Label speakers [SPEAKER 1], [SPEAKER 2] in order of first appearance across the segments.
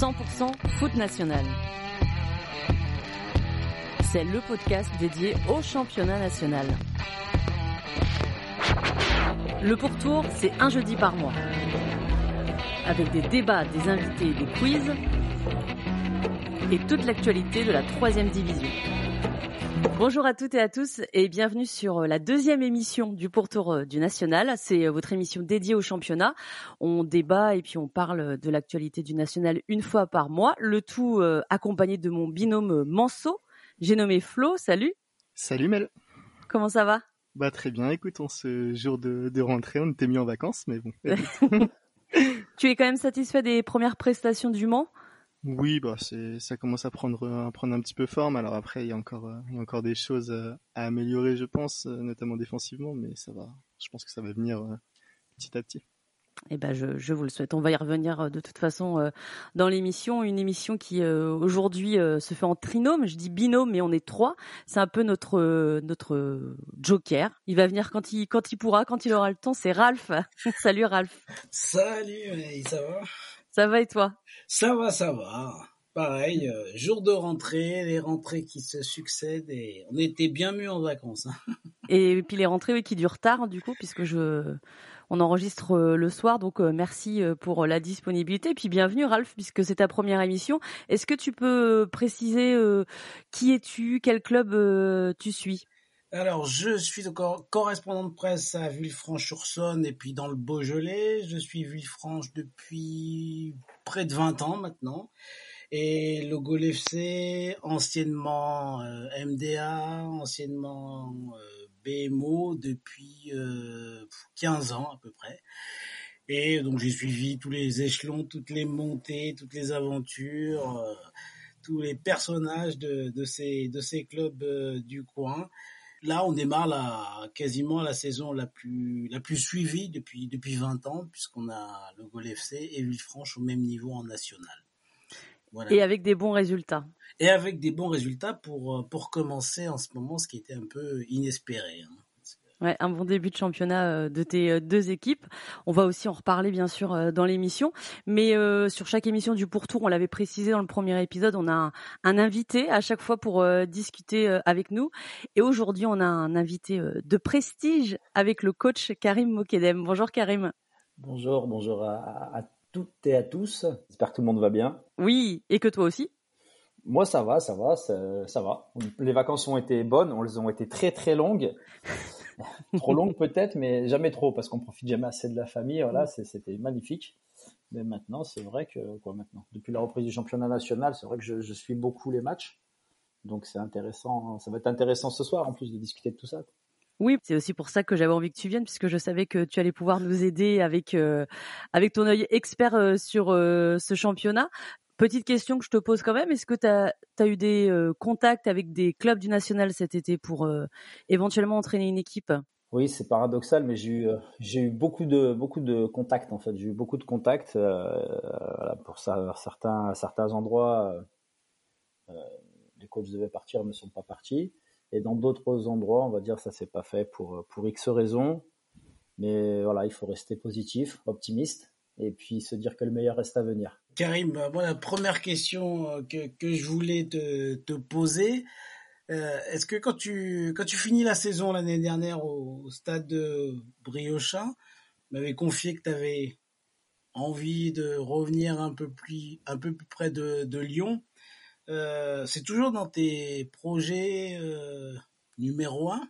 [SPEAKER 1] 100% foot national. C'est le podcast dédié au championnat national. Le pourtour, c'est un jeudi par mois. Avec des débats, des invités des quiz. Et toute l'actualité de la troisième division. Bonjour à toutes et à tous et bienvenue sur la deuxième émission du Pourtour du National. C'est votre émission dédiée au championnat. On débat et puis on parle de l'actualité du National une fois par mois. Le tout euh, accompagné de mon binôme Manso. J'ai nommé Flo. Salut.
[SPEAKER 2] Salut Mel.
[SPEAKER 1] Comment ça va?
[SPEAKER 2] Bah très bien. Écoute, on ce jour de, de rentrée, on était mis en vacances, mais bon.
[SPEAKER 1] tu es quand même satisfait des premières prestations du Mans?
[SPEAKER 2] Oui, bah c'est ça commence à prendre à prendre un petit peu forme. Alors après, il y a encore euh, il y a encore des choses euh, à améliorer, je pense, euh, notamment défensivement, mais ça va. Je pense que ça va venir petit à petit.
[SPEAKER 1] Eh ben, je, je, vous le souhaite. On va y revenir de toute façon dans l'émission. Une émission qui aujourd'hui se fait en trinôme. Je dis binôme, mais on est trois. C'est un peu notre notre joker. Il va venir quand il quand il pourra, quand il aura le temps. C'est Ralph. Salut Ralph.
[SPEAKER 3] Salut, ça va?
[SPEAKER 1] Ça va et toi?
[SPEAKER 3] Ça va, ça va. Pareil, euh, jour de rentrée, les rentrées qui se succèdent et on était bien mieux en vacances. Hein.
[SPEAKER 1] Et puis les rentrées qui durent tard du coup puisque je on enregistre euh, le soir donc euh, merci pour la disponibilité et puis bienvenue Ralph puisque c'est ta première émission. Est-ce que tu peux préciser qui es-tu, quel club tu suis?
[SPEAKER 3] Alors, je suis correspondant de presse à Villefranche-sur-Saône et puis dans le Beaujolais. Je suis Villefranche depuis près de 20 ans maintenant. Et le Gol FC, anciennement euh, MDA, anciennement euh, BMO depuis 15 euh, ans à peu près. Et donc j'ai suivi tous les échelons, toutes les montées, toutes les aventures, tous les personnages de ces clubs du coin là, on démarre la, quasiment la saison la plus, la plus suivie depuis, depuis 20 ans, puisqu'on a le Gol FC et Villefranche au même niveau en national.
[SPEAKER 1] Voilà. Et avec des bons résultats.
[SPEAKER 3] Et avec des bons résultats pour, pour commencer en ce moment, ce qui était un peu inespéré. Hein.
[SPEAKER 1] Ouais, un bon début de championnat euh, de tes euh, deux équipes. On va aussi en reparler bien sûr euh, dans l'émission, mais sur chaque émission du pourtour, on l'avait précisé dans le premier épisode, on a un, un invité à chaque fois pour discuter avec nous. Et aujourd'hui, on a un invité de prestige avec le coach Karim Mokedem. Bonjour Karim.
[SPEAKER 4] Bonjour, bonjour à, à toutes et à tous. J'espère que tout le monde va bien.
[SPEAKER 1] Oui, et que toi aussi.
[SPEAKER 4] Moi, ça va, ça va, ça, ça, va. Les vacances ont été bonnes, elles ont été très très longues. Trop longues peut-être, mais jamais trop, parce qu'on profite jamais assez de la famille. Voilà, c'était magnifique. Mais maintenant, c'est vrai que, quoi, maintenant, depuis la reprise du championnat national, c'est vrai que je, je, suis beaucoup les matchs. Donc c'est intéressant, ça va être intéressant ce soir en plus de discuter de tout ça.
[SPEAKER 1] Oui, c'est aussi pour ça que j'avais envie que tu viennes, puisque je savais que tu allais pouvoir nous aider avec euh, avec ton œil expert euh, sur euh, ce championnat. Petite question que je te pose quand même, est-ce que tu as, eu des euh, contacts avec des clubs du national cet été pour euh, éventuellement entraîner une équipe?
[SPEAKER 4] Oui, c'est paradoxal, mais j'ai eu, euh, beaucoup de, contacts en fait. J'ai eu beaucoup de contacts pour certains, endroits. les coachs devaient partir, ne sont pas partis. Et dans d'autres endroits, on va dire ça s'est pas fait pour, pour X raisons. Mais voilà, il faut rester positif, optimiste, et puis se dire que le meilleur reste à venir.
[SPEAKER 3] Karim, bah, la première question euh, que, que je voulais te, te poser, euh, est-ce que quand tu, quand tu finis la saison l'année dernière au, stade de Briochin, tu m'avais confié que tu avais envie de revenir un peu plus, un peu plus près de, de Lyon. Euh, c'est toujours dans tes projets numéro un?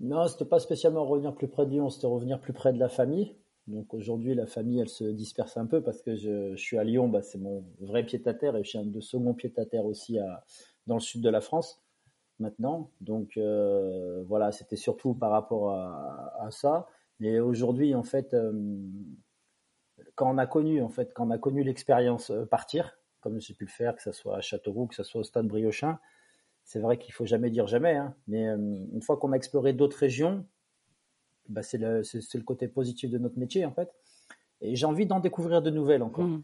[SPEAKER 4] Non, c'était pas spécialement revenir plus près de Lyon, c'était revenir plus près de la famille. Donc aujourd'hui, la famille, elle se disperse un peu parce que je, suis à Lyon, bah, c'est mon vrai pied-à-terre et je suis un de second pied-à-terre aussi dans le sud de la France maintenant. Donc euh, voilà, c'était surtout par rapport à, ça. Mais aujourd'hui, en fait, euh, quand on a connu, en fait, quand on a connu l'expérience euh, partir, comme j'ai pu le faire, que ce soit à Châteauroux, que ce soit au Stade Briochin, c'est vrai qu'il faut jamais dire jamais. Hein, mais une fois qu'on a exploré d'autres régions, bah, c'est le, le, côté positif de notre métier en fait. Et j'ai envie d'en découvrir de nouvelles encore.
[SPEAKER 3] Mmh.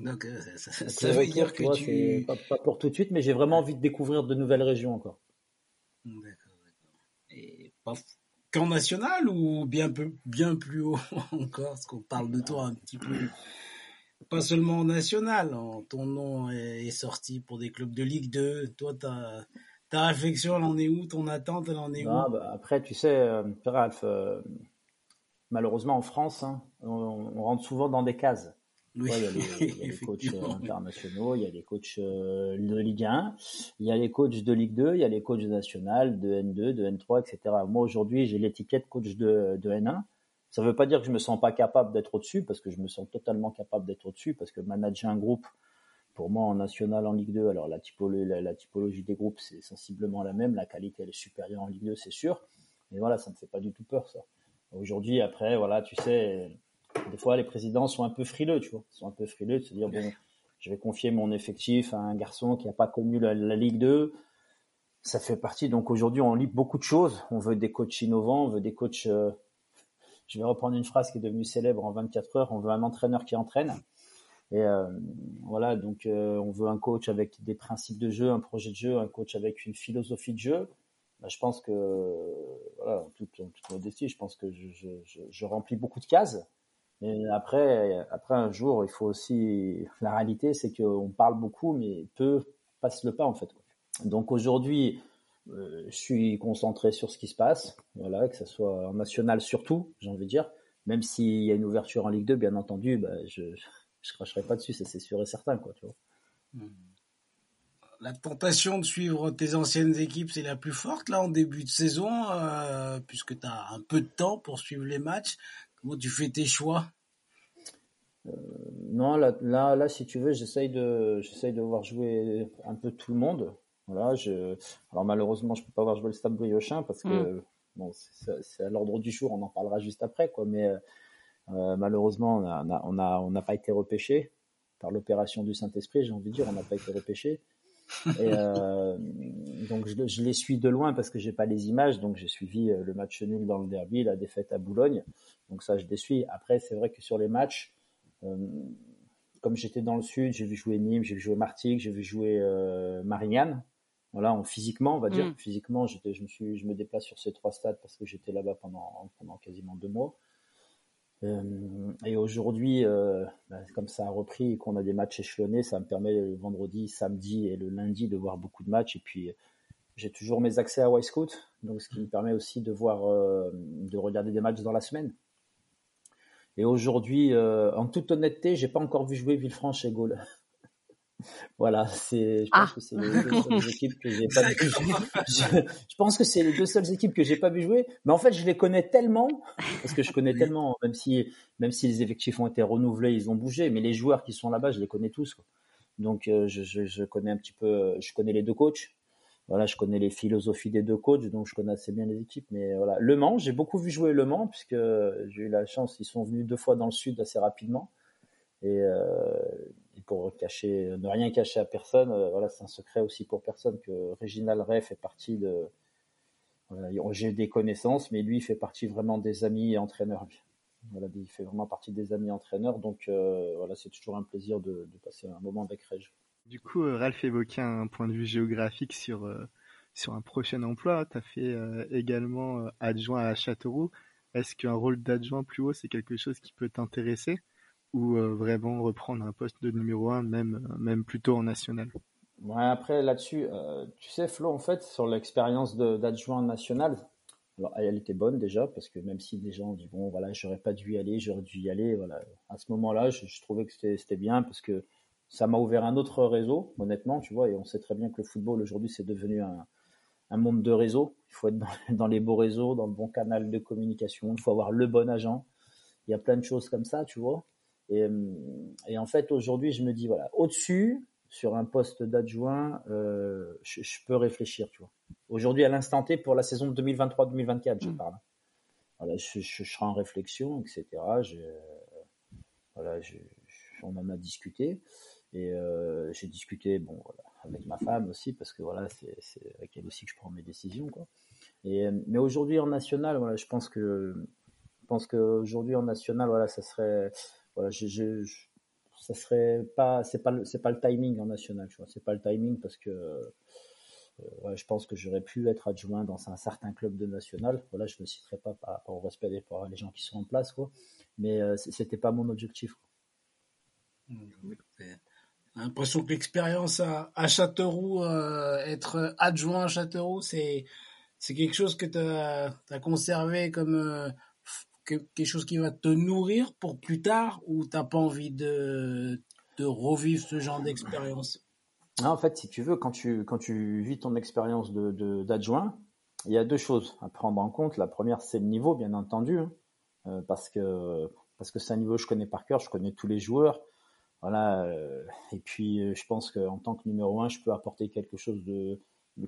[SPEAKER 3] Donc euh, ça, ça, veut dire que tu...
[SPEAKER 4] Pas, pas, pour tout de suite, mais j'ai vraiment envie de découvrir de nouvelles régions encore.
[SPEAKER 3] D'accord, d'accord. Et pas qu'en national ou bien, peu, bien plus haut encore, parce qu'on parle de toi un petit peu pas seulement national. Hein. Ton nom est sorti pour des clubs de Ligue 2. Toi, ta, ta réflexion, elle en est où? Ton attente, elle en est où?
[SPEAKER 4] bah, Après, tu sais, euh, Ralph, euh, malheureusement en France, hein, on, rentre souvent dans des cases. il y a les, coachs euh, internationaux, il y a les coachs de Ligue 1, il y a les coachs de Ligue 2, il y a les coachs nationales de N2, de N3, etc. Moi aujourd'hui, j'ai l'étiquette coach de, de N1. Ça ne veut pas dire que je me sens pas capable d'être au-dessus, parce que je me sens totalement capable d'être au-dessus, parce que manager un groupe, pour moi, en national, en Ligue 2, alors la typologie, des groupes, c'est sensiblement la même, la qualité, elle est supérieure en Ligue 2, c'est sûr. Mais voilà, ça ne fait pas du tout peur, ça. Aujourd'hui, après, voilà, tu sais, des fois, les présidents sont un peu frileux, tu vois. Ils sont un peu frileux de se dire, bon, je vais confier mon effectif à un garçon qui n'a pas connu la, Ligue 2. Ça fait partie. Donc aujourd'hui, on lit beaucoup de choses. On veut des coachs innovants, on veut des coachs euh, je vais reprendre une phrase qui est devenue célèbre en 24 heures. On veut un entraîneur qui entraîne. Et euh, voilà, donc euh, on veut un coach avec des principes de jeu, un projet de jeu, un coach avec une philosophie de jeu. Bah, je pense que, voilà, en toute, modestie, je pense que je, remplis beaucoup de cases. Et après, après un jour, il faut aussi. La réalité, c'est qu'on parle beaucoup, mais peu passe le pas en fait. Donc aujourd'hui, euh, je suis concentré sur ce qui se passe, voilà, que ce soit en national surtout, j'ai envie de dire. Même s'il y a une ouverture en Ligue 2, bien entendu, bah, je je cracherai pas dessus, c'est sûr et certain, quoi, tu vois.
[SPEAKER 3] La tentation de suivre tes anciennes équipes, c'est la plus forte là en début de saison, euh, puisque tu as un peu de temps pour suivre les matchs. Comment tu fais tes choix?
[SPEAKER 4] Euh, Non, là, là, là, si tu veux, j'essaye de, j'essaye de voir jouer un peu tout le monde. Voilà, je... Alors malheureusement, je peux pas voir jouer le Stade Briochin parce que mm. bon, c'est à l'ordre du jour, on en parlera juste après, quoi. Mais euh, malheureusement, on n'a on a, pas été repêché par l'opération du Saint-Esprit, j'ai envie de dire, on n'a pas été repêché. Et euh, donc je, je, les suis de loin parce que j'ai pas les images, donc j'ai suivi euh, le match nul dans le derby, la défaite à Boulogne, donc ça je les suis. Après c'est vrai que sur les matchs, euh, comme j'étais dans le sud, j'ai vu jouer Nîmes, j'ai vu jouer Martigues, j'ai vu jouer euh, Marignane, voilà, en physiquement, on va dire. Mm. Physiquement, j'étais, je me suis, je me déplace sur ces trois stades parce que j'étais là-bas pendant, pendant quasiment deux mois. Euh, et aujourd'hui, euh, bah, comme ça a repris et qu'on a des matchs échelonnés, ça me permet le vendredi, samedi et le lundi de voir beaucoup de matchs. Et puis, j'ai toujours mes accès à Wisecout, donc ce qui me permet aussi de voir, euh, de regarder des matchs dans la semaine. Et aujourd'hui, en toute honnêteté, j'ai pas encore vu jouer Villefranche et Gaulle. Voilà, c'est, je pense ah. que c'est les deux seules équipes que j'ai pas vu jouer. Je, pense que c'est les deux seules équipes que j'ai pas vu jouer. Mais en fait, je les connais tellement, parce que je connais tellement, même si, même si les effectifs ont été renouvelés, ils ont bougé, mais les joueurs qui sont là-bas, je les connais tous. Quoi. Donc, euh, je, je, je, connais un petit peu, je connais les deux coachs. Voilà, je connais les philosophies des deux coachs, donc je connais assez bien les équipes. Mais voilà, Le Mans, j'ai beaucoup vu jouer Le Mans, puisque j'ai eu la chance, ils sont venus deux fois dans le sud assez rapidement. Et, euh, pour cacher, ne rien cacher à personne, euh, voilà, c'est un secret aussi pour personne que Réginald Ray fait partie de. J'ai des connaissances, mais lui, fait partie vraiment des amis entraîneurs. Voilà, il fait vraiment partie des amis entraîneurs, donc euh, voilà, c'est toujours un plaisir de, passer un moment avec Rég.
[SPEAKER 2] Du coup, euh, Ralph évoquait un point de vue géographique sur, sur un prochain emploi. Tu as fait également adjoint à Châteauroux. Est-ce qu'un rôle d'adjoint plus haut, c'est quelque chose qui peut t'intéresser? Ou euh, vraiment reprendre un poste de numéro 1, même, euh, même plutôt en national.
[SPEAKER 4] Après là-dessus, euh, tu sais Flo, en fait, sur l'expérience d'adjoint national, alors elle était bonne déjà parce que même si des gens disent bon voilà j'aurais pas dû y aller, j'aurais dû y aller, voilà à ce moment-là je, trouvais que c'était bien parce que ça m'a ouvert un autre réseau honnêtement tu vois et on sait très bien que le football aujourd'hui c'est devenu un, un, monde de réseaux, il faut être dans, dans, les beaux réseaux, dans le bon canal de communication, il faut avoir le bon agent, il y a plein de choses comme ça tu vois et, euh, et en fait, aujourd'hui, je me dis, voilà, au-dessus, sur un poste d'adjoint, euh, je, je, peux réfléchir, tu vois. Aujourd'hui, à l'instant T, pour la saison 2023-2024, je mm. parle. Voilà, je, je, serai en réflexion, etc. Je, voilà, je, on en a discuté. Et euh, j'ai discuté bon, voilà, avec ma femme aussi, parce que voilà, c'est avec elle aussi que je prends mes décisions. Quoi. Et, mais aujourd'hui, en national, voilà, je pense que je pense qu'aujourd'hui, en national, voilà, ça serait voilà, je, ça serait pas, c'est pas, c'est pas le timing en national, tu vois, c'est pas le timing parce que euh, je pense que j'aurais pu être adjoint dans un certain club de national. Voilà, je ne citerai pas par respect des, gens qui sont en place, quoi. Mais euh, c'était pas mon objectif.
[SPEAKER 3] l'impression que l'expérience à, à, Châteauroux, euh, être adjoint à Châteauroux, c'est c'est quelque chose que tu as, conservé comme euh, quelque chose qui va te nourrir pour plus tard ou t'as pas envie de, revivre ce genre d'expérience?
[SPEAKER 4] En fait, si tu veux, quand tu, quand tu vis ton expérience de, d'adjoint, il y a deux choses à prendre en compte. La première, c'est le niveau, bien entendu, hein, euh, parce que parce que c'est un niveau que je connais par cœur, je connais tous les joueurs. Voilà, euh, et puis euh, je pense qu'en tant que numéro un, je peux apporter quelque chose de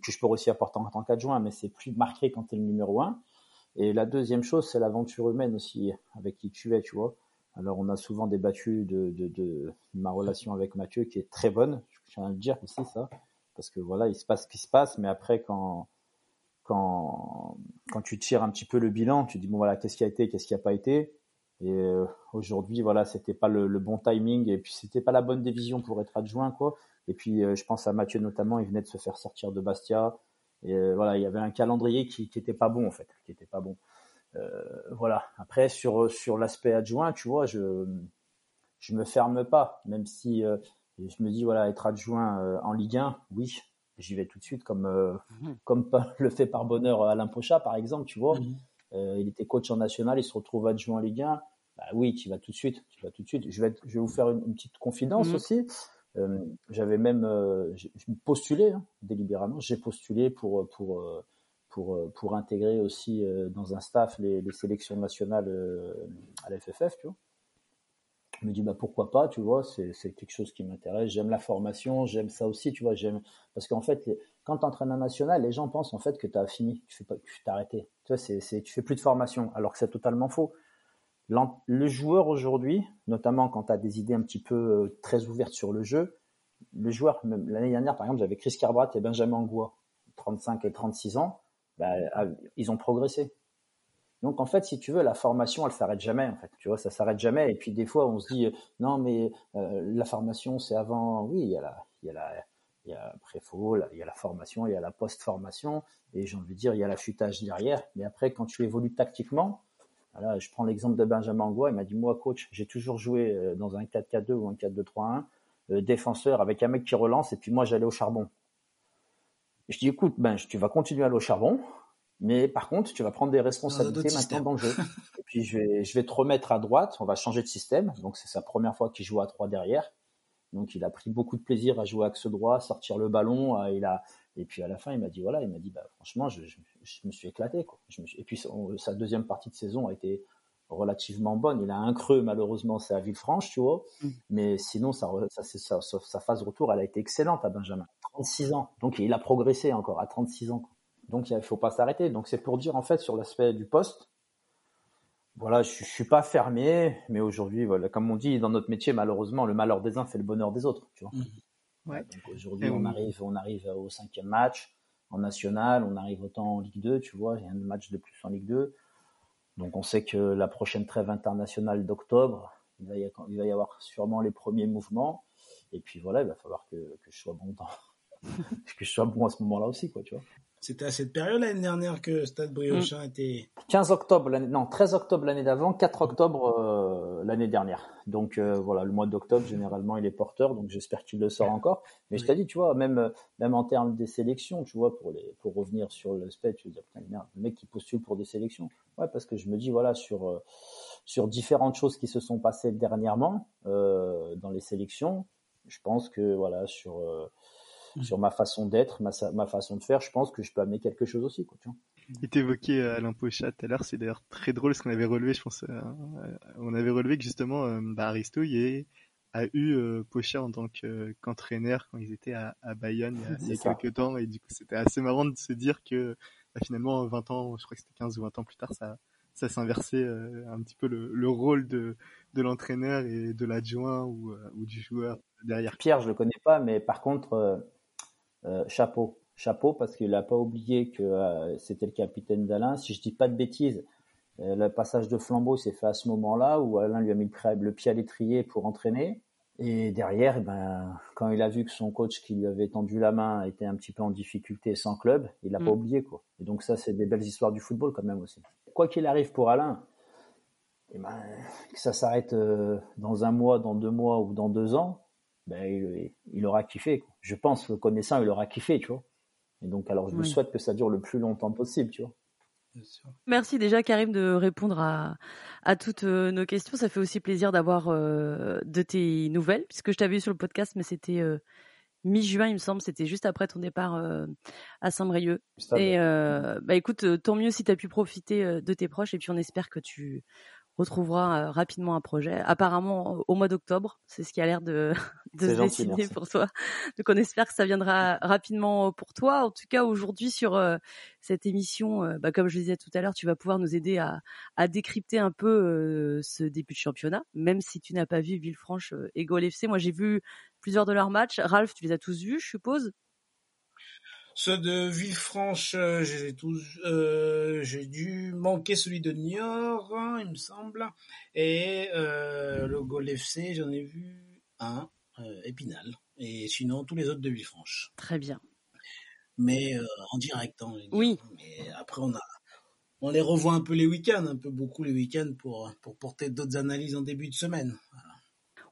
[SPEAKER 4] que je peux aussi apporter en tant qu'adjoint, mais c'est plus marqué quand tu es le numéro un. Et la deuxième chose, c'est l'aventure humaine aussi avec qui tu es, tu vois. Alors on a souvent débattu de, ma relation avec Mathieu qui est très bonne, je tiens à le dire aussi ça, parce que voilà, il se passe ce qui se passe, mais après quand tu tires un petit peu le bilan, tu dis bon voilà, qu'est-ce qui a été, qu'est-ce qui a pas été? Et euh, aujourd'hui, voilà, c'était pas le, le, bon timing et puis c'était pas la bonne division pour être adjoint, quoi. Et puis euh, je pense à Mathieu notamment, il venait de se faire sortir de Bastia. Et euh, voilà, il y avait un calendrier qui, qui était pas bon en fait, qui était pas bon. Euh, voilà. Après sur sur l'aspect adjoint, tu vois, je je me ferme pas, même si je me dis voilà être adjoint en Ligue 1, oui, j'y vais tout de suite comme mmh. comme le fait par bonheur Alain Pochat par exemple, tu vois. Mmh. il était coach en national, il se retrouve adjoint en Ligue 1. Bah oui, tu vas tout de suite, tu vas tout de suite. Je vais, je vais vous faire une, petite confidence mmh. aussi. Euh, j'avais même euh, postulé hein, délibérément, j'ai postulé pour pour euh, pour pour intégrer aussi dans un staff les, sélections nationales à la FFF, tu vois. Je me dis bah pourquoi pas, tu vois, c'est c'est quelque chose qui m'intéresse. J'aime la formation, j'aime ça aussi, tu vois. J'aime parce qu'en fait, quand tu entraînes un national, les gens pensent en fait que tu as fini, tu fais pas, tu t'es arrêté. Tu vois, c'est tu fais plus de formation, alors que c'est totalement faux. Le joueur aujourd'hui, notamment quand tu as des idées un petit peu euh, très ouvertes sur le jeu, le joueur, l'année dernière par exemple, j'avais Chris Carbrat et Benjamin Angois, 35 et 36 ans, bah, ils ont progressé. Donc en fait, si tu veux, la formation, elle s'arrête jamais. En fait, tu vois, ça s'arrête jamais. Et puis des fois, on se dit non, mais euh, la formation, c'est avant. Oui, il y a la, il y a la, il y a préfo, il y a la formation, il y a la post-formation, et j'ai envie de dire, il y a l'affûtage derrière. Mais après, quand tu évolues tactiquement, je prends l'exemple de Benjamin Angois. Il m'a dit, moi, coach, j'ai toujours joué euh, dans un 4-4-2 ou un 4-2-3-1, euh, défenseur avec un mec qui relance, et puis moi, j'allais au charbon. je dis, écoute, ben, tu vas continuer à aller au charbon, mais par contre, tu vas prendre des responsabilités maintenant dans le jeu. et puis, je vais, je vais te remettre à droite, on va changer de système. Donc, c'est sa première fois qu'il joue à 3 derrière. Donc, il a pris beaucoup de plaisir à jouer axe droit, sortir le ballon. Il a, et puis à la fin, il m'a dit voilà, il m'a dit bah franchement, je, me suis éclaté quoi. et puis sa deuxième partie de saison a été relativement bonne. Il a un creux malheureusement, c'est à Villefranche, tu vois. Mm. Mais sinon, sa, sa, sa, phase retour, elle a été excellente à Benjamin. 36 ans, donc il a progressé encore à 36 ans. Donc il ne faut pas s'arrêter. Donc c'est pour dire en fait sur l'aspect du poste. Voilà, je, je suis pas fermé, mais aujourd'hui, voilà, comme on dit dans notre métier, malheureusement, le malheur des uns fait le bonheur des autres, tu vois. Mm. Ouais. aujourd'hui, on arrive, on arrive au cinquième match en national, on arrive autant en Ligue 2, tu vois, il y a un match de plus en Ligue 2. Donc on sait que la prochaine trêve internationale d'octobre, il va, y avoir sûrement les premiers mouvements. Et puis voilà, il va falloir que, que je sois bon dans, que je sois bon à ce moment-là aussi, quoi, tu vois.
[SPEAKER 3] C'était à cette période l'année dernière que Stade Briochin mm. était.
[SPEAKER 4] 15 octobre, non, 13 octobre l'année d'avant, 4 octobre euh, l'année dernière. Donc euh, voilà, le mois d'octobre, généralement, il est porteur, donc j'espère qu'il le sort encore. Mais je t'ai dit, tu vois, même, même en termes des sélections, tu vois, pour, les, pour revenir sur l'aspect, tu veux dire, putain, merde, le mec qui postule pour des sélections. Ouais, parce que je me dis, voilà, sur, euh, sur différentes choses qui se sont passées dernièrement dans les sélections, je pense que, voilà, sur Mm. sur ma façon d'être, ma, ma, façon de faire, je pense que je peux amener quelque chose aussi. Quoi, tu vois.
[SPEAKER 2] Il t'évoquait euh, Alain Pochat tout à l'heure, c'est d'ailleurs très drôle ce qu'on avait relevé, je pense. Euh, on avait relevé que justement, euh, bah, Aristo il a eu euh, Pochat en tant qu'entraîneur quand ils étaient à, à Bayonne il y a, quelques temps, et du coup c'était assez marrant de se dire que bah, finalement 20 ans, je crois que c'était 15 ou 20 ans plus tard, ça, ça s'inversait un petit peu le, le rôle de, de l'entraîneur et de l'adjoint ou, ou du joueur derrière.
[SPEAKER 4] Pierre, je le connais pas, mais par contre euh, chapeau. Chapeau parce qu'il n'a pas oublié que euh, c'était le capitaine d'Alain. Si je dis pas de bêtises, euh, le passage de flambeau s'est fait à ce moment-là où Alain lui a mis le, pied à l'étrier pour entraîner. Et derrière, eh ben, quand il a vu que son coach qui lui avait tendu la main était un petit peu en difficulté sans club, il n'a pas mm. oublié quoi. Et donc ça, c'est des belles histoires du football quand même aussi. Quoi qu'il arrive pour Alain, et ben, que ça s'arrête dans un mois, dans deux mois ou dans deux ans, ben, il, il aura kiffé. Je pense, le connaissant, il aura kiffé, tu vois. Et donc, alors, je lui souhaite que ça dure le plus longtemps possible, tu vois.
[SPEAKER 1] Merci déjà Karim de répondre à, à toutes euh, nos questions. Ça fait aussi plaisir d'avoir euh, de tes nouvelles, puisque je t'avais vu sur le podcast, mais c'était euh, mi-juin, il me semble. C'était juste après ton départ à Saint-Brieuc. Et bah écoute, tant mieux si tu as pu profiter de tes proches, et puis on espère que tu retrouvera euh, rapidement un projet. Apparemment au mois d'octobre, c'est ce qui a l'air de, de se dessiner pour toi. Donc on espère que ça viendra rapidement pour toi. En tout cas aujourd'hui sur euh, cette émission, euh, bah, comme je disais tout à l'heure, tu vas pouvoir nous aider à, à décrypter un peu ce début de championnat, même si tu n'as pas vu Villefranche et Gaulle FC. Moi j'ai vu plusieurs de leurs matchs. Ralph, tu les as tous vus, je suppose?
[SPEAKER 3] Ceux de Villefranche, euh, j'ai tous, euh, j'ai dû manquer celui de Niort, hein, il me semble, et euh, le Gol FC, j'en ai vu un, Épinal, et sinon tous les autres de Villefranche.
[SPEAKER 1] Très bien.
[SPEAKER 3] Mais en direct, hein,
[SPEAKER 1] oui.
[SPEAKER 3] Mais après on a, on les revoit un peu les week-ends, un peu beaucoup les week-ends pour pour porter d'autres analyses en début de semaine.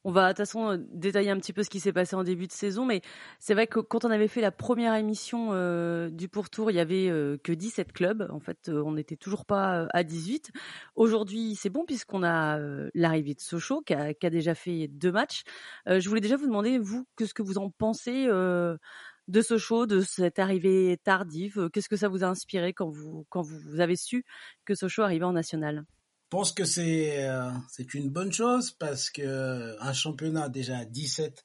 [SPEAKER 1] On va de toute façon euh, détailler un petit peu ce qui s'est passé en début de saison, mais c'est vrai que quand on avait fait la première émission euh, du pourtour, il y avait euh, que 17 clubs. En fait, on n'était toujours pas à 18. Aujourd'hui, c'est bon puisqu'on a l'arrivée de Sochaux qui a, déjà fait deux matchs. je voulais déjà vous demander vous qu'est-ce que vous en pensez de Sochaux, de cette arrivée tardive? Qu'est-ce que ça vous a inspiré quand vous quand vous avez su que Sochaux arrivait en national?
[SPEAKER 3] Pense que c'est euh, c'est une bonne chose parce que un championnat déjà à 17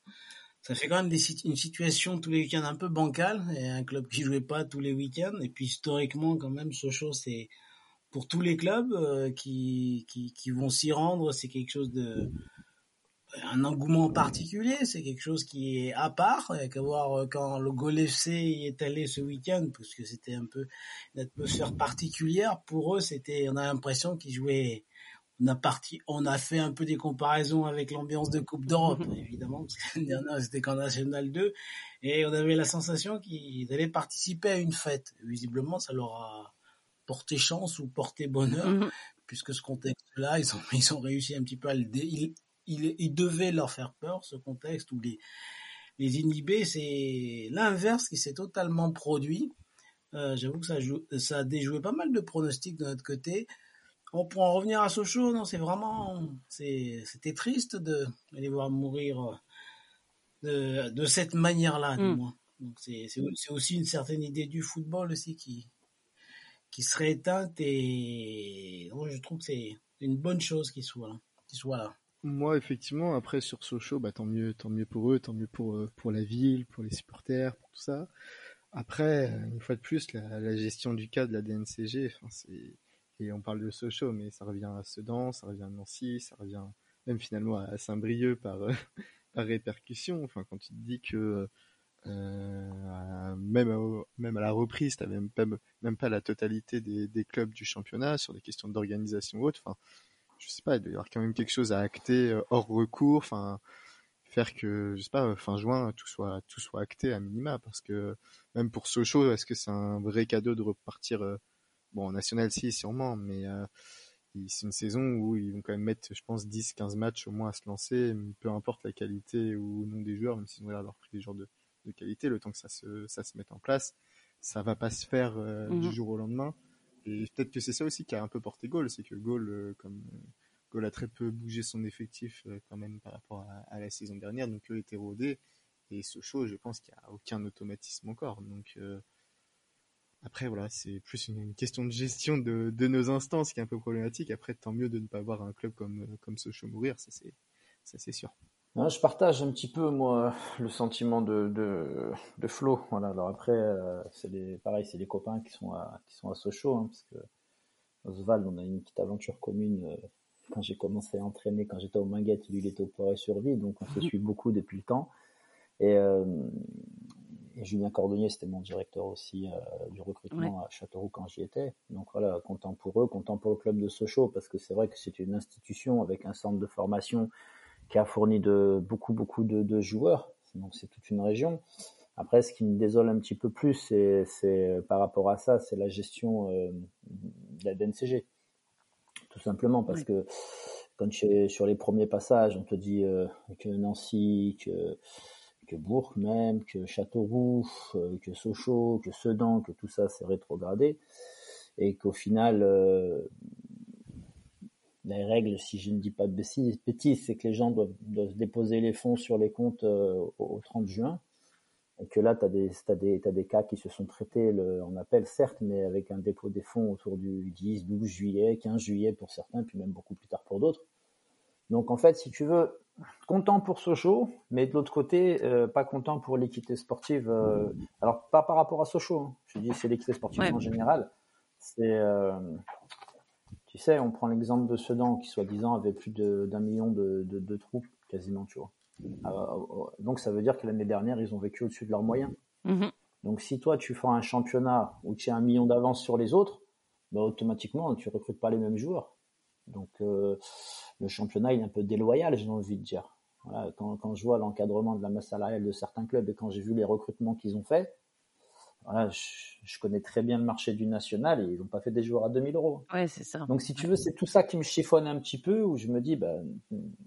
[SPEAKER 3] ça fait quand même des, une situation tous les week-ends un peu bancale et un club qui jouait pas tous les week-ends. Et puis historiquement quand même Sochaux c'est pour tous les clubs euh, qui, qui, qui vont s'y rendre c'est quelque chose de un engouement particulier, c'est quelque chose qui est à part. Il y a qu'à voir euh, quand le Gol FC y est allé ce week-end, parce que c'était un peu une atmosphère particulière. Pour eux, c'était, on a l'impression qu'ils jouaient, on a parti, on a fait un peu des comparaisons avec l'ambiance de Coupe d'Europe, évidemment, parce que dernière c'était qu'en National 2, et on avait la sensation qu'ils allaient participer à une fête. Visiblement, ça leur a porté chance ou porté bonheur, mm-hmm. puisque ce contexte-là, ils ont, ils ont réussi un petit peu à le, dé il, devait leur faire peur, ce contexte où les, les inhibés, c'est l'inverse qui s'est totalement produit. Euh, j'avoue que ça, ça a déjoué pas mal de pronostics de notre côté. On pour en revenir à Sochaux, non, c'est vraiment, c'était triste de les voir mourir de, de cette manière-là, du mm. moins. Donc c'est aussi une certaine idée du football aussi qui qui serait éteinte et je trouve que c'est une bonne chose qu'ils soient là, qu'ils soient là.
[SPEAKER 2] Moi, effectivement, après sur Sochaux, bah, tant mieux, tant mieux pour eux, tant mieux pour euh, pour la ville, pour les supporters, pour tout ça. Après, une fois de plus, la, gestion du cas de la DNCG, enfin c'est et on parle de Sochaux, mais ça revient à Sedan, ça revient à Nancy, ça revient même finalement à Saint-Brieuc par euh, par répercussion. Enfin, quand tu te dis que euh, même à, même à la reprise, t'avais même pas même pas la totalité des, des clubs du championnat sur des questions d'organisation ou autre. Enfin, je sais pas, il doit y avoir quand même quelque chose à acter euh, hors recours, enfin faire que je sais pas fin juin tout soit tout soit acté à minima parce que même pour Sochaux est-ce que c'est un vrai cadeau de repartir euh, bon en national si sûrement mais euh, c'est une saison où ils vont quand même mettre je pense 10 15 matchs au moins à se lancer peu importe la qualité ou non des joueurs même s'ils ont l'air d'avoir pris des joueurs de, de qualité le temps que ça se ça se mette en place ça va pas se faire du mmh jour au lendemain et peut-être que c'est ça aussi qui a un peu porté Gaulle, c'est que Gaulle, euh, comme euh, Gaulle a très peu bougé son effectif euh, quand même par rapport à, la saison dernière, donc eux étaient rodés. Et Sochaux, je pense qu'il n'y a aucun automatisme encore. Donc après, voilà, c'est plus une, question de gestion de, de, nos instances qui est un peu problématique. Après, tant mieux de ne pas voir un club comme, comme Sochaux mourir, ça c'est sûr
[SPEAKER 4] je partage un petit peu moi le sentiment de de, de Flo. Voilà. Alors après, euh, c'est les pareil, c'est les copains qui sont à qui sont à Sochaux, hein, parce que Oswald, on a une petite aventure commune. Euh, quand j'ai commencé à entraîner, quand j'étais au Minguette, lui il était au Poiret sur Vie, donc on se mhm. suit beaucoup depuis le temps. Et, euh, et Julien Cordonnier, c'était mon directeur aussi du recrutement à Châteauroux quand j'y étais. Donc voilà, content pour eux, content pour le club de Sochaux, parce que c'est vrai que c'est une institution avec un centre de formation qui a fourni de beaucoup beaucoup de, joueurs. Donc c'est toute une région. Après, ce qui me désole un petit peu plus, c'est par rapport à ça, c'est la gestion euh, de la DNCG. tout simplement parce que quand tu es sur les premiers passages, on te dit que Nancy, que que Bourg même, que Châteauroux, que Sochaux, que Sedan, que tout ça c'est rétrogradé, et qu'au final, les règles, si je ne dis pas de bêtises, c'est que les gens doivent, déposer les fonds sur les comptes au 30 juin et que là, tu as des, cas qui se sont traités le, en appel, certes, mais avec un dépôt des fonds autour du 10, 12 juillet, 15 juillet pour certains, puis même beaucoup plus tard pour d'autres. Donc en fait, si tu veux, content pour Sochaux, mais de l'autre côté, euh, pas content pour l'équité sportive. Euh, alors pas par rapport à Sochaux, hein. je dis c'est l'équité sportive en général. C'est, euh, tu sais, on prend l'exemple de Sedan qui soi-disant avait plus d'un million de, de, de troupes quasiment, tu vois. Euh, euh, donc ça veut dire que l'année dernière, ils ont vécu au-dessus de leurs moyens. Mhm. Donc si toi, tu fais un championnat où tu as un million d'avance sur les autres, bah, automatiquement, tu recrutes pas les mêmes joueurs. Donc euh, le championnat, il est un peu déloyal, j'ai envie de dire. quand, quand, je vois l'encadrement de la masse salariale de certains clubs et quand j'ai vu les recrutements qu'ils ont faits, voilà, je, connais très bien le marché du national et ils n'ont pas fait des joueurs à 2000 euros.
[SPEAKER 1] Ouais, c'est ça.
[SPEAKER 4] Donc, si tu veux, c'est tout ça qui me chiffonne un petit peu, où je me dis, bah,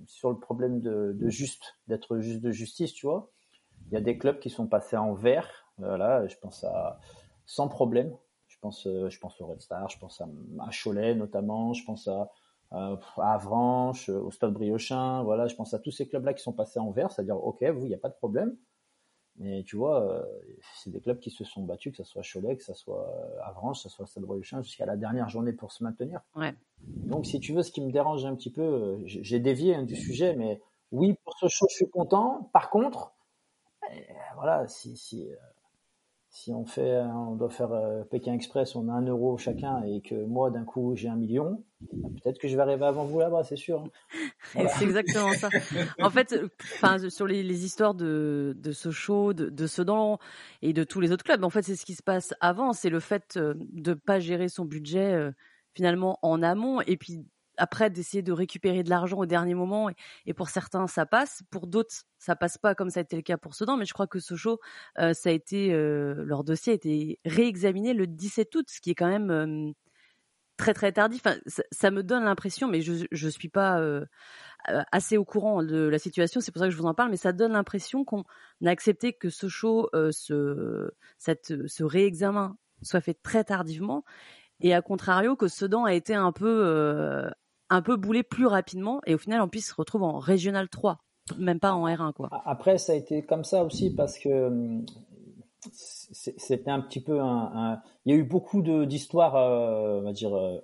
[SPEAKER 4] sur le problème de, de juste, d'être juste de justice, tu vois, il y a des clubs qui sont passés en vert. Voilà, je pense à sans problème. Je pense, euh, je pense au Red Star, je pense à, à Cholet notamment, je pense à, à Avranches, au Stade Briochin. Voilà, je pense à tous ces clubs-là qui sont passés en vert, c'est-à-dire, ok, vous, il n'y a pas de problème. Mais tu vois, euh, c'est des clubs qui se sont battus, que ce soit Cholet, que ce soit euh, Avranches, que ce soit Stade Briochin, jusqu'à la dernière journée pour se maintenir.
[SPEAKER 1] Ouais.
[SPEAKER 4] Donc, si tu veux, ce qui me dérange un petit peu, euh, j'ai dévié hein, du sujet, mais oui, pour ce show, je suis content. Par contre, voilà, si, si, si on fait, on doit faire euh, Pékin Express, on a un euro chacun et que moi d'un coup j'ai un million, bah, peut-être que je vais arriver avant vous là-bas, c'est sûr.
[SPEAKER 1] Hein. C'est exactement ça. En fait, enfin sur les, histoires de, de Sochaux, de, de Sedan et de tous les autres clubs, en fait c'est ce qui se passe avant, c'est le fait euh, de pas gérer son budget euh, finalement en amont et puis après d'essayer de récupérer de l'argent au dernier moment et, pour certains ça passe, pour d'autres ça passe pas comme ça a été le cas pour Sedan, mais je crois que Sochaux euh, ça a été euh, leur dossier a été réexaminé le 17 août, ce qui est quand même euh, très très tardif. Enfin, ça, me donne l'impression, mais je je suis pas assez au courant de la situation, c'est pour ça que je vous en parle, mais ça donne l'impression qu'on a accepté que Sochaux ce cette ce réexamen soit fait très tardivement et à contrario que Sedan a été un peu un peu bouler plus rapidement et au final en plus se retrouve en régional 3 même pas en R1 quoi.
[SPEAKER 4] Après ça a été comme ça aussi parce que hum, c'était un petit peu un, il y a eu beaucoup d'histoires euh, on va dire euh,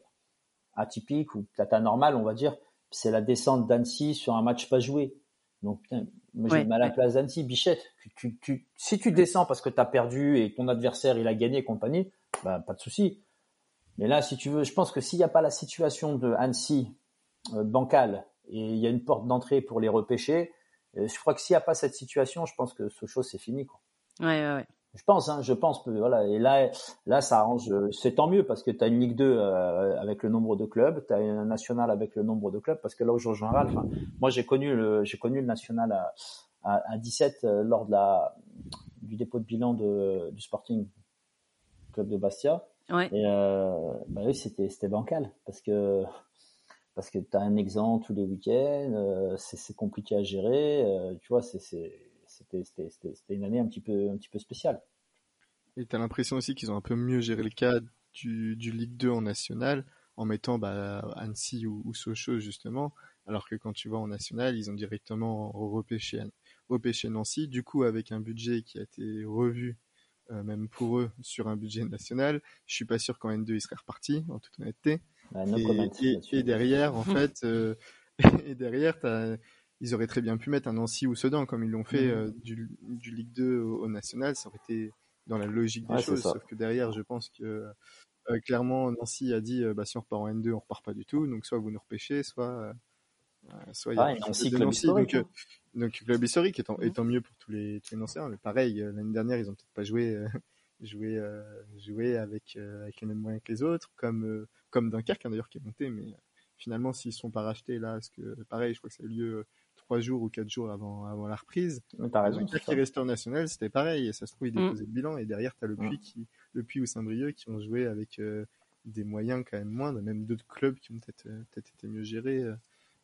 [SPEAKER 4] atypiques ou peut-être anormales on va dire. C'est la descente d'Annecy sur un match pas joué. Donc putain, moi j'ai mal à la place d'Annecy Bichette tu, tu, si tu descends parce que tu as perdu et ton adversaire il a gagné et compagnie bah pas de souci. Mais là, si tu veux, je pense que s'il n'y a pas la situation de Annecy bancale et il y a une porte d'entrée pour les repêcher, euh, je crois que s'il n'y a pas cette situation, je pense que Sochaux c'est fini. Quoi.
[SPEAKER 1] Ouais, ouais, ouais.
[SPEAKER 4] Je pense, hein, je pense. Voilà. Et là, là, ça arrange. C'est tant mieux parce que tu as une Ligue 2 euh, avec le nombre de clubs, tu as un national avec le nombre de clubs. Parce que là, au général, enfin, moi, j'ai connu le, j'ai connu le national à, à, à 17 lors de la, du dépôt de bilan de, du Sporting Club de Bastia. Et euh, bah oui, c'était c'était bancal parce que parce que tu as un exemple tous les week-ends, euh, c'est compliqué à gérer, euh, tu vois, c'était une année un petit peu spéciale.
[SPEAKER 2] Et tu as l'impression aussi qu'ils ont un peu mieux géré le cas du, Ligue 2 en national en mettant bah, Annecy ou, ou, Sochaux justement, alors que quand tu vas en national, ils ont directement repêché, repêché Nancy, du coup avec un budget qui a été revu euh, même pour eux, sur un budget national. Je suis pas sûr qu'en N2 ils seraient repartis, en toute honnêteté.
[SPEAKER 4] Bah,
[SPEAKER 2] et, derrière, en fait, euh, et derrière, ils auraient très bien pu mettre un Nancy ou Sedan, comme ils l'ont fait mm. euh, du, du, Ligue 2 au, national. Ça aurait été dans la logique des choses. Sauf que derrière, je pense que clairement, Nancy a dit bah, si on repart en N2, on repart pas du tout. Donc, soit vous nous repêchez, soit. soit il y a
[SPEAKER 4] Nancy, Nancy donc,
[SPEAKER 2] donc club historique étant, mhm. étant mieux pour tous les, tous les. Mais pareil, euh, l'année dernière, ils ont peut-être pas joué, euh, joué, euh, joué avec, avec les mêmes moyens que les autres, comme, comme Dunkerque hein, d'ailleurs qui est monté. Mais finalement, s'ils sont pas rachetés là, parce que pareil, je crois que ça a eu lieu trois jours ou quatre jours avant, avant la reprise.
[SPEAKER 4] T'as raison.
[SPEAKER 2] Dunkerque qui restait en national, c'était pareil. Et ça se trouve, ils déposaient le bilan. Et derrière, t'as le mhm. Puy qui, le Puy ou Saint-Brieuc qui ont joué avec des moyens quand même moindres, même d'autres clubs qui ont peut-être peut été mieux gérés,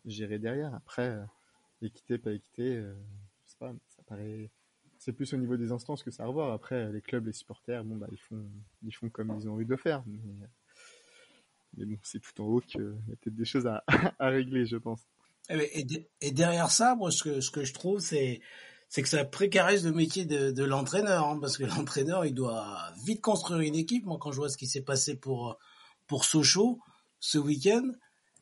[SPEAKER 2] gérés derrière. Après, équité, pas équité, je sais pas, ça paraît c'est plus au niveau des instances que ça à revoir. Après, les clubs, les supporters, bon, bah, ils font, ils font comme ils ont envie de faire. Mais, bon, c'est tout en haut qu'il y a peut-être des choses à, régler, je pense.
[SPEAKER 3] Et, et, derrière ça, moi, ce que, ce que je trouve, c'est, que ça précarise le métier de, de l'entraîneur, hein, parce que l'entraîneur, il doit vite construire une équipe. Moi, quand je vois ce qui s'est passé pour, pour Sochaux ce week-end,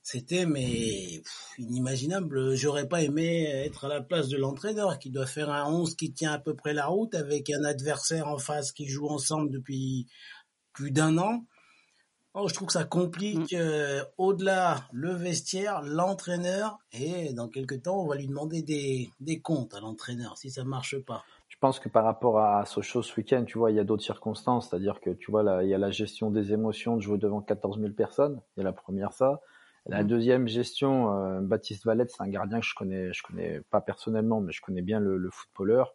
[SPEAKER 3] c'était mais inimaginable. J'aurais pas aimé être à la place de l'entraîneur qui doit faire un 11 qui tient à peu près la route avec un adversaire en face qui joue ensemble depuis plus d'un an. Oh, je trouve que ça complique mm. euh, au-delà le vestiaire, l'entraîneur et dans quelques temps on va lui demander des, des comptes à l'entraîneur si ça marche pas.
[SPEAKER 4] Je pense que par rapport à Sochaux ce week-end, tu vois, il y a d'autres circonstances, c'est-à-dire que tu vois là, il y a la gestion des émotions de jouer devant 14 000 personnes, il y a la première ça. La mm. deuxième gestion, euh, Baptiste Valette, c'est un gardien que je connais, je connais pas personnellement, mais je connais bien le, le footballeur.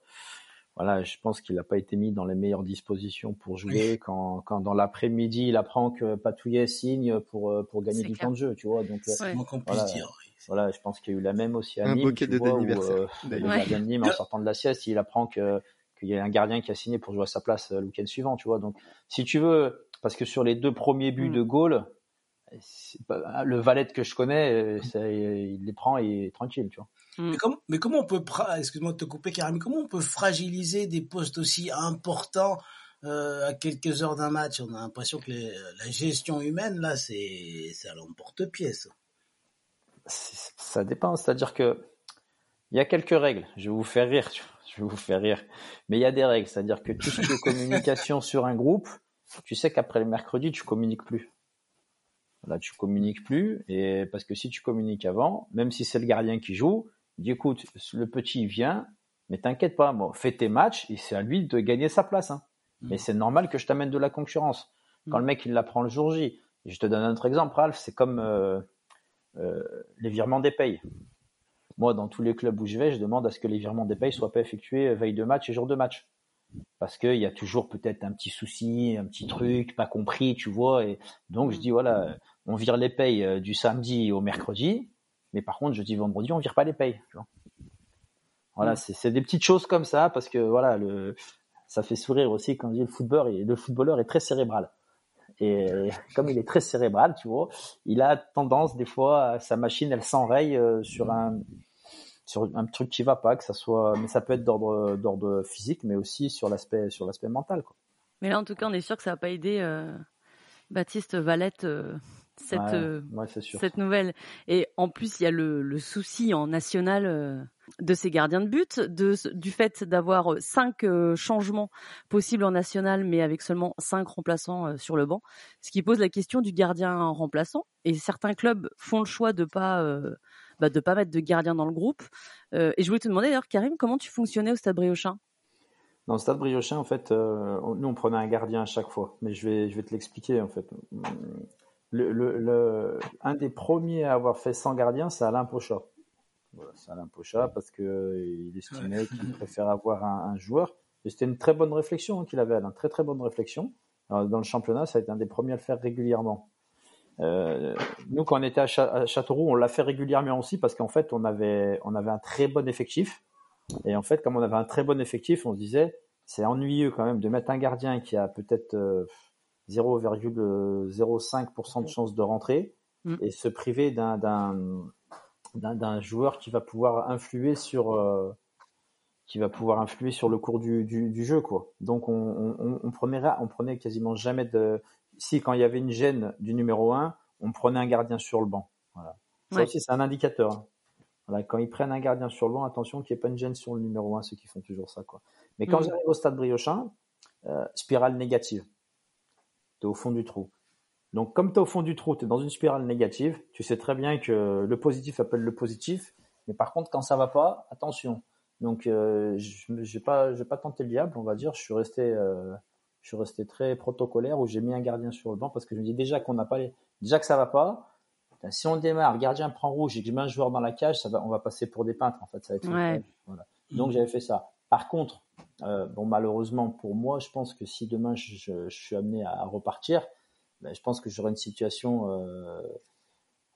[SPEAKER 4] Voilà, je pense qu'il n'a pas été mis dans les meilleures dispositions pour jouer. Quand, quand dans l'après-midi, il apprend que Patouillet signe pour euh, pour gagner du temps de jeu, tu vois. Donc
[SPEAKER 3] euh, voilà, dire.
[SPEAKER 4] voilà, je pense qu'il y a eu la même aussi à un Nîmes, tu vois, où, euh, le gardien de Nîmes, en sortant de la sieste, il apprend que qu'il y a un gardien qui a signé pour jouer à sa place le week-end suivant, tu vois. Donc, si tu veux, parce que sur les deux premiers buts mm. de Gaulle, le valet que je connais, euh, il les prend et est tranquille, tu vois.
[SPEAKER 3] Mais, comment, mais comment on peut, excuse-moi de te couper, Karim, comment on peut fragiliser des postes aussi importants euh, à quelques heures d'un match? On a l'impression que la gestion humaine, là, c'est à l'emporte-pièce.
[SPEAKER 4] Ça dépend, c'est-à-dire que il y a quelques règles. Je vais vous faire rire, je vais vous faire rire. Mais il y a des règles, c'est-à-dire que tout ce qui est communication sur un groupe, tu sais qu'après le mercredi, tu communiques plus. Là, tu communiques plus, et parce que si tu communiques avant, même si c'est le gardien qui joue, il dit écoute, le petit vient, mais t'inquiète pas, bon, fais tes matchs, et c'est à lui de gagner sa place. Hein. Mm. Mais c'est normal que je t'amène de la concurrence. Quand mm. le mec il l'apprend le jour J, je te donne un autre exemple, Ralph, c'est comme euh, euh, les virements des payes. Moi, dans tous les clubs où je vais, je demande à ce que les virements des payes soient pas effectués veille de match et jour de match parce qu'il y a toujours peut-être un petit souci, un petit truc pas compris, tu vois. Et donc je dis voilà, on vire les payes euh, du samedi au mercredi, mais par contre je dis vendredi on vire pas les payes. Tu vois. Voilà, mm. c'est des petites choses comme ça parce que voilà, le, ça fait sourire aussi quand on dit le footballeur, le footballeur est très cérébral. Et comme il est très cérébral, tu vois, il a tendance des fois, sa machine, elle s'enraye euh, sur un sur un truc qui va pas, que ça soit, mais ça peut être d'ordre d'ordre physique, mais aussi sur l'aspect sur l'aspect mental. Quoi.
[SPEAKER 1] Mais là, en tout cas, on est sûr que ça va pas aider euh, Baptiste Valette euh, cette euh, cette nouvelle. Et en plus, il y a le, le souci en national de ces gardiens de but, de, du fait d'avoir cinq changements possibles en national, mais avec seulement cinq remplaçants sur le banc, ce qui pose la question du gardien remplaçant. Et certains clubs font le choix de pas bah, de pas mettre de gardien dans le groupe. Euh, et je voulais te demander d'ailleurs, Karim, comment tu fonctionnais au Stade Briochin?
[SPEAKER 4] Dans le Stade Briochin, en fait, euh, nous on prenait un gardien à chaque fois. Mais je vais, je vais te l'expliquer en fait. Le, le, un des premiers à avoir fait 100 gardiens, c'est Alain Pochat. Voilà, c'est Alain Pochat parce que euh, il estimait qu'il préfère avoir un, joueur. Et c'était une très bonne réflexion hein, qu'il avait, Alain, très très bonne réflexion. dans le championnat, ça a été un des premiers à le faire régulièrement. Euh, nous, quand on était à, Châteauroux, on l'a fait régulièrement aussi parce qu'en fait, on avait, on avait un très bon effectif. Et en fait, comme on avait un très bon effectif, on se disait, c'est ennuyeux quand même de mettre un gardien qui a peut-être 0,05% euh, de chance de rentrer mm. et se priver d'un, joueur qui va pouvoir influer sur, euh, qui va pouvoir influer sur le cours du, du, jeu, quoi. Donc, on, on, on, prenait, on prenait quasiment jamais de, si quand il y avait une gêne du numéro 1, on prenait un gardien sur le banc. Voilà. Ça aussi, c'est un indicateur. Hein. Voilà, quand ils prennent un gardien sur le banc, attention qu'il n'y ait pas une gêne sur le numéro 1, ceux qui font toujours ça. Quoi. Mais quand mm. j'arrive au stade Briochin, euh, spirale négative. Tu es au fond du trou. Donc, comme tu es au fond du trou, tu es dans une spirale négative, tu sais très bien que le positif appelle le positif. Mais par contre, quand ça va pas, attention. Donc, euh, je n'ai pas, pas tenté le diable, on va dire. Je suis resté euh, je suis resté très protocolaire où j'ai mis un gardien sur le banc parce que je me dis déjà qu'on n'a pas les, déjà que ça va pas. Si on démarre, gardien prend rouge et que je mets un joueur dans la cage, ça va, on va passer pour des peintres en fait. Ça va être voilà. Donc j'avais fait ça. Par contre, euh, bon malheureusement pour moi, je pense que si demain je, je, suis amené à, repartir, ben, je pense que j'aurais une situation euh,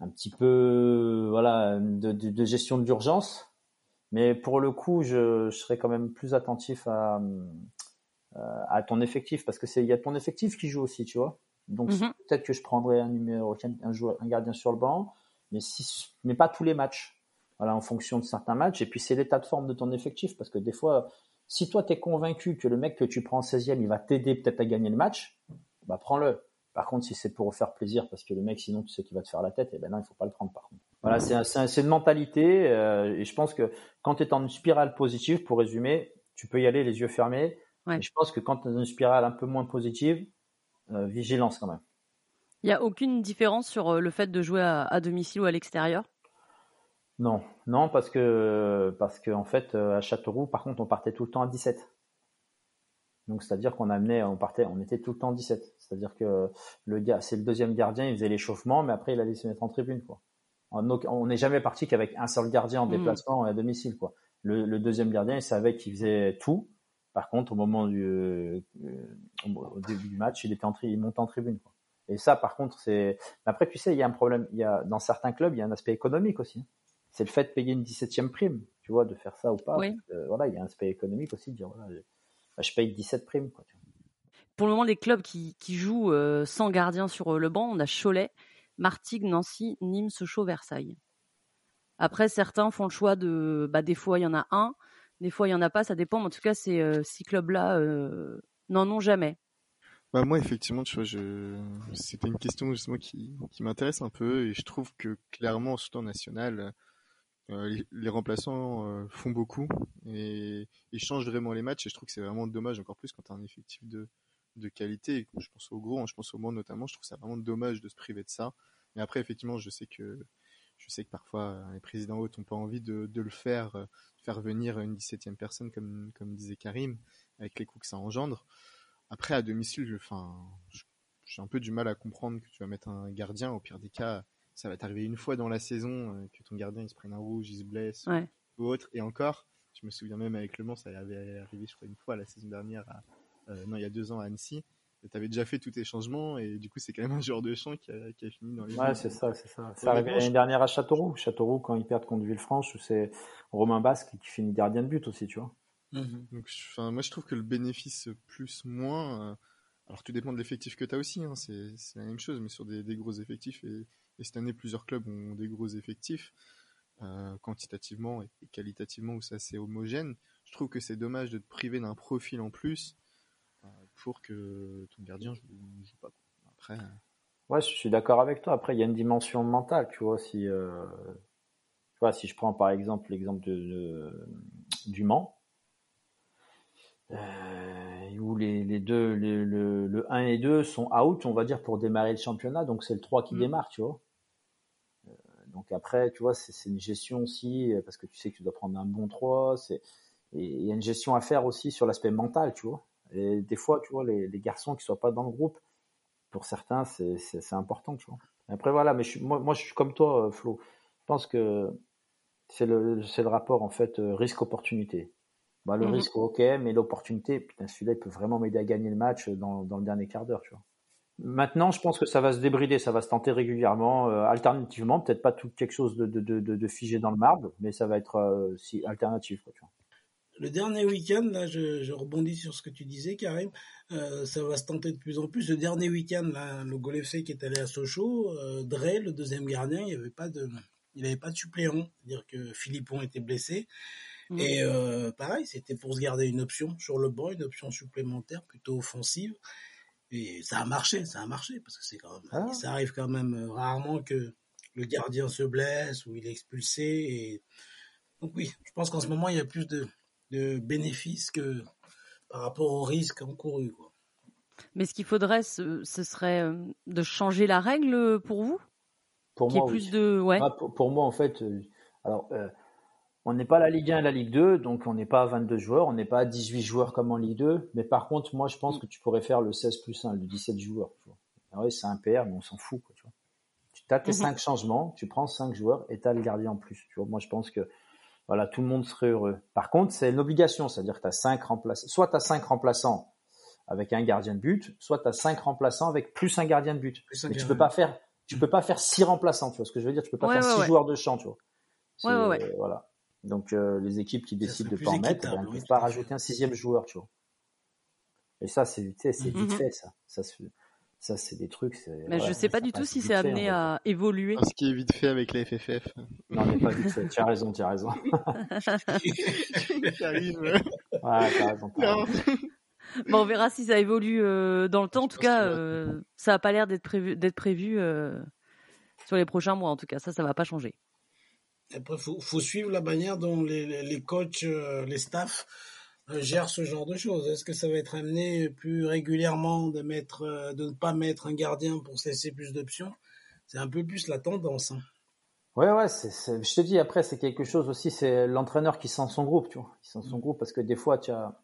[SPEAKER 4] un petit peu voilà de, de, gestion d'urgence. Mais pour le coup, je, je, serais quand même plus attentif à, à ton effectif parce que c'est il y a ton effectif qui joue aussi, tu vois. Donc mhm. peut-être que je prendrais un numéro un joueur un gardien sur le banc, mais si mais pas tous les matchs. Voilà, en fonction de certains matchs. Et puis c'est l'état de forme de ton effectif parce que des fois, si toi tu es convaincu que le mec que tu prends en 16e, il va t'aider peut-être à gagner le match, bah prends-le. Par contre, si c'est pour faire plaisir parce que le mec, sinon, tu sais qu'il va te faire la tête, et eh ben non, il faut pas le prendre par contre. Voilà, c'est une mentalité euh, et je pense que quand tu es en une spirale positive, pour résumer, tu peux y aller les yeux fermés. Et je pense que quand tu dans une spirale un peu moins positive, euh, vigilance quand même.
[SPEAKER 1] Il n'y a aucune différence sur euh, le fait de jouer à, domicile ou à l'extérieur?
[SPEAKER 4] Non, non, parce que parce que en fait à Châteauroux, par contre, on partait tout le temps à 17. Donc c'est-à-dire qu'on amenait, on partait, on était tout le temps à 17. C'est-à-dire que le gars, c'est le deuxième gardien, il faisait l'échauffement, mais après il allait se mettre en tribune, quoi. On n'est jamais parti qu'avec un seul gardien en hmm. déplacement à domicile, quoi. Le, deuxième gardien, il savait qu'il faisait tout. Par contre, au moment du euh, au début du match, il était en il montait en tribune, quoi. Et ça, par contre, c'est. Après, tu sais, il y a un problème. Il y a dans certains clubs, il y a un aspect économique aussi. C'est le fait de payer une 17e prime, tu vois, de faire ça ou pas. voilà, il y a un aspect économique aussi de dire voilà, je paye 17 primes, quoi.
[SPEAKER 1] Pour le moment, les clubs qui, jouent euh, sans gardien sur euh, le banc, on a Cholet, Martigues, Nancy, Nîmes, Sochaux, Versailles. Après, certains font le choix de, bah, des fois il y en a un, des fois il y en a pas, ça dépend. Mais en tout cas, ces euh, six clubs-là n'en ont jamais.
[SPEAKER 2] Bah moi, effectivement, c'était une question justement qui, m'intéresse un peu et je trouve que clairement, surtout en national, les, remplaçants font beaucoup et, et, changent vraiment les matchs et je trouve que c'est vraiment dommage encore plus quand tu as un effectif de, qualité. je pense au gros, hein, je pense au monde notamment. Je trouve ça vraiment dommage de se priver de ça. Mais après, effectivement, je sais que je sais que parfois euh, les présidents hôtes n'ont pas envie de, le faire, euh, faire venir une 17e personne, comme, comme disait Karim, avec les coûts que ça engendre. Après, à domicile, enfin, j'ai un peu du mal à comprendre que tu vas mettre un gardien. Au pire des cas, ça va t'arriver une fois dans la saison euh, que ton gardien il se prenne un rouge, il se blesse ou autre. Et encore, je me souviens même avec Le Mans, ça avait arrivé, je crois, une fois la saison dernière à, euh, non, il y a deux ans à Annecy. Tu avais déjà fait tous tes changements et du coup, c'est quand même un joueur de champ qui a, qui a fini dans les.
[SPEAKER 4] Ouais, c'est ça, c'est ça. C'est arrivé l'année dernière à Châteauroux. Châteauroux, quand ils perdent contre Villefranche, c'est Romain Basque qui finit gardien de but aussi, tu vois.
[SPEAKER 2] Mhm. Donc, enfin, moi, je trouve que le bénéfice plus-moins. Euh, alors, tout dépend de l'effectif que tu as aussi. Hein, c'est la même chose, mais sur des, des gros effectifs. Et, et, cette année, plusieurs clubs ont des gros effectifs, euh, quantitativement et, qualitativement, où c'est assez homogène. Je trouve que c'est dommage de te priver d'un profil en plus pour que ton gardien ne joue pas. Après. Euh,
[SPEAKER 4] ouais, je suis d'accord avec toi. Après, il y a une dimension mentale, tu vois. Si, euh, tu vois, si je prends par exemple l'exemple de, du Mans, euh, où les, les deux, le, le, 1 et 2 sont out, on va dire, pour démarrer le championnat. Donc c'est le 3 qui mm. démarre, tu vois. donc après, tu vois, c'est une gestion aussi, parce que tu sais que tu dois prendre un bon 3. Et il y a une gestion à faire aussi sur l'aspect mental, tu vois. Et des fois, tu vois, les, garçons qui soient pas dans le groupe, pour certains, c'est important, tu vois. Après, voilà, mais je, moi, moi, je suis comme toi, euh, Flo. Je pense que c'est le, le rapport, en fait, euh, risque-opportunité. Bah, le mhm. risque, ok, mais l'opportunité, putain, celui-là, il peut vraiment m'aider à gagner le match dans, dans le dernier quart d'heure, tu vois. Maintenant, je pense que ça va se débrider, ça va se tenter régulièrement, euh, alternativement, peut-être pas tout quelque chose de, de, de, de, figé dans le marbre, mais ça va être si alternatif, quoi, tu vois
[SPEAKER 3] le dernier week-end, là, je, rebondis sur ce que tu disais, Karim, euh, ça va se tenter de plus en plus. Le dernier week-end, là, le Gol FC qui est allé à Sochaux, euh, Dre, le deuxième gardien, il n'y avait pas de, il avait pas de suppléant, c'est-à-dire que Philippon était blessé. Mmh. Et euh, pareil, c'était pour se garder une option sur le banc, une option supplémentaire plutôt offensive. Et ça a marché, ça a marché parce que c'est quand même, ah. ça arrive quand même rarement que le gardien se blesse ou il est expulsé. Et donc oui, je pense qu'en ce moment il y a plus de de bénéfices que par rapport au risque encouru. Quoi.
[SPEAKER 1] Mais ce qu'il faudrait, ce, serait euh, de changer la règle pour vous?
[SPEAKER 4] Pour moi,
[SPEAKER 1] plus de... ouais.
[SPEAKER 4] Ah, pour, moi, en fait, euh, alors, euh, on n'est pas la Ligue 1 et la Ligue 2, donc on n'est pas à 22 joueurs, on n'est pas à 18 joueurs comme en Ligue 2. Mais par contre, moi, je pense que tu pourrais faire le 16 plus 1, le 17 joueurs. Tu vois. Ah oui, c'est un PR, mais on s'en fout. Quoi, tu vois. As tes 5 mhm. changements, tu prends 5 joueurs et tu as le gardien en plus. Tu vois. Moi, je pense que voilà, tout le monde serait heureux. Par contre, c'est une obligation, c'est-à-dire que tu as cinq remplaçants. Soit tu as cinq remplaçants avec un gardien de but, soit tu as cinq remplaçants avec plus un gardien de but. Mais tu peux pas faire, tu peux pas faire six remplaçants, tu vois ce que je veux dire? Tu peux pas faire six joueurs de champ, tu vois. voilà. Donc euh, les équipes qui décident de pas en mettre, ben, ne peuvent pas rajouter un sixième joueur, tu vois. Et ça, c'est c'est vite mm-hmm. fait, ça. Ça se ça, c'est des trucs.
[SPEAKER 1] Mais je sais pas du tout si c'est amené à évoluer.
[SPEAKER 2] Ce qui est vite fait avec la FFF.
[SPEAKER 4] Non, mais pas vite fait. Tu as raison, tu as raison.
[SPEAKER 2] J'arrive.
[SPEAKER 4] Ouais, t'as raison.
[SPEAKER 1] Bon, on verra si ça évolue euh, dans le temps. En tout cas, euh, ça n'a pas l'air d'être prévu, d'être prévu euh, sur les prochains mois. En tout cas, ça, ça va pas changer.
[SPEAKER 3] Après, faut, faut suivre la manière dont les, les coachs, les staffs euh, gère ce genre de choses Est-ce que ça va être amené plus régulièrement de mettre, euh, de ne pas mettre un gardien pour cesser plus d'options? C'est un peu plus la tendance. Hein.
[SPEAKER 4] Ouais, ouais, je te dis, après, c'est quelque chose aussi, c'est l'entraîneur qui sent son groupe, tu vois. Qui sent son groupe parce que des fois, tu as,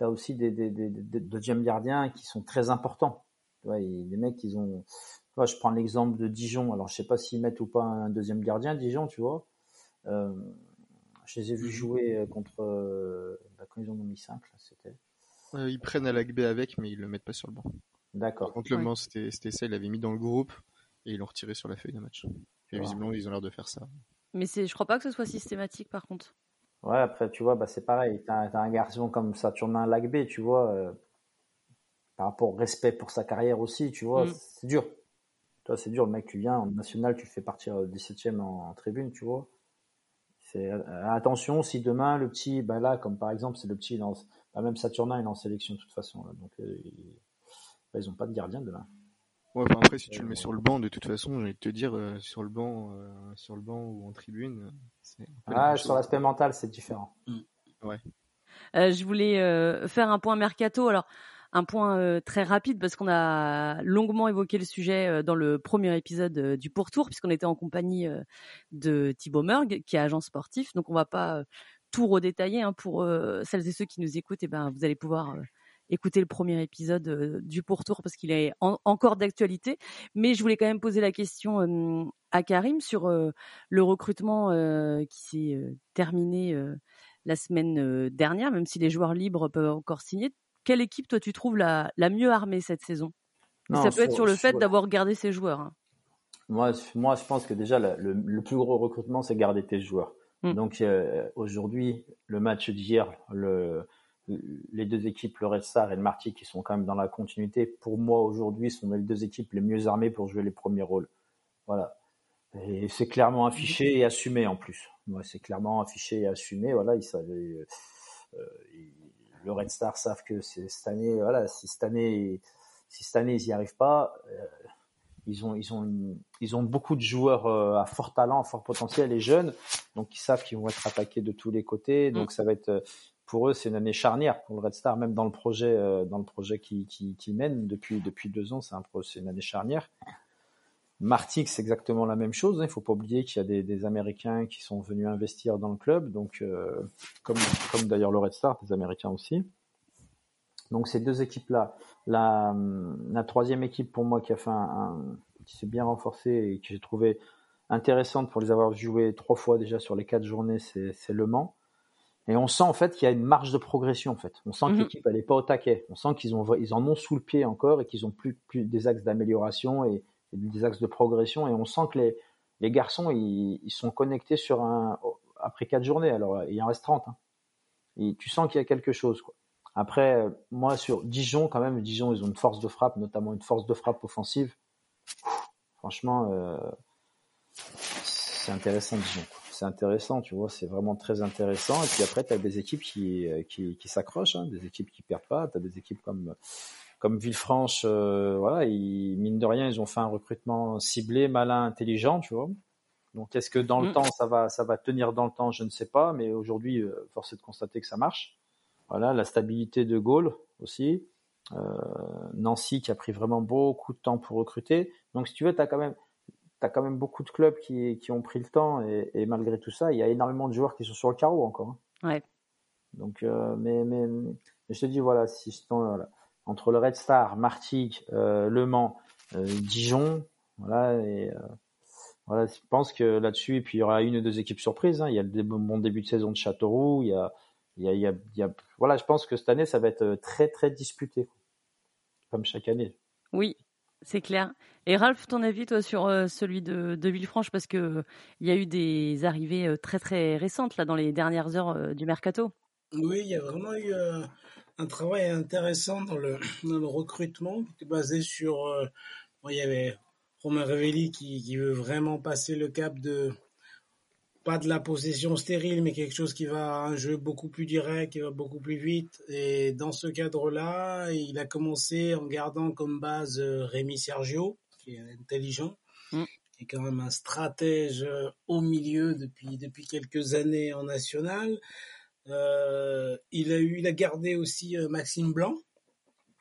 [SPEAKER 4] as aussi des, des, des, des, deuxièmes gardiens qui sont très importants. Tu vois, les mecs, ils ont, tu je prends l'exemple de Dijon. Alors, je sais pas s'ils mettent ou pas un deuxième gardien, Dijon, tu vois. Euh, je les ai vus jouer euh, contre. Euh, bah, quand ils en ont mis 5, là, c'était.
[SPEAKER 2] ils prennent à l'AGB avec, mais ils le mettent pas sur le banc.
[SPEAKER 4] D'accord.
[SPEAKER 2] Contre le ouais. c'était ça, ils l'avaient mis dans le groupe et ils l'ont retiré sur la feuille de match. Et visiblement, ils ont l'air de faire ça.
[SPEAKER 1] Mais je crois pas que ce soit systématique par contre.
[SPEAKER 4] Ouais, après, tu vois, bah, c'est pareil. T'as as un garçon comme Saturnin Lagbe, tu vois, euh, par rapport au respect pour sa carrière aussi, tu vois, mm. c'est dur. Toi, c'est dur, le mec, tu viens en national, tu fais partir 17ème en, en, tribune, tu vois. Euh, attention si demain le petit, bah là comme par exemple c'est le petit, dans, bah même Saturnin est en sélection de toute façon, donc euh, bah, ils, ont pas de gardien demain.
[SPEAKER 2] Ouais, après si tu le mets sur le banc, de toute façon, j'ai te dire euh, sur le banc, sur le banc ou en tribune.
[SPEAKER 4] Ah, sur l'aspect mental, c'est différent.
[SPEAKER 2] Mm. Ouais.
[SPEAKER 1] je voulais faire un point mercato. Alors, un point euh, très rapide parce qu'on a longuement évoqué le sujet euh, dans le premier épisode euh, du pourtour puisqu'on était en compagnie de Thibaut Merg qui est agent sportif. Donc on va pas tout redétailler hein, pour celles et ceux qui nous écoutent. Et eh ben vous allez pouvoir écouter le premier épisode du pourtour parce qu'il est encore d'actualité. Mais je voulais quand même poser la question à Karim sur le recrutement qui s'est terminé la semaine dernière, même si les joueurs libres peuvent encore signer quelle équipe, toi, tu trouves la, mieux armée cette saison? Ça peut être sur le fait d'avoir gardé ses joueurs. Hein.
[SPEAKER 4] Moi, moi, je pense que déjà, le, plus gros recrutement, c'est garder tes joueurs. Hmm. Donc, euh, aujourd'hui, le match d'hier, le, les deux équipes, le Red Star et le Marty, qui sont quand même dans la continuité, pour moi, aujourd'hui, sont les deux équipes les mieux armées pour jouer les premiers rôles. Voilà. Et c'est clairement affiché et assumé en plus. Moi, c'est clairement affiché et assumé. Voilà, ils savaient, euh, le Red Star savent que cette année, voilà, si cette année, si cette année ils n'y arrivent pas, euh, ils ont, ils ont, ils ont beaucoup de joueurs euh, à fort talent, à fort potentiel et jeunes, donc ils savent qu'ils vont être attaqués de tous les côtés. Donc mm. ça va être, euh, pour eux, c'est une année charnière pour le Red Star, même dans le projet, dans le projet qui, qui, qui mène depuis depuis deux ans, c'est un c'est une année charnière. Martix, c'est exactement la même chose. Hein. Il ne faut pas oublier qu'il y a des, Américains qui sont venus investir dans le club, donc euh, comme, comme d'ailleurs le Red Star, des Américains aussi. Donc ces deux équipes-là, la, la, troisième équipe pour moi qui a fait un, qui s'est bien renforcée et que j'ai trouvé intéressante pour les avoir joués trois fois déjà sur les quatre journées, c'est Le Mans. Et on sent en fait qu'il y a une marge de progression en fait. On sent que mhm. l'équipe elle est pas au taquet. On sent qu'ils ont ils en ont sous le pied encore et qu'ils ont plus, plus des axes d'amélioration et des axes de progression et on sent que les, les garçons ils, ils, sont connectés sur un après quatre journées. Alors il en reste 30 hein. et tu sens qu'il y a quelque chose quoi. après moi sur Dijon quand même Dijon ils ont une force de frappe notamment une force de frappe offensive. Franchement euh, c'est intéressant Dijon c'est intéressant tu vois c'est vraiment très intéressant. Et puis après tu as des équipes qui qui, qui s'accrochent hein, des équipes qui perdent pas. Tu as des équipes comme comme Villefranche, euh, voilà, ils, mine de rien, ils ont fait un recrutement ciblé, malin, intelligent, tu vois. Donc, est-ce que dans le mm. temps, ça va, ça va tenir dans le temps Je ne sais pas, mais aujourd'hui, euh, force est de constater que ça marche. Voilà, la stabilité de Gaulle aussi. Euh, Nancy qui a pris vraiment beaucoup de temps pour recruter. Donc, si tu veux, tu as quand même, as quand même beaucoup de clubs qui, qui ont pris le temps et, et, malgré tout ça, il y a énormément de joueurs qui sont sur le carreau encore.
[SPEAKER 1] Hein. Ouais.
[SPEAKER 4] Donc, euh, mais, mais, mais, je te dis voilà, si je voilà entre le Red Star, Martigues, euh, Le Mans, euh, Dijon, voilà et euh, voilà, je pense que là-dessus, et puis il y aura une ou deux équipes surprises. Hein. Il y a le bon début de saison de Châteauroux. Il y a, il y a, il y a, voilà, je pense que cette année, ça va être très très disputé. comme chaque année.
[SPEAKER 1] Oui, c'est clair. Et Ralph, ton avis, toi, sur celui de, de Villefranche, parce que il y a eu des arrivées très très récentes là dans les dernières heures du mercato.
[SPEAKER 3] Oui, il y a vraiment eu un travail intéressant dans le, dans le recrutement qui était basé sur. il y avait Romain Revelli qui, qui veut vraiment passer le cap de pas de la possession stérile, mais quelque chose qui va un jeu beaucoup plus direct, qui va beaucoup plus vite. Et dans ce cadre-là, il a commencé en gardant comme base euh, Rémi Sergio, qui est intelligent, mm. qui est quand même un stratège euh, au milieu depuis depuis quelques années en national. Euh, il a eu, il a gardé aussi Maxime Blanc,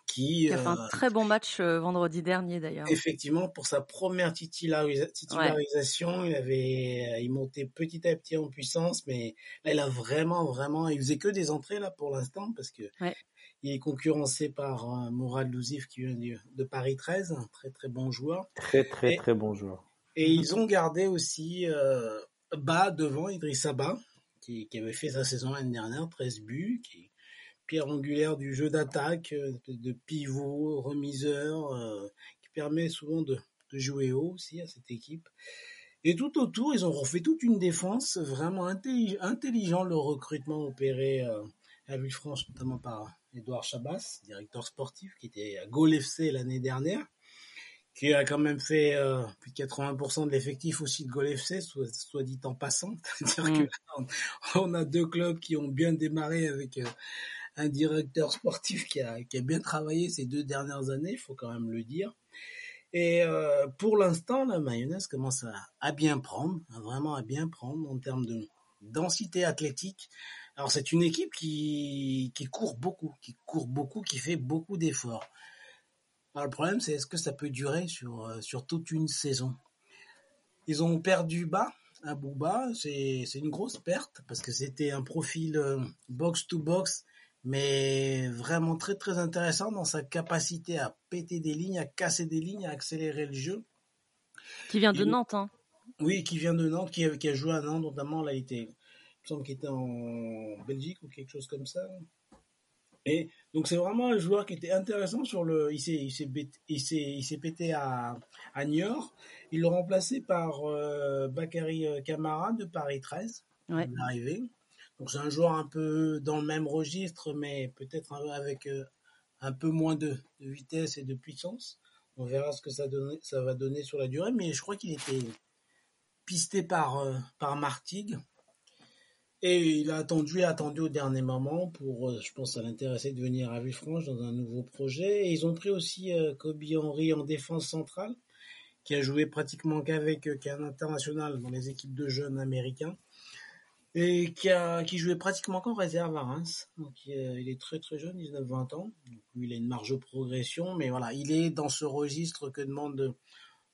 [SPEAKER 1] qui, a fait un euh, très bon match euh, vendredi dernier d'ailleurs.
[SPEAKER 3] Effectivement, pour sa première titularisation, il avait, euh, il montait petit à petit en puissance, mais là, il a vraiment, vraiment, il faisait que des entrées là pour l'instant parce que il est concurrencé par Mourad Louzif qui vient de, Paris 13, un très très bon joueur.
[SPEAKER 4] Très très très bon joueur.
[SPEAKER 3] Et ils ont gardé aussi euh, bas devant Idrissa Ba, qui, avait fait sa saison l'année dernière, 13 buts, qui, pierre angulaire du jeu d'attaque, euh, de, pivot, remiseur, euh, qui permet souvent de, jouer haut aussi à cette équipe. Et tout autour, ils ont refait toute une défense vraiment intelligent, le recrutement opéré euh, à Villefranche, notamment par Edouard Chabas, directeur sportif, qui était à Gaulle l'année dernière, qui a quand même fait plus de 80% de l'effectif aussi de Gaulle FC, soit, dit en passant. C'est-à-dire mmh. qu'on a deux clubs qui ont bien démarré avec un directeur sportif qui a, qui a bien travaillé ces deux dernières années, il faut quand même le dire. Et euh, pour l'instant, la mayonnaise commence à, à, bien prendre, vraiment à bien prendre en termes de densité athlétique. Alors c'est une équipe qui, qui court beaucoup, qui court beaucoup, qui fait beaucoup d'efforts. Alors le problème, c'est est-ce que ça peut durer sur, euh, sur toute une saison? Ils ont perdu bas, à Bouba, c'est une grosse perte parce que c'était un profil euh, box-to-box mais vraiment très très intéressant dans sa capacité à péter des lignes, à casser des lignes, à accélérer le jeu.
[SPEAKER 1] Qui vient de Nantes, hein
[SPEAKER 3] Oui, qui vient de Nantes, qui a, qui a joué à Nantes, notamment là, il était, il me semble qu'il était en Belgique ou quelque chose comme ça. Et donc c'est vraiment un joueur qui était intéressant sur le, il s'est, il s'est, il s'est, il s'est pété à, à Niort. Il l'a remplacé par euh, Bakary Camara de Paris 13. Ouais. Il donc c'est un joueur un peu dans le même registre, mais peut-être avec euh, un peu moins de, vitesse et de puissance. On verra ce que ça, donne, ça va donner sur la durée, mais je crois qu'il était pisté par, euh, par Martigues. Et il a attendu, attendu au dernier moment pour, euh, je pense, à l'intéresser de venir à Villefranche dans un nouveau projet. Et ils ont pris aussi Kobe Henry en défense centrale, qui a joué pratiquement qu'avec qu'un international dans les équipes de jeunes américains et qui a qui jouait pratiquement qu'en réserve à Reims. Donc il est très très jeune, 19-20 ans. Donc, il a une marge de progression, mais voilà, il est dans ce registre que demande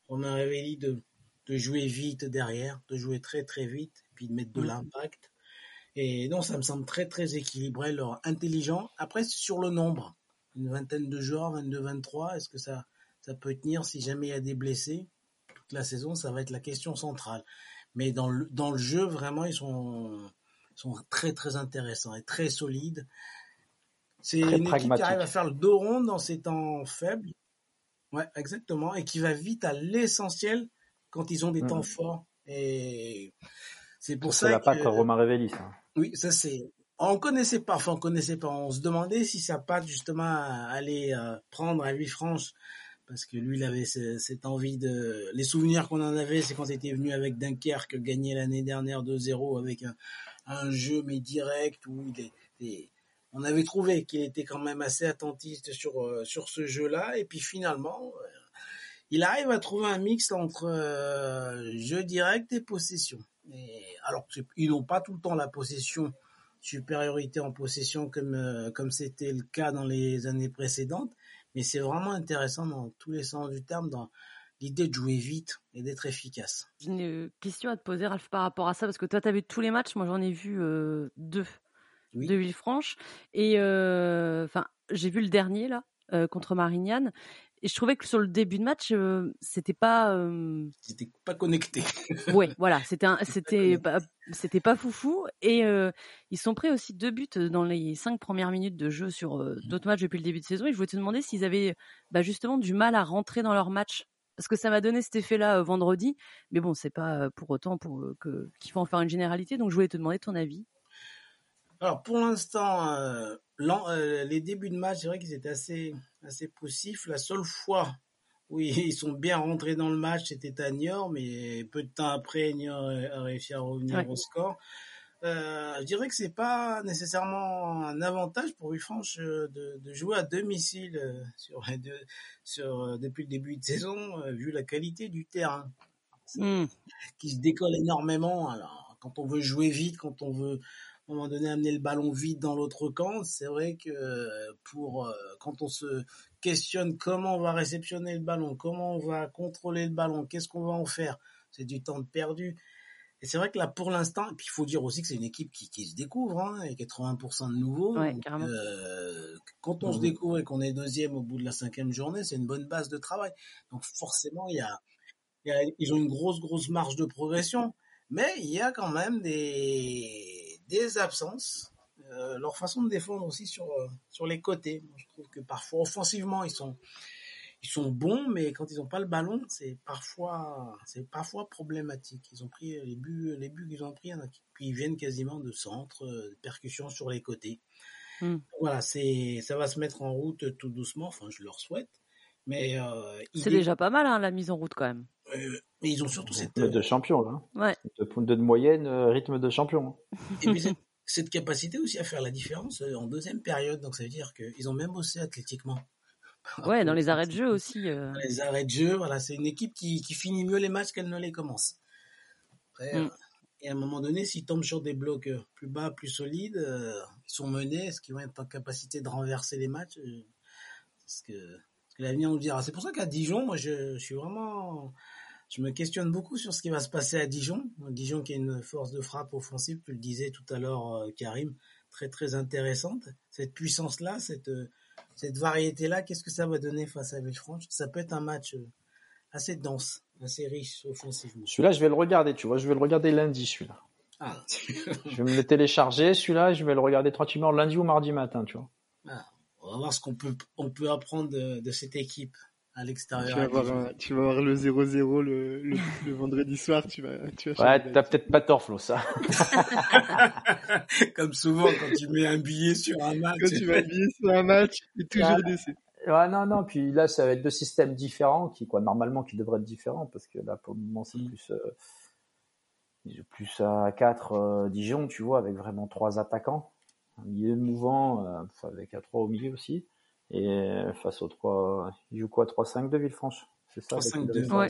[SPEAKER 3] Romain Révelli de de jouer vite derrière, de jouer très très vite, puis de mettre de mmh. l'impact. Et non, ça me semble très très équilibré, leur intelligent. Après, sur le nombre, une vingtaine de joueurs, 22-23, est-ce que ça ça peut tenir si jamais il y a des blessés? Toute la saison Ça va être la question centrale mais dans le, dans le jeu, vraiment, ils sont, sont très très intéressants et très solides. C'est une équipe qui arrive à faire le dos rond dans ces temps faibles. Ouais, exactement, et qui va vite à l'essentiel quand ils ont des temps mmh. forts. Et c'est pour ça,
[SPEAKER 4] ça
[SPEAKER 3] que...
[SPEAKER 4] pas que Romain Révéli, ça.
[SPEAKER 3] Oui, ça c'est. On connaissait pas, enfin on connaissait pas. On se demandait si ça pas justement aller euh, prendre à Villefranche parce que lui, il avait cette envie de... Les souvenirs qu'on en avait, c'est quand il était venu avec Dunkerque, gagné l'année dernière 2-0 avec un, jeu mais direct, où il on avait trouvé qu'il était quand même assez attentiste sur, euh, sur ce jeu-là, et puis finalement, euh, il arrive à trouver un mix entre euh, jeu direct et possession. Et, alors, ils n'ont pas tout le temps la possession, supériorité en possession comme comme c'était le cas dans les années précédentes, mais c'est vraiment intéressant dans tous les sens du terme, dans l'idée de jouer vite et d'être efficace.
[SPEAKER 1] J'ai une question à te poser, Ralph, par rapport à ça, parce que toi, tu as vu tous les matchs, moi j'en ai vu euh, deux. De Villefranche, et euh, enfin, j'ai vu le dernier là, euh, contre Marignane, Et je trouvais que sur le début de match, euh, c'était pas. Euh...
[SPEAKER 3] C'était pas connecté.
[SPEAKER 1] ouais, voilà, c'était c'était pas, c'était pas foufou. Et euh, ils sont pris aussi deux buts dans les cinq premières minutes de jeu sur euh, mmh. d'autres matchs depuis le début de saison. Et je voulais te demander s'ils avaient bah, justement du mal à rentrer dans leur match. Parce que ça m'a donné cet effet-là vendredi, mais bon, c'est pas pour autant pour que qu'il faut en faire une généralité. Donc, je voulais te demander ton avis.
[SPEAKER 3] Alors, pour l'instant, euh, les débuts de match, c'est vrai qu'ils étaient assez, assez poussifs. La seule fois où ils sont bien rentrés dans le match, c'était à Niort, mais peu de temps après, Niort a réussi à revenir au score. Euh, je dirais que c'est pas nécessairement un avantage pour euh, de, de jouer à domicile sur, sur, depuis le début de saison, vu la qualité du terrain, hmm. qui se décolle énormément. Alors, quand on veut jouer vite, quand on veut à un moment donné amener le ballon vite dans l'autre camp. C'est vrai que pour euh, quand on se questionne comment on va réceptionner le ballon, comment on va contrôler le ballon, qu'est-ce qu'on va en faire, c'est du temps perdu. Et c'est vrai que là, pour l'instant, et puis il faut dire aussi que c'est une équipe qui, qui se découvre, hein, et 80% de nouveaux. euh, quand on se mmh découvre et qu'on est deuxième au bout de la cinquième journée, c'est une bonne base de travail. Donc forcément, il y a, il y a, ils ont une grosse, grosse marge de progression, mais il y a quand même des, des absences. Euh, leur façon de défendre aussi sur, euh, sur les côtés. je trouve que parfois, offensivement, ils sont, ils sont bons, mais quand ils n'ont pas le ballon, c'est parfois, c'est parfois problématique. Ils ont pris les buts, les buts qu'ils ont pris, puis ils viennent quasiment de centre, euh, de percussions sur les côtés. Hmm. Voilà, c'est, ça va se mettre en route tout doucement. Enfin, je leur souhaite. Mais
[SPEAKER 1] c'est déjà pas mal hein, la mise en route quand même.
[SPEAKER 3] Euh, mais ils ont surtout cette.
[SPEAKER 4] Rythme de champion, là.
[SPEAKER 1] Ouais.
[SPEAKER 4] De, de, moyenne, euh, rythme de champion.
[SPEAKER 3] Et puis cette, capacité aussi à faire la différence euh, en deuxième période. Donc ça veut dire qu'ils ont même bossé athlétiquement.
[SPEAKER 1] Ouais, dans les arrêts de jeu aussi. Dans
[SPEAKER 3] les arrêts de jeu, voilà, c'est une équipe qui, qui, finit mieux les matchs qu'elle ne les commence. Après, mm. et à un moment donné, s'ils tombent sur des blocs plus bas, plus solides, ils sont menés, est-ce qu'ils vont être en capacité de renverser les matchs parce que l'avenir nous dira. C'est pour ça qu'à Dijon, moi, je, je suis vraiment je me questionne beaucoup sur ce qui va se passer à Dijon. Dijon qui est une force de frappe offensive, tu le disais tout à l'heure, euh, Karim, très très intéressante. Cette puissance-là, cette, euh, cette variété-là, qu'est-ce que ça va donner face à Villefranche? Ça peut être un match euh, assez dense, assez riche offensivement.
[SPEAKER 4] Celui-là, je vais le regarder, tu vois, je vais le regarder lundi, celui-là. Ah. je vais me le télécharger, celui-là, je vais le regarder tranquillement lundi ou mardi matin, tu vois.
[SPEAKER 3] Ah, on va voir ce qu'on peut, on peut apprendre de cette équipe à l'extérieur.
[SPEAKER 2] Tu vas, voir, tu vas voir le 0-0 le, le, vendredi soir. Tu vas, tu
[SPEAKER 4] vas ouais, t'as peut-être pas tort, Flo, ça.
[SPEAKER 3] Comme souvent, quand tu mets un billet sur un match.
[SPEAKER 2] Quand tu mets un billet sur un match, il toujours ouais, décès.
[SPEAKER 4] Ouais, non, non. Puis là, ça va être deux systèmes différents, qui, quoi, normalement, qui devraient être différents, parce que là, pour le moment, c'est mm. plus, euh, plus à 4 euh, Dijon, tu vois, avec vraiment trois attaquants. Un milieu mouvant, euh, avec à 3 au milieu aussi. Et euh, face aux 3, il joue quoi 3-5 de Villefranche?
[SPEAKER 3] C'est ça 3-5-2. Ouais.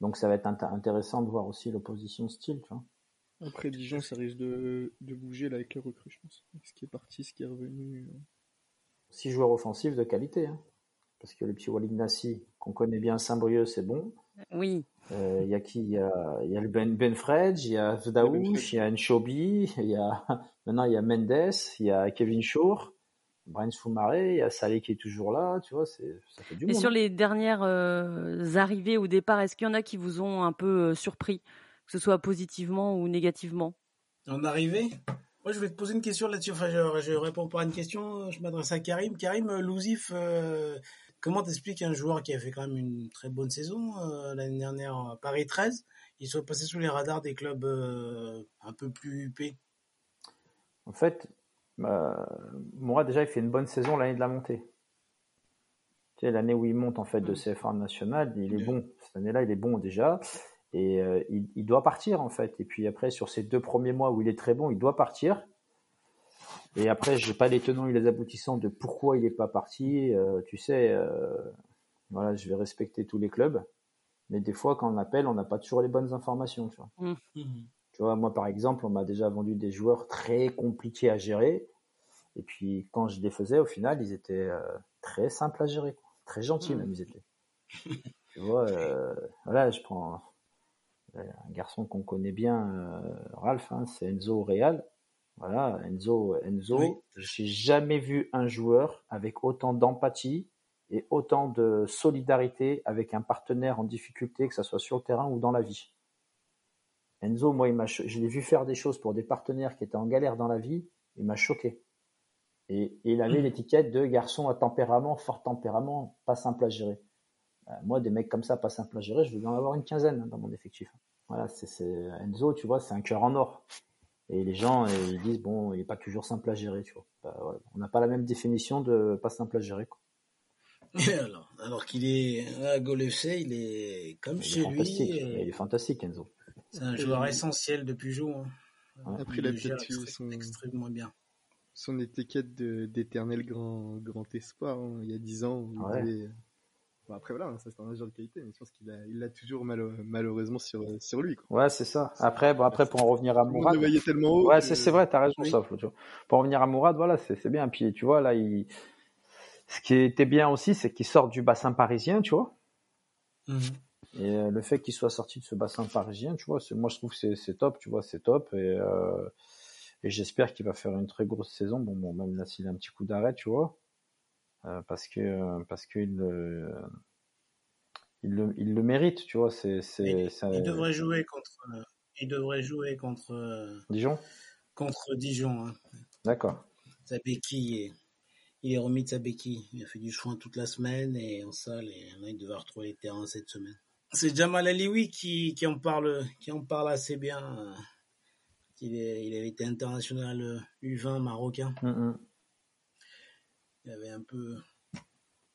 [SPEAKER 4] Donc ça va être intéressant de voir aussi l'opposition style, tu vois.
[SPEAKER 2] Après Dijon, ça risque de, de bouger là avec les recrues, je pense. Ce qui est parti, ce qui est revenu. Euh.
[SPEAKER 4] Six joueurs offensifs de qualité. Hein. Parce que le petit Walid Nassi, qu'on connaît bien à Saint-Brieuc, c'est bon.
[SPEAKER 1] Oui.
[SPEAKER 4] Il euh, y a qui? Il y a, y a le Ben, ben Fredge, il y a Vdaouch, il y a Nchobi, il y a maintenant il y a Mendes, il y a Kevin Shore. Brian Soumaré, il y a Salé qui est toujours là, tu vois, c'est, ça fait du
[SPEAKER 1] Et sur les dernières euh, arrivées au départ, est-ce qu'il y en a qui vous ont un peu euh, surpris, que ce soit positivement ou négativement?
[SPEAKER 3] En arrivée? Moi, je vais te poser une question là-dessus. Enfin, je, je réponds pas à une question, je m'adresse à Karim. Karim euh, Louzif, comment t'expliques un joueur qui a fait quand même une très bonne saison l'année dernière à Paris 13, il soit passé sous les radars des clubs un peu plus huppés?
[SPEAKER 4] En fait, bah, Moura, déjà, il fait une bonne saison l'année de la montée. Tu sais, l'année où il monte en fait de CFA national, il est bon. Cette année-là, il est bon déjà. Et euh, il, doit partir en fait. Et puis après, sur ces deux premiers mois où il est très bon, il doit partir. Et après, j'ai pas les tenants et les aboutissants de pourquoi il n'est pas parti. Euh, tu sais, euh, voilà, je vais respecter tous les clubs. Mais des fois, quand on appelle, on n'a pas toujours les bonnes informations. Tu vois. Mmh. Mmh moi, par exemple, on m'a déjà vendu des joueurs très compliqués à gérer. Et puis, quand je les faisais, au final, ils étaient euh, très simples à gérer. Très gentils, même, ils étaient. tu vois, euh, voilà, je prends euh, un garçon qu'on connaît bien, Ralph, hein, c'est Enzo Real. Voilà, Enzo, Enzo, j'ai jamais vu un joueur avec autant d'empathie et autant de solidarité avec un partenaire en difficulté, que ce soit sur le terrain ou dans la vie. Enzo, moi, il je l'ai vu faire des choses pour des partenaires qui étaient en galère dans la vie, il m'a choqué. Et, il avait mmh. l'étiquette de garçon à tempérament, fort tempérament, pas simple à gérer. Euh, moi, des mecs comme ça, pas simple à gérer, je veux en avoir une quinzaine hein, dans mon effectif. Voilà, c'est Enzo, tu vois, c'est un cœur en or. Et les gens, ils disent bon, il n'est pas toujours simple à gérer, tu vois. Bah, on n'a pas la même définition de pas simple à gérer. Quoi.
[SPEAKER 3] alors, alors qu'il est à FC, il est comme chez lui.
[SPEAKER 4] Il est fantastique, Enzo.
[SPEAKER 3] C'est un joueur essentiel depuis jour.
[SPEAKER 2] Hein. Après, il a peut-être son... extrêmement bien. Son étiquette d'éternel grand, grand espoir, hein. il y a 10 ans. Bon, après, voilà, hein, ça c'est un joueur de qualité, mais je pense qu'il a, il l'a toujours malheureusement sur, sur lui.
[SPEAKER 4] Quoi. Ouais, c'est ça. Après, bon, après, pour en revenir à Mourad.
[SPEAKER 2] tellement haut.
[SPEAKER 4] Ouais, c'est, c'est vrai, t'as raison, ça, Pour en revenir à Mourad, voilà, c'est, c'est bien. Puis, tu vois, là, il, ce qui était bien aussi, c'est qu'il sort du bassin parisien, tu vois. Mhm. Et euh, le fait qu'il soit sorti de ce bassin parisien, tu vois, moi je trouve que c'est top, tu vois, c'est top. Et, euh, et j'espère qu'il va faire une très grosse saison. Bon, bon même là, s'il a un petit coup d'arrêt, tu vois, euh, parce que parce qu'il il le, il le mérite, tu vois. C'est, c'est,
[SPEAKER 3] il, devrait jouer contre. Il devrait jouer contre.
[SPEAKER 4] Dijon?
[SPEAKER 3] Contre Dijon. Hein.
[SPEAKER 4] D'accord.
[SPEAKER 3] Sa béquille il est remis de sa béquille. Il a fait du chouin toute la semaine et en salle et là, il devait retrouver les terrains cette semaine. C'est Jamal Alioui qui, qui en parle, qui en parle assez bien. Il, est, il avait été international U20 marocain. Mm-hmm. Il avait un peu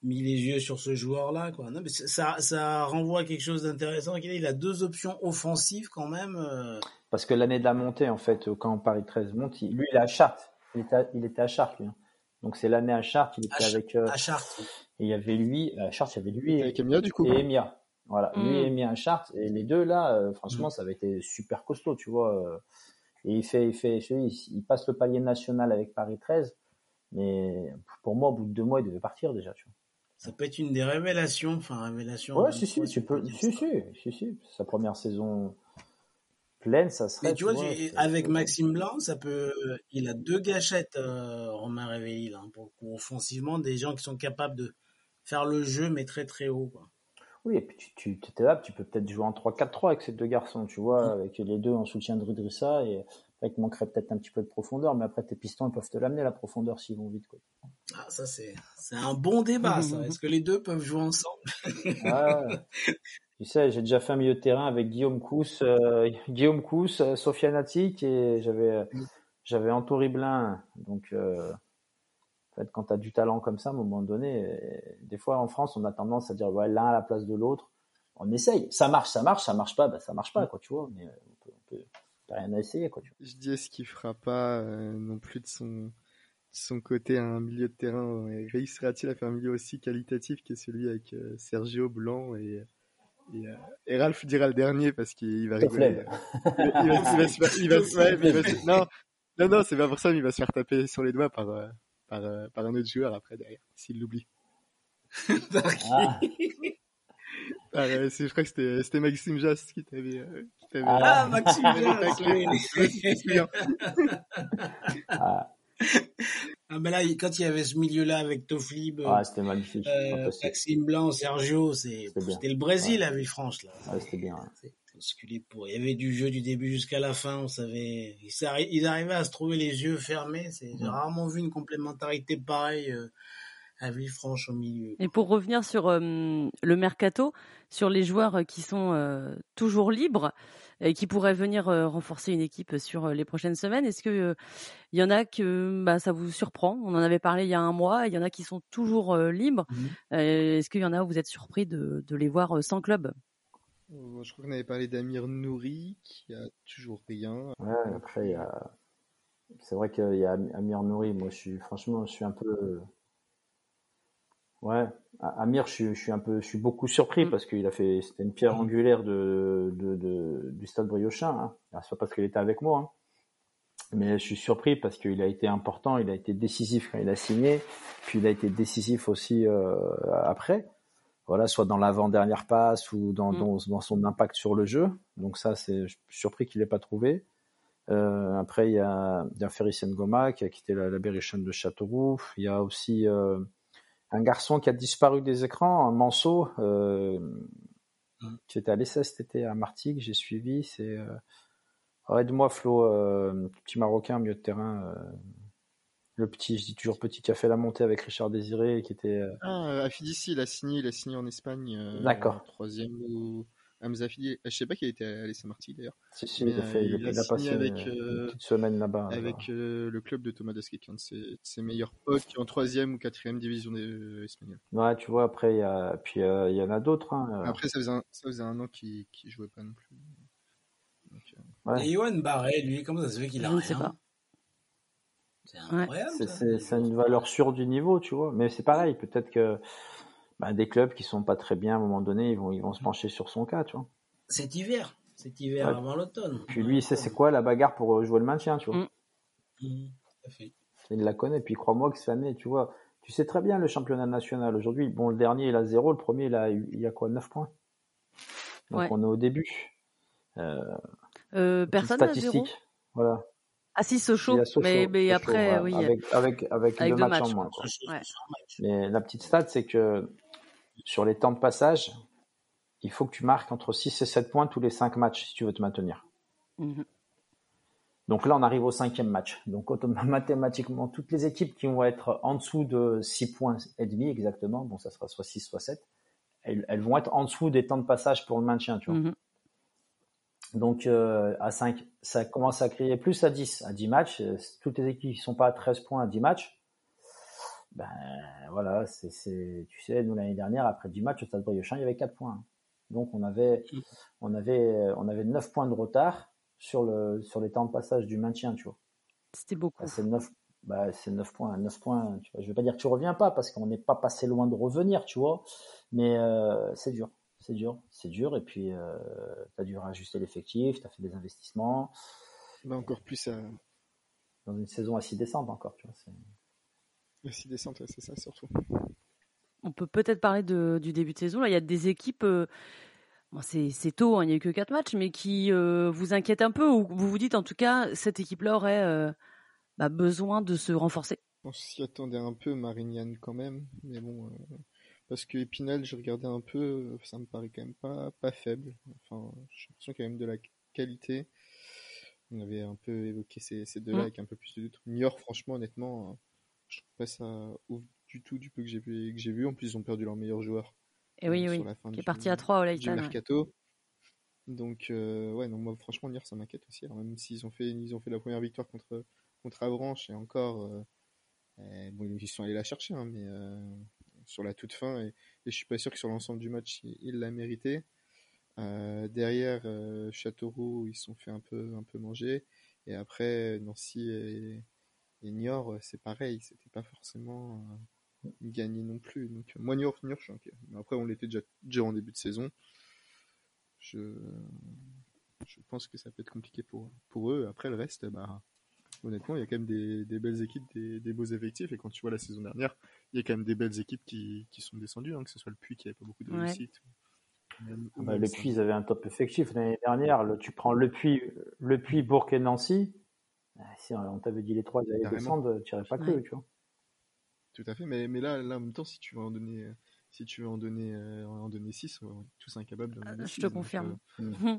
[SPEAKER 3] mis les yeux sur ce joueur-là, quoi. Non, mais ça, ça renvoie à quelque chose d'intéressant. Il a deux options offensives quand même. Euh.
[SPEAKER 4] Parce que l'année de la montée, en fait, quand Paris 13 monte, lui, il est à Chartres. Il était à, il était à Chartres, lui. Hein. Donc c'est l'année à Chartres, il était avec.
[SPEAKER 3] Euh, à Chartres.
[SPEAKER 4] Et il y avait lui, à Chartres, il y avait lui
[SPEAKER 2] et, Emia du coup.
[SPEAKER 4] Et Emia. Voilà, lui et mm. Emia à Chartres. Et les deux là, euh, franchement, mm. ça avait été super costaud, tu vois. Euh. Et il fait, il fait, il, passe le palier national avec Paris 13. Mais pour moi, au bout de deux mois, il devait partir déjà, tu vois.
[SPEAKER 3] Ça peut être une des révélations, enfin révélation.
[SPEAKER 4] Ouais, si, si, tu peux, si, si, si, si, sa première saison pleine, ça serait.
[SPEAKER 3] Mais tu vois, avec Maxime Blanc, ça peut. Il a deux gâchettes, euh, Romain Réveillé, là, pour, offensivement, des gens qui sont capables de faire le jeu, mais très très haut. Quoi.
[SPEAKER 4] Oui, et puis tu, tu là, tu peux peut-être jouer en 3-4-3 avec ces deux garçons, tu vois, mmh. avec les deux en soutien de Rudrissa, et il manquerait peut-être un petit peu de profondeur, mais après, tes pistons, ils peuvent te l'amener, la profondeur, s'ils vont vite. Quoi.
[SPEAKER 3] Ah, ça, c'est, c'est un bon débat, ça. Est-ce que les deux peuvent jouer ensemble?
[SPEAKER 4] Ah, Tu sais, j'ai déjà fait un milieu de terrain avec Guillaume Cousse, euh, Guillaume Cousse, euh, Attic et j'avais j'avais Anto Riblin. Donc, euh, en fait, quand tu as du talent comme ça, à un moment donné, des fois en France, on a tendance à dire ouais, l'un à la place de l'autre. On essaye. Ça marche, ça marche, ça marche pas, bah, ça marche pas, quoi, tu vois. Mais rien à essayer, quoi. Tu vois.
[SPEAKER 2] Je dis, est-ce qu'il fera pas non plus de son son côté un milieu de terrain réussira-t-il à faire un milieu aussi qualitatif que celui avec Sergio Blanc et et, euh, et, Ralph dira le dernier parce qu'il va rigoler. Il va, se non, non, non, c'est pas pour ça, mais il va se faire taper sur les doigts par, euh, par, euh, par un autre joueur après derrière, s'il l'oublie.
[SPEAKER 3] ah.
[SPEAKER 2] ah, je crois que c'était, c'était Maxime Jas qui t'avait, euh, qui t'avait,
[SPEAKER 3] ah, Maxime Jas,
[SPEAKER 4] ah.
[SPEAKER 3] Ah ben là, quand il y avait ce milieu-là avec Toflib,
[SPEAKER 4] ah, c'était magnifique,
[SPEAKER 3] euh, Maxime Blanc, Sergio, c'était le Brésil à Villefranche là.
[SPEAKER 4] Ouais, c'était bien.
[SPEAKER 3] Pour... Il y avait du jeu du début jusqu'à la fin, on savait, ils arrivaient à se trouver les yeux fermés. J'ai rarement vu une complémentarité pareille. Euh, à Villefranche au milieu.
[SPEAKER 1] Et pour revenir sur euh, le mercato, sur les joueurs qui sont euh, toujours libres, et qui pourraient venir euh, renforcer une équipe sur euh, les prochaines semaines. Est-ce que euh, il y en a que bah, ça vous surprend? On en avait parlé il y a un mois. Il y en a qui sont toujours libres. Mmh est-ce qu'il y en a où vous êtes surpris de, de les voir sans club?
[SPEAKER 2] Je crois qu'on avait parlé d'Amir Nouri qui a toujours rien.
[SPEAKER 4] Ouais, après il y a c'est vrai qu'il y a Amir Nouri. Moi, je suis franchement, je suis un peu Ouais, Amir, je, suis un peu, je suis beaucoup surpris mm. parce qu'il a fait, c'était une pierre mm. angulaire de, de, du Stade Briochin. Hein. C'est pas parce qu'il était avec moi, hein. mais je suis surpris parce qu'il a été important, il a été décisif quand il a signé, puis il a été décisif aussi euh, après. Voilà, soit dans l'avant-dernière passe ou dans, mm. dans, son impact sur le jeu. Donc ça, c'est, je suis surpris qu'il l'ait pas trouvé. Euh, après, il y a, il y a Ferry Goma qui a quitté la, la de Châteauroux. Il y a aussi euh, un garçon qui a disparu des écrans, un Manceau, euh, mm. qui était à l'essai cet été à Martigues, j'ai suivi. C'est euh... aide-moi Flo, euh, petit Marocain milieu de terrain. Euh, le petit, je dis toujours petit, qui a fait la montée avec Richard Désiré, qui était.
[SPEAKER 2] Ah, Afidissi, il a signé, il a signé en Espagne.
[SPEAKER 4] D'accord.
[SPEAKER 2] Troisième ou Hamza Fidi, je sais pas qui a été à l'essai Martigues d'ailleurs.
[SPEAKER 4] Si, si, il a fait, il, a, passé avec, une petite semaine là-bas.
[SPEAKER 2] Avec le club de Thomas Desquet, qui est un de ses, ses, meilleurs potes, qui est en troisième ou quatrième division espagnoles.
[SPEAKER 4] Ouais, tu vois, après, il y a, puis il y en a d'autres. Hein.
[SPEAKER 2] Après, ça faisait un, ça faisait un an qu'il qu jouait pas non plus.
[SPEAKER 3] Donc, ouais. Et Johan Barret, lui, comment ça se fait qu'il a
[SPEAKER 1] Je
[SPEAKER 3] rien
[SPEAKER 1] sais pas.
[SPEAKER 3] C'est incroyable.
[SPEAKER 4] C'est une valeur sûre du niveau, tu vois. Mais c'est pareil, peut-être que bah, des clubs qui sont pas très bien à un moment donné, ils vont, ils vont se pencher sur son cas, tu vois.
[SPEAKER 3] Cet hiver, cet hiver ouais. avant l'automne.
[SPEAKER 4] Puis lui, il sait c'est quoi la bagarre pour jouer le maintien, tu vois?
[SPEAKER 1] Mm.
[SPEAKER 3] Mmh, fait.
[SPEAKER 4] Il la connaît, puis crois-moi que cette année, tu vois, tu sais très bien le championnat national aujourd'hui. Bon, le dernier, il a zéro, le premier, il a, il y a quoi, 9 points? Donc
[SPEAKER 1] Ouais.
[SPEAKER 4] on est au début. Euh,
[SPEAKER 1] Euh, personne n'a zéro?
[SPEAKER 4] statistique. Voilà.
[SPEAKER 1] Ah si, Sochaux, mais, mais
[SPEAKER 4] Sochaux,
[SPEAKER 1] après,
[SPEAKER 4] voilà,
[SPEAKER 1] oui.
[SPEAKER 4] avec, avec, avec,
[SPEAKER 1] Avec
[SPEAKER 4] deux
[SPEAKER 1] deux
[SPEAKER 4] matchs,
[SPEAKER 1] matchs,
[SPEAKER 4] en moins.
[SPEAKER 1] quoi.
[SPEAKER 4] quoi.
[SPEAKER 1] Ouais.
[SPEAKER 4] Mais la petite stat, c'est que sur les temps de passage, il faut que tu marques entre 6 et 7 points tous les 5 matchs si tu veux te maintenir.
[SPEAKER 1] Mhm.
[SPEAKER 4] Donc là, on arrive au cinquième match. Donc mathématiquement, toutes les équipes qui vont être en dessous de 6 points et demi exactement, bon, ça sera soit 6, soit 7, elles, elles vont être en dessous des temps de passage pour le maintien, tu vois.
[SPEAKER 1] Mhm.
[SPEAKER 4] Donc euh, à 5, ça commence à crier plus à 10. À 10 matchs, euh, toutes les équipes qui sont pas à 13 points à 10 matchs, ben voilà, c'est, c'est, tu sais, nous l'année dernière, après 10 matchs, au Stade Briochin, il y avait 4 points. Donc on avait, on avait, on avait 9 points de retard sur le, sur les temps de passage du maintien, tu vois.
[SPEAKER 1] C'était beaucoup.
[SPEAKER 4] Bah, c'est 9, bah, c'est 9 points, 9 points, tu vois. Je vais pas dire que tu reviens pas parce qu'on n'est pas passé loin de revenir, tu vois. Mais euh, c'est dur, c'est dur, c'est dur. Et puis, euh, tu as dû rajuster l'effectif, tu as fait des investissements
[SPEAKER 2] Là encore plus à
[SPEAKER 4] dans une saison à 6 décembre encore, tu vois. C'est-
[SPEAKER 2] la 6 descente, ouais, c'est ça surtout.
[SPEAKER 1] On peut peut-être parler de, du début de saison. Là, il y a des équipes. euh, bon, c'est, tôt, hein, il n'y a eu que quatre matchs, mais qui euh, vous inquiètent un peu ou vous vous dites en tout cas cette équipe-là aurait euh, bah, besoin de se renforcer?
[SPEAKER 2] On s'y attendait un peu, Marignane quand même, mais bon, parce que Épinal, je regardais un peu, ça me paraît quand même pas, pas faible. Enfin, j'ai l'impression qu'il y a quand même de la qualité. On avait un peu évoqué ces, ces deux-là
[SPEAKER 1] Mm.
[SPEAKER 2] avec un peu plus de doute. Niort, franchement, honnêtement, je trouve pas ça ouf du tout du peu que j'ai vu. Que j'ai vu. En plus, ils ont perdu leur meilleur joueur.
[SPEAKER 1] Et oui,
[SPEAKER 2] euh,
[SPEAKER 1] oui, qui est parti à 3 au
[SPEAKER 2] du
[SPEAKER 1] Leighton.
[SPEAKER 2] mercato. Donc euh, ouais, non, moi franchement Niort ça m'inquiète aussi. Alors même s'ils ont fait ils ont fait la première victoire contre contre Avranches et encore euh, euh, bon ils sont allés la chercher hein, mais sur la toute fin et, et je suis pas sûr que sur l'ensemble du match ils il l'a mérité. Derrière Châteauroux ils se sont fait un peu un peu manger et après Nancy et Niort euh, c'est pareil c'était pas forcément euh, gagné non plus donc moi Niort Niort je suis inquiet mais après on l'était déjà déjà en début de saison je, je pense que ça peut être compliqué pour, pour eux. Après, le reste, bah, honnêtement, il y a quand même des, des belles équipes, des, des beaux effectifs. Et quand tu vois la saison dernière, il y a quand même des belles équipes qui, qui sont descendues, hein, que ce soit le Puy qui avait pas beaucoup de
[SPEAKER 1] Ouais.
[SPEAKER 2] réussite. même- ou
[SPEAKER 4] Bah,
[SPEAKER 2] même
[SPEAKER 4] le
[SPEAKER 2] ça.
[SPEAKER 4] Puy, ils avaient un top effectif l'année dernière. Le, tu prends le Puy, le Puy, Bourg et Nancy. Ah, Si on t'avait dit les trois, ils allaient descendre, tu n'irais pas cru,
[SPEAKER 1] Ouais.
[SPEAKER 4] tu vois.
[SPEAKER 2] Tout à fait. Mais, mais là, là, en même temps, si tu veux en donner, euh, si tu veux en donner, euh, en donner 6, on est tous incapables d'en donner
[SPEAKER 1] je
[SPEAKER 2] six,
[SPEAKER 1] te confirme.
[SPEAKER 2] Euh,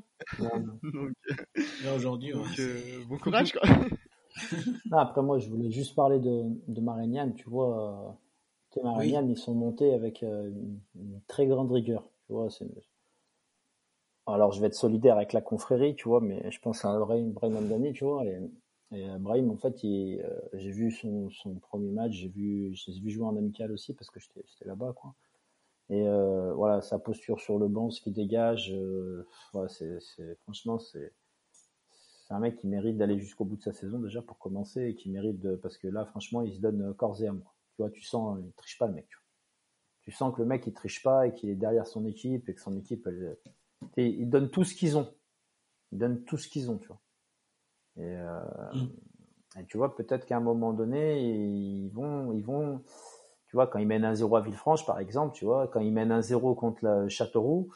[SPEAKER 3] aujourd'hui,
[SPEAKER 2] euh, bon courage, quoi.
[SPEAKER 4] Non, après, moi, je voulais juste parler de, de Marignane. Tu vois, euh, tu Marignane, ils sont montés avec euh, une, une très grande rigueur. Tu vois, c'est... Alors, je vais être solidaire avec la confrérie, tu vois, mais je pense à Brahim, Brahim Amdani, tu vois. Et, et euh, Brahim, en fait, il, euh, j'ai vu son, son premier match, j'ai vu, je l'ai vu jouer en amical aussi parce que j'étais, là-bas, quoi. Et euh, voilà, sa posture sur le banc, ce qu'il dégage, euh, voilà, franchement, c'est, un mec qui mérite d'aller jusqu'au bout de sa saison déjà pour commencer et qui mérite de parce que là franchement il se donne euh, corps et âme tu vois tu sens il triche pas le mec tu, vois. tu sens que le mec il triche pas et qu'il est derrière son équipe et que son équipe elle, ils donnent tout ce qu'ils ont ils donnent tout ce qu'ils ont tu vois et, euh,
[SPEAKER 3] Mm.
[SPEAKER 4] et tu vois peut-être qu'à un moment donné ils vont ils vont tu vois quand ils mènent un 0 à Villefranche par exemple tu vois quand ils mènent un 0 contre le Châteauroux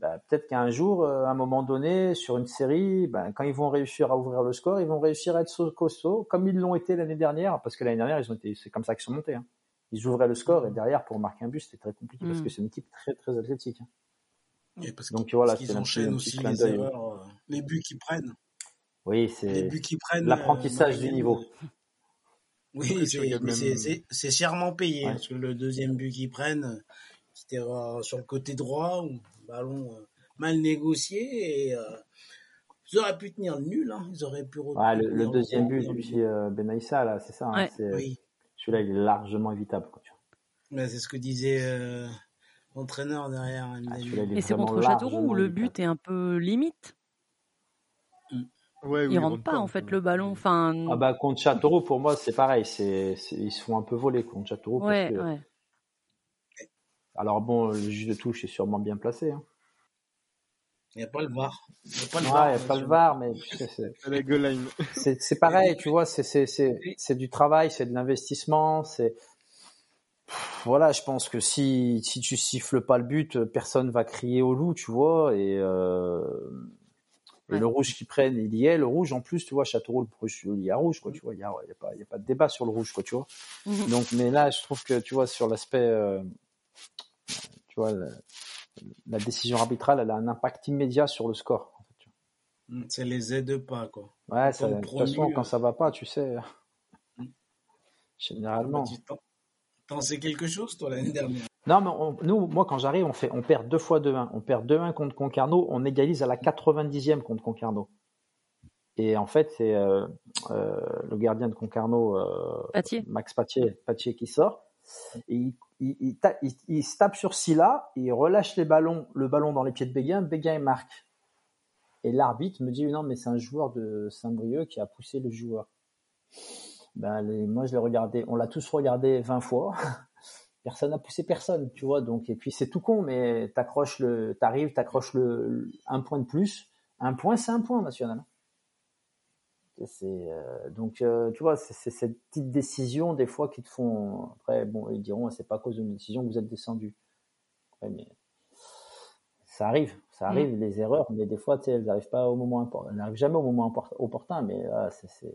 [SPEAKER 4] bah, peut-être qu'un jour, euh, à un moment donné, sur une série, bah, quand ils vont réussir à ouvrir le score, ils vont réussir à être costauds, comme ils l'ont été l'année dernière, parce que l'année dernière, ils ont été, c'est comme ça qu'ils sont montés. Hein. ils ouvraient le score et derrière pour marquer un but c'était très compliqué parce que c'est une équipe très très athlétique. hein.
[SPEAKER 3] Et parce
[SPEAKER 4] Donc,
[SPEAKER 3] qu'ils-
[SPEAKER 4] voilà,
[SPEAKER 3] parce qu'ils enchaînent aussi les erreurs, euh, les buts qu'ils prennent.
[SPEAKER 4] Oui,
[SPEAKER 3] Les
[SPEAKER 4] c'est
[SPEAKER 3] buts qu'ils prennent.
[SPEAKER 4] l'apprentissage
[SPEAKER 3] euh,
[SPEAKER 4] du niveau.
[SPEAKER 3] Oui,
[SPEAKER 2] tu
[SPEAKER 3] c'est chèrement payé.
[SPEAKER 4] Ouais.
[SPEAKER 3] Parce que le deuxième but qu'ils prennent, euh, c'était euh, sur le côté droit, le ballon euh, mal négocié. Et euh, ils auraient pu tenir le nul. Hein. Ils auraient pu
[SPEAKER 4] Ouais, le, deuxième but depuis euh, Benaïssa là, c'est ça. hein,
[SPEAKER 1] Ouais.
[SPEAKER 4] c'est-
[SPEAKER 3] Oui,
[SPEAKER 4] Celui-là, il est largement évitable.
[SPEAKER 3] C'est ce que disait euh, l'entraîneur derrière.
[SPEAKER 4] Ah,
[SPEAKER 1] Et c'est contre Châteauroux où le
[SPEAKER 4] évitable.
[SPEAKER 1] but est un peu limite.
[SPEAKER 2] Ouais, oui,
[SPEAKER 1] Il rentre pas en fait le ballon. Enfin,
[SPEAKER 4] Ah bah contre Châteauroux, pour moi, c'est pareil. C'est, ils se font un peu voler contre Châteauroux. parce
[SPEAKER 1] ouais,
[SPEAKER 4] que-
[SPEAKER 1] ouais.
[SPEAKER 4] Alors bon, le juge de touche est sûrement bien placé. Hein.
[SPEAKER 3] Il n'y a pas le VAR. Il n'y a pas
[SPEAKER 4] Ouais,
[SPEAKER 3] le
[SPEAKER 4] il
[SPEAKER 3] VAR.
[SPEAKER 4] n'y a pas le VAR, mais c'est, c'est, pareil, tu vois, c'est, c'est, c'est, c'est du travail, c'est de l'investissement, c'est... Voilà, je pense que si, si tu siffles pas le but, personne va crier au loup, tu vois, et, euh, et
[SPEAKER 1] Ouais.
[SPEAKER 4] le rouge qu'ils prennent, il y est, le rouge en plus, tu vois, Châteauroux, le rouge, il y a rouge, quoi, tu vois, il y a, il y a pas, il y a pas de débat sur le rouge, quoi, tu vois.
[SPEAKER 1] Mhm.
[SPEAKER 4] Donc, mais là, je trouve que, tu vois, sur l'aspect, euh, tu vois, la, la décision arbitrale, elle a un impact immédiat sur le score. en fait, tu
[SPEAKER 3] Mm, Ça les aide pas, quoi.
[SPEAKER 4] Ouais, ça, de toute façon, quand ça va pas, tu sais,
[SPEAKER 3] Mm.
[SPEAKER 4] généralement.
[SPEAKER 3] T'en sais quelque chose, toi, l'année dernière?
[SPEAKER 4] Non, mais on- nous, moi, quand j'arrive, on fait, on perd deux fois 2-1. On perd 2-1 contre Concarneau, on égalise à la 90e contre Concarneau. Et en fait, c'est euh, euh, le gardien de Concarneau, euh,
[SPEAKER 1] Patier.
[SPEAKER 4] Max Patier, Patier qui sort. Et il, il, il, ta- il- il se tape sur Silla, il relâche les ballons, le ballon dans les pieds de Béguin, Béguin marque. Et l'arbitre me dit non mais c'est un joueur de Saint-Brieuc qui a poussé le joueur. Ben les- moi je l'ai regardé, on l'a tous regardé 20 fois. Personne n'a poussé personne, tu vois. Donc et puis c'est tout con, mais t'accroches le, t'arrives, t'accroches le, le- un point de plus. Un point, c'est un point national. C'est euh, donc euh, tu vois, c'est cette petite décision des fois qui te font. Après bon, ils diront c'est pas à cause d'une décision que vous êtes descendu. Ouais, mais ça arrive, ça arrive les erreurs, mais des fois elles n'arrivent pas au moment important, elles n'arrivent jamais au moment opportun, mais ah, c'est c'est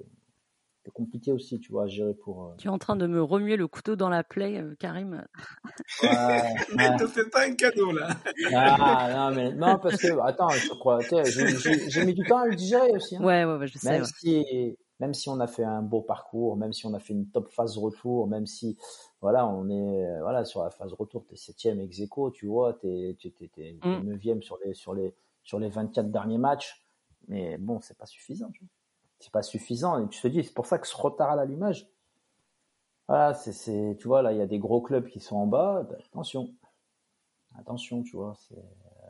[SPEAKER 4] compliqué aussi, tu vois, à gérer pour. euh,
[SPEAKER 1] Tu es en train de me remuer le couteau dans la plaie, euh, Karim.
[SPEAKER 4] Ouais,
[SPEAKER 3] Mais
[SPEAKER 4] ouais.
[SPEAKER 3] te fais pas un cadeau, là.
[SPEAKER 4] Ah, non, mais non, parce que, attends, je crois, j'ai- mis du temps à le digérer aussi. hein.
[SPEAKER 1] Ouais, ouais, ouais, je sais.
[SPEAKER 4] Même
[SPEAKER 1] ouais.
[SPEAKER 4] si, même si on a fait un beau parcours, même si on a fait une top phase retour, même si, voilà, on est, voilà, sur la phase retour, t'es septième ex aequo, tu vois, t'es, t'es, t'es, t'es
[SPEAKER 1] Mm.
[SPEAKER 4] neuvième sur les, sur les, sur les 24 derniers matchs. Mais bon, c'est pas suffisant, tu vois. C'est pas suffisant. Et tu te dis, c'est pour ça que ce retard à l'allumage, voilà, c'est, c'est, tu vois, là, il y a des gros clubs qui sont en bas, ben, attention. Attention, tu vois, c'est,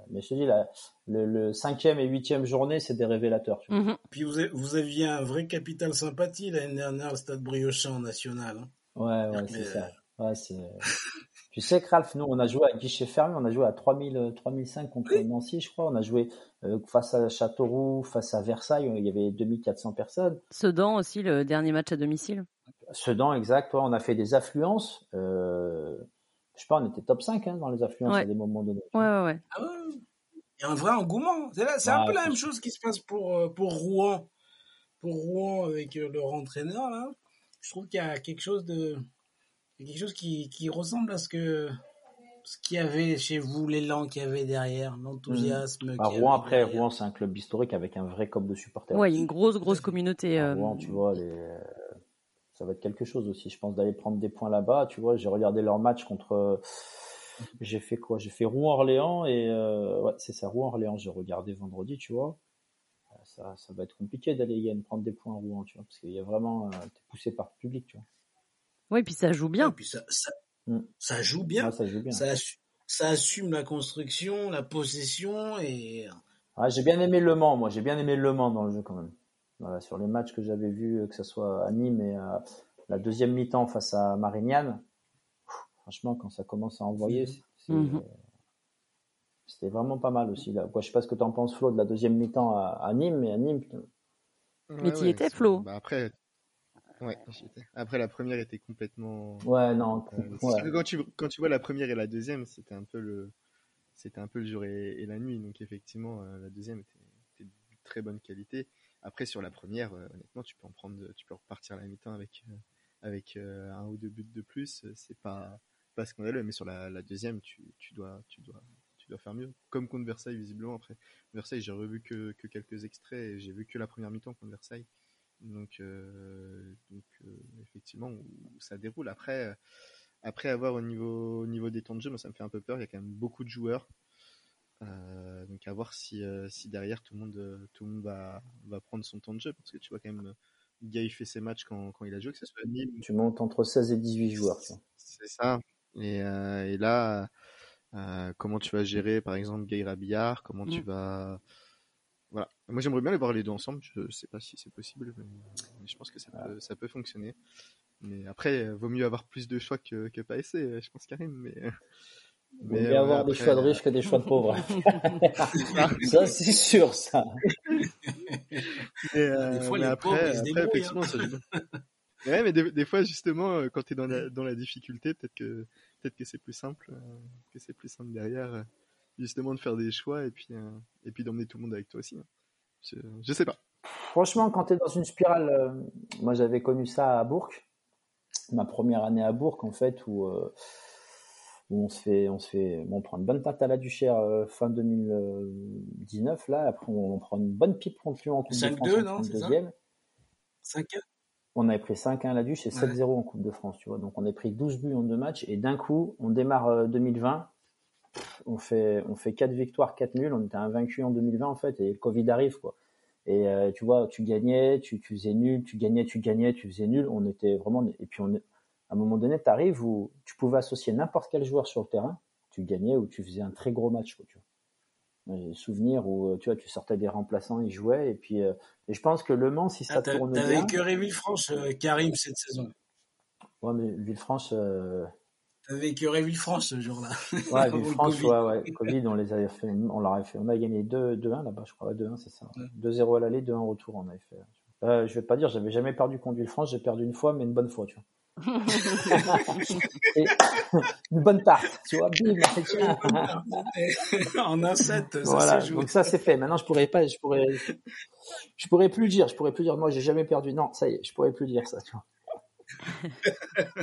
[SPEAKER 4] mais je te dis, là, le, le cinquième et huitième journée, c'est des révélateurs, tu vois.
[SPEAKER 1] Mhm.
[SPEAKER 3] Puis vous, vous aviez un vrai capital sympathie l'année dernière, le stade Briochin en national. hein.
[SPEAKER 4] Ouais, ouais, c'est ça. Ouais, c'est... Tu sais que Ralph, nous, on a joué à guichet fermé, on a joué à 3000, euh, 3005 contre Nancy, je crois. On a joué euh, face à Châteauroux, face à Versailles, il y avait 2400 personnes.
[SPEAKER 1] Sedan aussi, le dernier match à domicile.
[SPEAKER 4] Sedan, exact, ouais, on a fait des affluences. Euh, je sais pas, on était top 5 hein, dans les affluences
[SPEAKER 1] Ouais.
[SPEAKER 4] à des moments donnés.
[SPEAKER 1] Ouais, ouais, ouais.
[SPEAKER 3] Ah ouais. Il y a un vrai engouement. C'est, là- c'est un
[SPEAKER 4] Ouais,
[SPEAKER 3] peu la même chose qui se passe pour, euh, pour Rouen. Pour Rouen avec euh, leur entraîneur, là. Je trouve qu'il y a quelque chose de. Il y a quelque chose qui, qui ressemble à ce que. Ce qu'il y avait chez vous, l'élan qu'il y avait derrière, l'enthousiasme.
[SPEAKER 4] Bah,
[SPEAKER 3] qu'il y
[SPEAKER 4] Rouen, après,
[SPEAKER 3] derrière.
[SPEAKER 4] Rouen, c'est un club historique avec un vrai cop de supporters.
[SPEAKER 1] Ouais, une grosse, grosse communauté.
[SPEAKER 4] À
[SPEAKER 1] euh,
[SPEAKER 4] Rouen, tu vois, les... ça va être quelque chose aussi. Je pense d'aller prendre des points là-bas. Tu vois, j'ai regardé leur match contre. J'ai fait quoi? J'ai fait Rouen-Orléans et euh, ouais, c'est ça, Rouen-Orléans. J'ai regardé vendredi, tu vois. Euh, Ça, ça va être compliqué d'aller y prendre des points à Rouen, tu vois, parce qu'il y a vraiment, t'es poussé par le public, tu vois.
[SPEAKER 1] Ouais, puis ça joue
[SPEAKER 3] Et
[SPEAKER 1] bien.
[SPEAKER 3] puis ça, ça,
[SPEAKER 4] Mm.
[SPEAKER 3] ça joue bien.
[SPEAKER 4] Ouais, ça joue bien.
[SPEAKER 3] Ça, assu- ça assume la construction, la possession et.
[SPEAKER 4] Ouais, j'ai bien aimé Le Mans, moi. J'ai bien aimé Le Mans dans le jeu quand même. Voilà, sur les matchs que j'avais vus, que ce soit à Nîmes et euh, la deuxième mi-temps face à Marignane, franchement, quand ça commence à envoyer, c'est-
[SPEAKER 1] Mhm.
[SPEAKER 4] euh, c'était vraiment pas mal aussi. Là. Quoi, je sais pas ce que tu en penses, Flo, de la deuxième mi-temps à, à Nîmes, mais à Nîmes,
[SPEAKER 1] Mais t'y étais,
[SPEAKER 2] c'est-
[SPEAKER 1] Flo
[SPEAKER 2] bah après, ouais, j'y étais. Après, la première était complètement.
[SPEAKER 4] ouais, non,
[SPEAKER 2] Euh,
[SPEAKER 4] ouais.
[SPEAKER 2] quand tu quand tu vois la première et la deuxième, c'était un peu le c'était un peu le jour et, et la nuit. Donc effectivement, euh, la deuxième était, était de très bonne qualité. Après sur la première, euh, honnêtement, tu peux en prendre, tu peux repartir à la mi-temps avec euh, avec un ou deux buts de plus, c'est pas pas scandaleux. Mais sur la, la deuxième, tu, tu dois tu dois tu dois faire mieux. Comme contre Versailles visiblement après. Versailles, j'ai revu que, que quelques extraits et j'ai vu que la première mi-temps contre Versailles. Donc, euh, donc euh, effectivement, ça déroule. Après, après avoir au niveau, au niveau des temps de jeu, moi ça me fait un peu peur. Il y a quand même beaucoup de joueurs. Euh, donc à voir si, si derrière tout le monde, tout le monde va, va prendre son temps de jeu parce que tu vois quand même Gay fait ses matchs quand, quand il a joué, que ce soit
[SPEAKER 4] Tu montes entre 16 et 18 joueurs.
[SPEAKER 2] C'est ça. Et, et là, comment tu vas gérer par exemple Gay Rabillard Comment tu mm. vas voilà. Moi, j'aimerais bien les voir les deux ensemble. Je sais pas si c'est possible, mais, je pense que ça peut, ça peut fonctionner. Mais après, vaut mieux avoir plus de choix que, que pas essayer, je pense, Karim. Mais,
[SPEAKER 4] mais vaut mieux avoir des choix de riches que des choix de pauvres. ça, c'est sûr, ça.
[SPEAKER 2] Euh, des fois, les après, pauvres, ils effectivement, ça joue. Ouais, mais des, des, fois, justement, euh, quand tu es dans la, dans la difficulté, peut-être que, peut-être que c'est plus simple, euh, que c'est plus simple derrière justement de faire des choix et puis, euh, et puis d'emmener tout le monde avec toi aussi. Hein. Je, je sais pas.
[SPEAKER 4] Franchement, quand tu es dans une spirale, euh, moi j'avais connu ça à Bourg, ma première année à Bourg en fait, où, euh, où on se fait, on se fait, on prend une bonne tarte à la Duchère fin 2019 là, après on, prend une bonne pipe contre Lyon en Coupe de France. 5-2, non, c'est deuxième. 5 on avait pris 5-1 à la Duche et 7-0 en Coupe de France, tu vois. Donc on a pris 12 buts en deux matchs et d'un coup, on démarre 2020 on fait on fait quatre victoires, quatre nuls. On était invaincu en 2020 en fait et le Covid arrive quoi. Et euh, tu vois, tu gagnais, tu, tu faisais nul, tu gagnais, tu gagnais, tu faisais nul. On était vraiment et puis on à un moment donné, tu arrives où tu pouvais associer n'importe quel joueur sur le terrain, tu gagnais ou tu faisais un très gros match quoi, tu vois. J'ai souvenir où euh, tu vois, tu sortais des remplaçants, ils jouaient et puis euh, et je pense que Le Mans si ça ah, tourne bien.
[SPEAKER 3] T'avais que Villefranche arrive cette saison.
[SPEAKER 4] Ouais mais Villefranche
[SPEAKER 3] T'avais écœuré Villefranche ce jour-là.
[SPEAKER 4] Ouais, Villefranche, ouais, ouais. Covid, on les avait fait, on l'aurait fait. On a gagné 2-1 là-bas, je crois. 2-1, c'est ça. 2-0 à l'aller, 2-1 au retour, on avait fait. Euh, je vais pas dire, j'avais jamais perdu contre Villefranche, j'ai perdu une fois, mais une bonne fois, tu vois. une bonne tarte, tu vois, bim,
[SPEAKER 3] en un set,
[SPEAKER 4] ça voilà, donc ça c'est fait. Maintenant, je pourrais pas, je pourrais, je pourrais plus le dire, je pourrais plus dire, moi, j'ai jamais perdu. Non, ça y est, je pourrais plus dire ça, tu vois.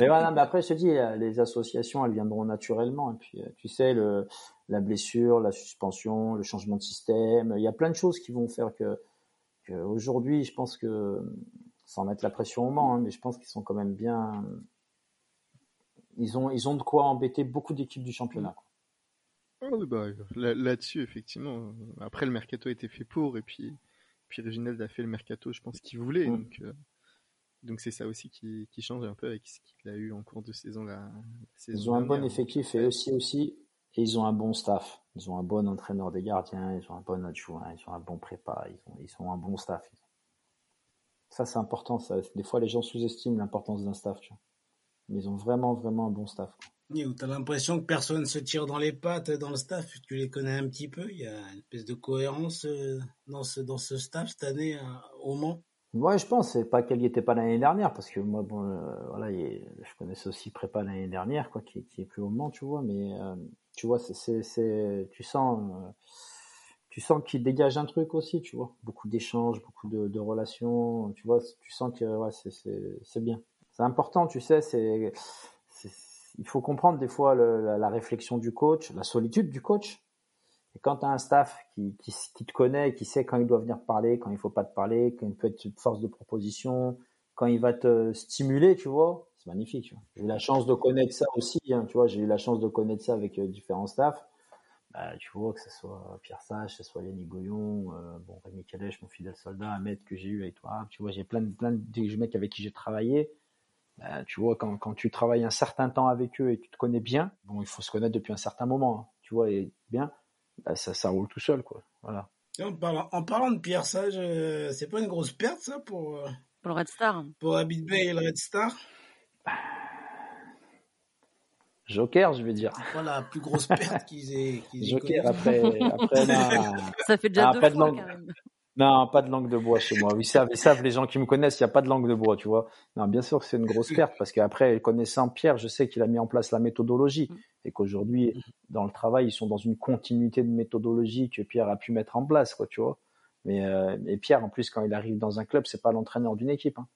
[SPEAKER 4] mais voilà, mais après, je te dis, euh, les associations, elles viendront naturellement. Et puis, euh, tu sais, le, la blessure, la suspension, le changement de système, il y a plein de choses qui vont faire que, aujourd'hui, je pense que, sans mettre la pression au Mans, hein, mais je pense qu'ils sont quand même bien, ils ont, ils ont de quoi embêter beaucoup d'équipes du championnat.
[SPEAKER 2] Ah bah, là-dessus, effectivement. Après, le mercato a été fait pour, et puis, puis Reginald a fait le mercato, je pense qu'il voulait. Mm. Donc, euh, donc c'est ça aussi qui, change un peu avec ce qu'il a eu en cours de saison. La,
[SPEAKER 4] ils ont un bon effectif et aussi aussi et ils ont un bon staff. Ils ont un bon entraîneur des gardiens, ils ont un bon adjoint, ils ont un bon prépa, ils ont, ils ont un bon staff. Ça c'est important. Ça. Des fois les gens sous-estiment l'importance d'un staff. Tu vois. Mais ils ont vraiment vraiment un bon staff.
[SPEAKER 3] Tu as l'impression que personne se tire dans les pattes dans le staff. Tu les connais un petit peu. Il y a une espèce de cohérence euh, dans ce, dans ce staff cette année au Mans.
[SPEAKER 4] Ouais, je pense. C'est pas qu'elle y était pas l'année dernière, parce que moi, bon, euh, voilà, je connaissais aussi prépa l'année dernière, quoi, qui, qui est plus au moment, tu vois. Mais euh, tu vois, c'est, c'est, tu sens, euh, tu sens qu'il dégage un truc aussi, tu vois. Beaucoup d'échanges, beaucoup de, de, relations, tu vois. Tu sens que ouais, c'est, c'est, c'est bien. C'est important, tu sais. C'est, il faut comprendre des fois la réflexion du coach, la solitude du coach et quand tu as un staff qui, te connaît, qui sait quand il doit venir te parler, quand il faut pas te parler, quand il peut être une force de proposition, quand il va te stimuler, tu vois, c'est magnifique. J'ai eu la chance de connaître ça aussi, hein, tu vois, j'ai eu la chance de connaître ça avec euh, différents staffs. Bah, tu vois, que ce soit Pierre Sage, que ce soit Yannick Goyon, euh, bon, Rémi Calèche, mon fidèle soldat, maître que j'ai eu avec toi, tu vois, j'ai plein de, plein mecs avec qui j'ai travaillé. Bah, tu vois, quand, quand tu travailles un certain temps avec eux et tu te connais bien, bon, il faut se connaître depuis un certain moment, hein, tu vois, et bien, bah, ça, ça roule tout seul, quoi. Voilà.
[SPEAKER 3] En parlant, en parlant de Pierre Sage, euh, c'est pas une grosse perte, ça, pour, euh,
[SPEAKER 1] pour le Red Star
[SPEAKER 3] Pour Abid Bay et le Red Star?
[SPEAKER 4] Joker, je vais dire.
[SPEAKER 3] Voilà, la plus grosse perte qu'ils aient.
[SPEAKER 4] Joker, après, après
[SPEAKER 1] Ça fait déjà deux fois, quand même.
[SPEAKER 4] Non, pas de langue de bois chez moi. Ils savent, ils savent, les gens qui me connaissent, il n'y a pas de langue de bois, tu vois. Non, bien sûr que c'est une grosse perte parce qu'après, connaissant Pierre, je sais qu'il a mis en place la méthodologie et qu'aujourd'hui, dans le travail, ils sont dans une continuité de méthodologie que Pierre a pu mettre en place, quoi, tu vois. Mais, euh, Pierre, en plus, quand il arrive dans un club, c'est pas l'entraîneur d'une équipe. Hein.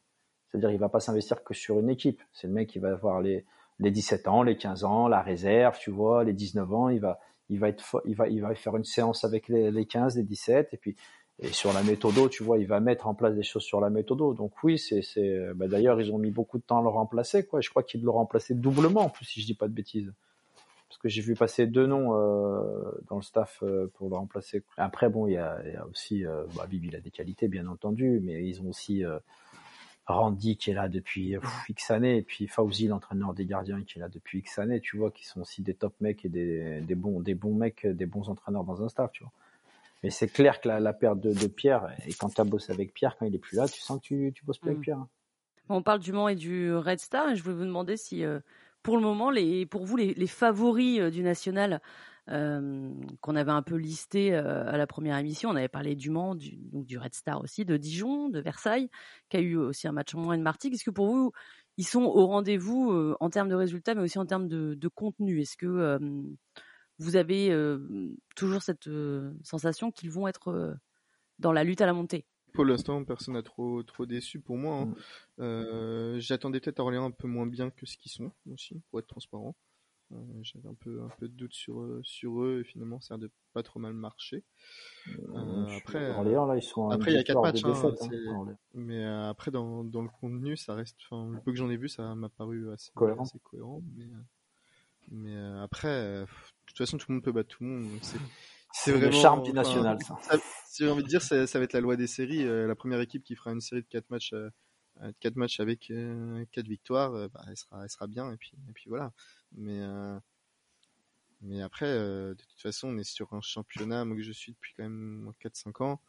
[SPEAKER 4] C'est-à-dire, il va pas s'investir que sur une équipe. C'est le mec qui va avoir les, les 17 ans, les 15 ans, la réserve, tu vois, les 19 ans, il va, il va être, il va, il va faire une séance avec les, les 15, les 17, et puis, et sur la méthode, tu vois, il va mettre en place des choses sur la méthode. Donc oui, c'est, c'est, bah d'ailleurs, ils ont mis beaucoup de temps à le remplacer, quoi. Je crois qu'ils l'ont remplacé doublement, en plus, si je dis pas de bêtises. Parce que j'ai vu passer deux noms euh, dans le staff euh, pour le remplacer. Après, bon, il y a, aussi, euh, bah, Bibi, il a des qualités, bien entendu, mais ils ont aussi euh, Randy qui est là depuis X années, et puis Fauzi, l'entraîneur des gardiens, qui est là depuis X années, tu vois, qui sont aussi des top mecs et des, des bons, des bons mecs, des bons entraîneurs dans un staff, tu vois. Mais c'est clair que la, la perte de, de, Pierre, et quand tu as bossé avec Pierre, quand il est plus là, tu sens que tu, tu bosses plus mmh. avec Pierre. Hein.
[SPEAKER 1] On parle du Mans et du Red Star, et je voulais vous demander si, euh, pour le moment, les, pour vous, les, les favoris euh, du national, euh, qu'on avait un peu listé à la première émission. On avait parlé du Mans, du, donc du Red Star aussi, de Dijon, de Versailles, qui a eu aussi un match moins de Martigues. Est-ce que pour vous, ils sont au rendez-vous en termes de résultats, mais aussi en termes de, de contenu? Est-ce que vous avez euh, toujours cette sensation qu'ils vont être dans la lutte à la montée?
[SPEAKER 2] Pour l'instant, personne n'a trop trop déçu pour moi. Hein. Mmh. Euh, J'attendais peut-être Orléans un peu moins bien que ce qu'ils sont aussi, pour être transparent. Euh, J'avais un peu un peu de doute sur euh, sur eux et finalement ça a de pas trop mal marché.
[SPEAKER 4] Euh, après Orléans là ils sont
[SPEAKER 2] après il y a quatre matchs, hein, hein, mais euh, après dans dans le contenu ça reste, enfin le peu que j'en ai vu ça m'a paru assez
[SPEAKER 4] cohérent,
[SPEAKER 2] assez cohérent mais mais après de toute façon tout le monde peut battre tout le monde c'est
[SPEAKER 4] vraiment le charme du national ça.
[SPEAKER 2] ça si j'ai envie de dire ça, ça va être la loi des séries la première équipe qui fera une série de quatre matchs quatre matchs avec euh, quatre victoires, euh, bah, elle sera, elle sera bien et puis, et puis voilà. Mais, euh, mais après, de toute façon, on est sur un championnat, moi que je suis depuis quand même 4-5 ans.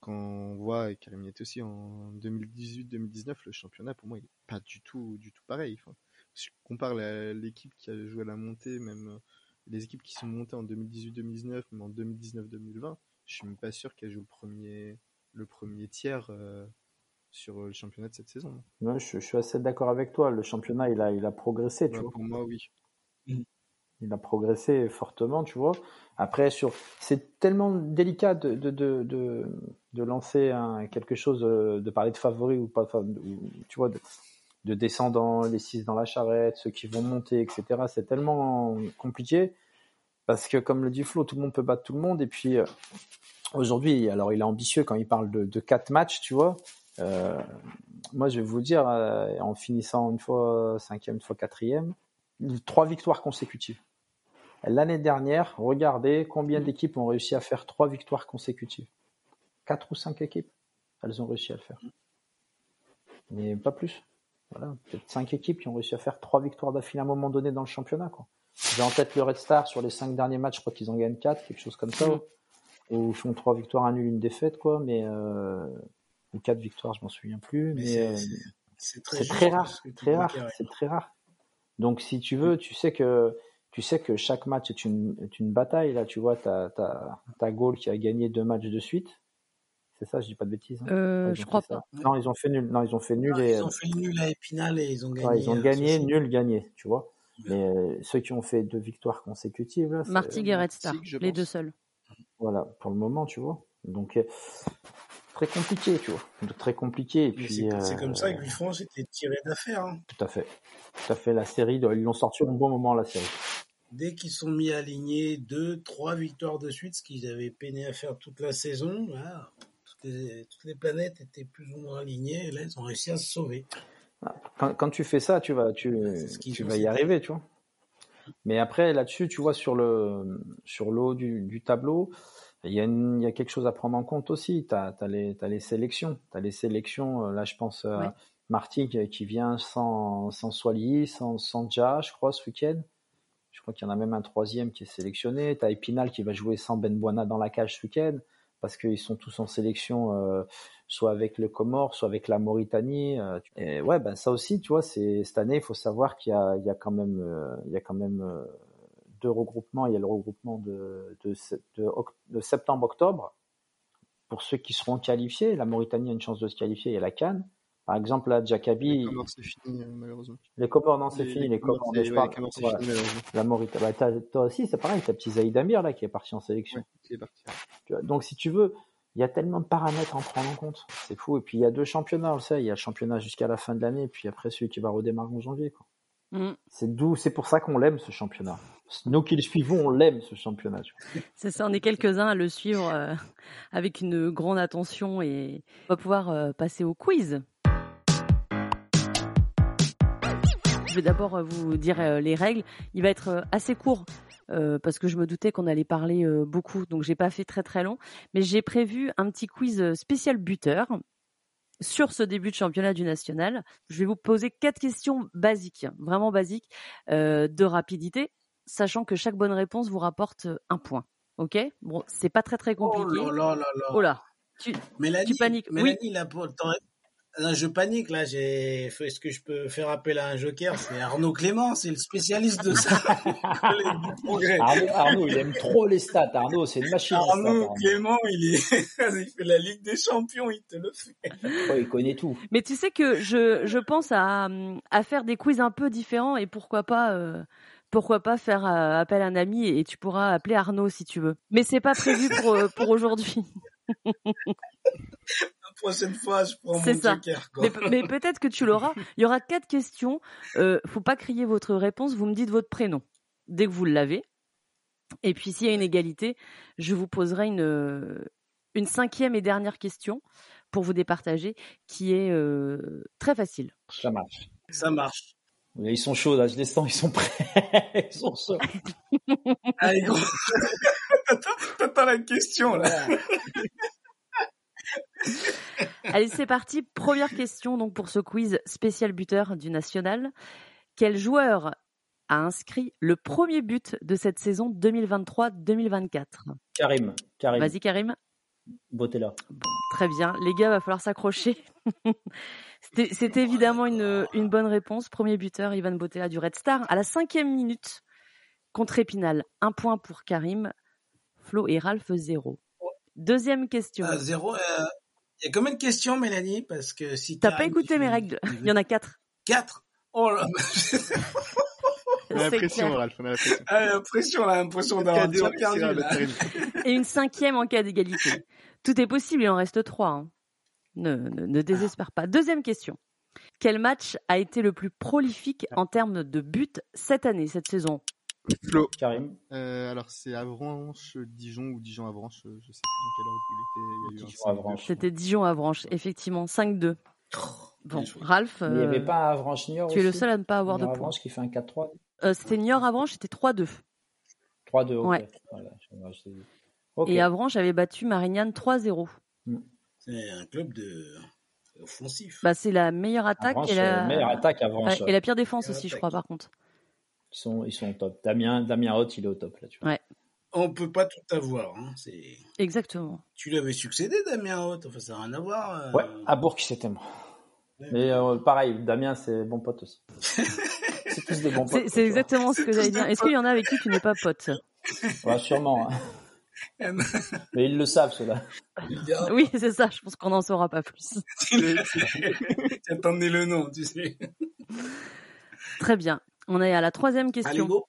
[SPEAKER 2] Quand on voit, et Karim était aussi en 2018-2019, le championnat pour moi il est pas du tout, du tout pareil. Enfin, si je compare l'équipe qui a joué à la montée, même les équipes qui sont montées en 2018-2019, même en 2019-2020, je suis même pas sûr qu'elles jouent le premier, le premier tiers. Euh, sur le championnat de cette saison.
[SPEAKER 4] Ouais, je, je, suis assez d'accord avec toi. Le championnat, il a, il a progressé, tu vois.
[SPEAKER 2] Pour moi, oui.
[SPEAKER 4] Il a progressé fortement, tu vois. Après, sur, c'est tellement délicat de, de, de, de, de lancer un, quelque chose, de parler de favoris ou pas, ou, tu vois, de, de descendants, les six dans la charrette, ceux qui vont monter, etc. C'est tellement compliqué parce que, comme le dit Flo, tout le monde peut battre tout le monde. Et puis, aujourd'hui, alors il est ambitieux quand il parle de, de quatre matchs, tu vois. Euh, moi, je vais vous dire, euh, en finissant une fois cinquième, une fois quatrième, trois victoires consécutives. L'année dernière, regardez combien d'équipes ont réussi à faire trois victoires consécutives. Quatre ou cinq équipes, elles ont réussi à le faire. Mais pas plus. Voilà, peut-être cinq équipes qui ont réussi à faire trois victoires d'affilée à un moment donné dans le championnat. J'ai en tête le Red Star sur les cinq derniers matchs, je crois qu'ils en gagnent quatre, quelque chose comme ça. Mmh. Ou ils font trois victoires, un nul, une défaite, quoi. Mais euh, ou quatre victoires, je m'en souviens plus, mais, mais c'est très, très, rare, très rare, c'est très rare. Donc si tu veux, tu sais que tu sais que chaque match est une, est une bataille. Là, tu vois, t'as as, as Gaulle qui a gagné deux matchs de suite. C'est ça, je dis pas de bêtises.
[SPEAKER 1] Hein. Euh, je crois pas.
[SPEAKER 4] Non, ils ont fait nul. Non, ils ont fait nul.
[SPEAKER 3] Non,
[SPEAKER 4] et,
[SPEAKER 3] ils ont fait nul à Épinal et ils ont gagné.
[SPEAKER 4] Ouais, ils ont gagné, nul, gagné, tu vois. Mais euh, ceux qui ont fait deux victoires consécutives, là,
[SPEAKER 1] Martigues et Red Star, les deux seuls.
[SPEAKER 4] Voilà, pour le moment, tu vois. Donc, très compliqué, tu vois. Très compliqué. Et puis,
[SPEAKER 3] c'est, euh, comme ça que Villefranche était tiré d'affaire. Hein.
[SPEAKER 4] Tout à fait. Tout à fait. La série, ils l'ont sorti au bon moment, la série.
[SPEAKER 3] Dès qu'ils sont mis à aligner deux, trois victoires de suite, ce qu'ils avaient peiné à faire toute la saison, là, les, toutes, les, planètes étaient plus ou moins alignées, et là, ils ont réussi à se sauver.
[SPEAKER 4] Ah, quand, quand tu fais ça, tu vas, tu, tu vas y arriver, tu vois. Mais après, là-dessus, tu vois, sur le, sur l'eau du, du tableau, il y, a une, il y a quelque chose à prendre en compte aussi. Tu as, as, les, as les sélections. Tu as les sélections, là je pense à ouais. Martigues qui vient sans, sans Swali, sans, sans Ja, je crois, ce week-end. Je crois qu'il y en a même un troisième qui est sélectionné. Tu as Épinal qui va jouer sans Ben Buana dans la cage ce week-end parce qu'ils sont tous en sélection, euh, soit avec le Comore, soit avec la Mauritanie. Euh, et ouais, ben ça aussi, tu vois, c'est cette année, il faut savoir qu'il y a, il y a quand même, euh, il y a quand même deux regroupements. Il y a le regroupement de, de, de, de septembre-octobre. Pour ceux qui seront qualifiés, la Mauritanie a une chance de se qualifier. Il y a la Cannes. Par exemple, là, Jacabi.
[SPEAKER 2] Les Comores, c'est fini, malheureusement.
[SPEAKER 4] Les Comores, non, c'est fini. Les Comores,
[SPEAKER 2] les Comores, c'est
[SPEAKER 4] voilà.
[SPEAKER 2] fini, malheureusement.
[SPEAKER 4] La Mauritanie. Bah, toi aussi, c'est pareil. T'as petit Zaïd Amir, là, qui est parti en sélection.
[SPEAKER 2] Ouais, qui est parti.
[SPEAKER 4] Tu vois, donc, si tu veux, il y a tellement de paramètres à en prendre en compte. C'est fou. Et puis il y a deux championnats, on le sait. Il y a le championnat jusqu'à la fin de l'année, puis après celui qui va redémarrer en janvier. Quoi. Mm. C'est d'où, c'est pour ça qu'on l'aime ce championnat. Nous qui le suivons, on l'aime ce championnat.
[SPEAKER 1] C'est ça, on est quelques-uns à le suivre euh, avec une grande attention et on va pouvoir euh, passer au quiz. Je vais d'abord euh, vous dire les règles. Il va être assez court parce que je me doutais qu'on allait parler beaucoup, donc j'ai pas fait très très long. Mais j'ai prévu un petit quiz spécial buteur sur ce début de championnat du national. Je vais vous poser quatre questions basiques, vraiment basiques, euh, de rapidité, sachant que chaque bonne réponse vous rapporte un point. Ok? Bon, c'est pas très très compliqué.
[SPEAKER 3] Oh là là là là.
[SPEAKER 1] Oh là. Tu,
[SPEAKER 3] Mélanie,
[SPEAKER 1] tu paniques.
[SPEAKER 3] Mélanie, oui. là, pour, je panique là. J'ai, est-ce que je peux faire appel à un joker? C'est Arnaud Clément, c'est le spécialiste de ça.
[SPEAKER 4] Arnaud, Arnaud, il aime trop les stats. Arnaud, c'est une machine.
[SPEAKER 3] Arnaud Clément, il est, il fait la Ligue des Champions, il te le fait.
[SPEAKER 4] il connaît tout.
[SPEAKER 1] Mais tu sais que je, je pense à, à faire des quiz un peu différents et pourquoi pas. Euh pourquoi pas faire euh, appel à un ami et tu pourras appeler Arnaud si tu veux. Mais c'est pas prévu pour, euh, pour aujourd'hui.
[SPEAKER 3] prochaine fois, je prends mon ça. joker.
[SPEAKER 1] Mais, peut-être que tu l'auras. Il y aura quatre questions. Euh, faut pas crier votre réponse. Vous me dites votre prénom dès que vous l'avez. Et puis s'il y a une égalité, je vous poserai une une cinquième et dernière question pour vous départager, qui est euh, très facile.
[SPEAKER 4] Ça marche.
[SPEAKER 3] Ça marche.
[SPEAKER 4] Ils sont chauds là, je les sens, ils sont prêts. ils sont chauds.
[SPEAKER 3] Allez, gros. T'attends la question là.
[SPEAKER 1] Allez, c'est parti. Première question donc pour ce quiz spécial buteur du national. Quel joueur a inscrit le premier but de cette saison 2023-2024
[SPEAKER 4] Karim. Karim.
[SPEAKER 1] Vas-y Karim.
[SPEAKER 4] Botella.
[SPEAKER 1] Bon, très bien. Les gars, va falloir s'accrocher. C'était évidemment une, une, bonne réponse. Premier buteur, Ivan Botella du Red Star. À la cinquième minute, contre Épinal. Un point pour Karim. Flo et Ralph, zéro. Deuxième question.
[SPEAKER 3] Euh, zéro. Il y a combien de questions, Mélanie Parce que si
[SPEAKER 1] t'as pas écouté mes règles, il y en a quatre.
[SPEAKER 3] Quatre? Oh là.
[SPEAKER 2] on a l'impression, Ralph, on a l'impression.
[SPEAKER 3] Ah, l'impression, l'impression d'avoir déjà perdu.
[SPEAKER 1] Et une cinquième en cas d'égalité. Tout est possible, il en reste trois. Hein. Ne, ne, ne, désespère pas. Deuxième question. Quel match a été le plus prolifique en termes de buts cette année, cette saison?
[SPEAKER 2] Flo.
[SPEAKER 4] Karim.
[SPEAKER 2] Euh, alors c'est Avranches, Dijon ou Dijon Avranches, euh, je sais plus dans quelle ordre il était. Il y a eu
[SPEAKER 1] C'était Dijon Avranches, effectivement, 5-2. Bon, Ralph.
[SPEAKER 4] il n'y avait pas Avranches Niort
[SPEAKER 1] Tu es le seul à ne pas avoir de points.
[SPEAKER 4] Avranches qui fait un 4-3.
[SPEAKER 1] Euh, c'était Niort Avranches, c'était 3-2.
[SPEAKER 4] 3-2, ok.
[SPEAKER 1] Ouais. Voilà, okay. Et Avranches avait battu Marignane 3-0.
[SPEAKER 3] Mm. C'est un club de offensif.
[SPEAKER 1] Bah, c'est la meilleure attaque
[SPEAKER 4] Avranches,
[SPEAKER 1] et la...
[SPEAKER 4] meilleure attaque Avranches.
[SPEAKER 1] Et la pire défense aussi, je crois, par contre.
[SPEAKER 4] Ils sont, ils sont au top. Damien, Damien Hott, il est au top là. Tu vois.
[SPEAKER 1] Ouais.
[SPEAKER 3] On peut pas tout avoir. Hein. C'est...
[SPEAKER 1] Exactement.
[SPEAKER 3] Tu l'avais succédé, Damien Hott. Enfin, ça n'a rien à voir. Euh...
[SPEAKER 4] Ouais, à Bourg, c'était moi. Mais euh, pareil, Damien, c'est bon pote aussi. c'est tous des bons potes.
[SPEAKER 1] C'est, c'est exactement ce que j'allais dire. Est-ce qu'il y en a avec qui tu n'es pas pote?
[SPEAKER 4] Ouais, Sûrement. Hein. Mais ils le savent, ceux-là.
[SPEAKER 1] Oui, c'est ça. Je pense qu'on n'en saura pas plus.
[SPEAKER 3] Attendez le nom, tu sais.
[SPEAKER 1] Très bien. On est à la troisième question.
[SPEAKER 3] Allez,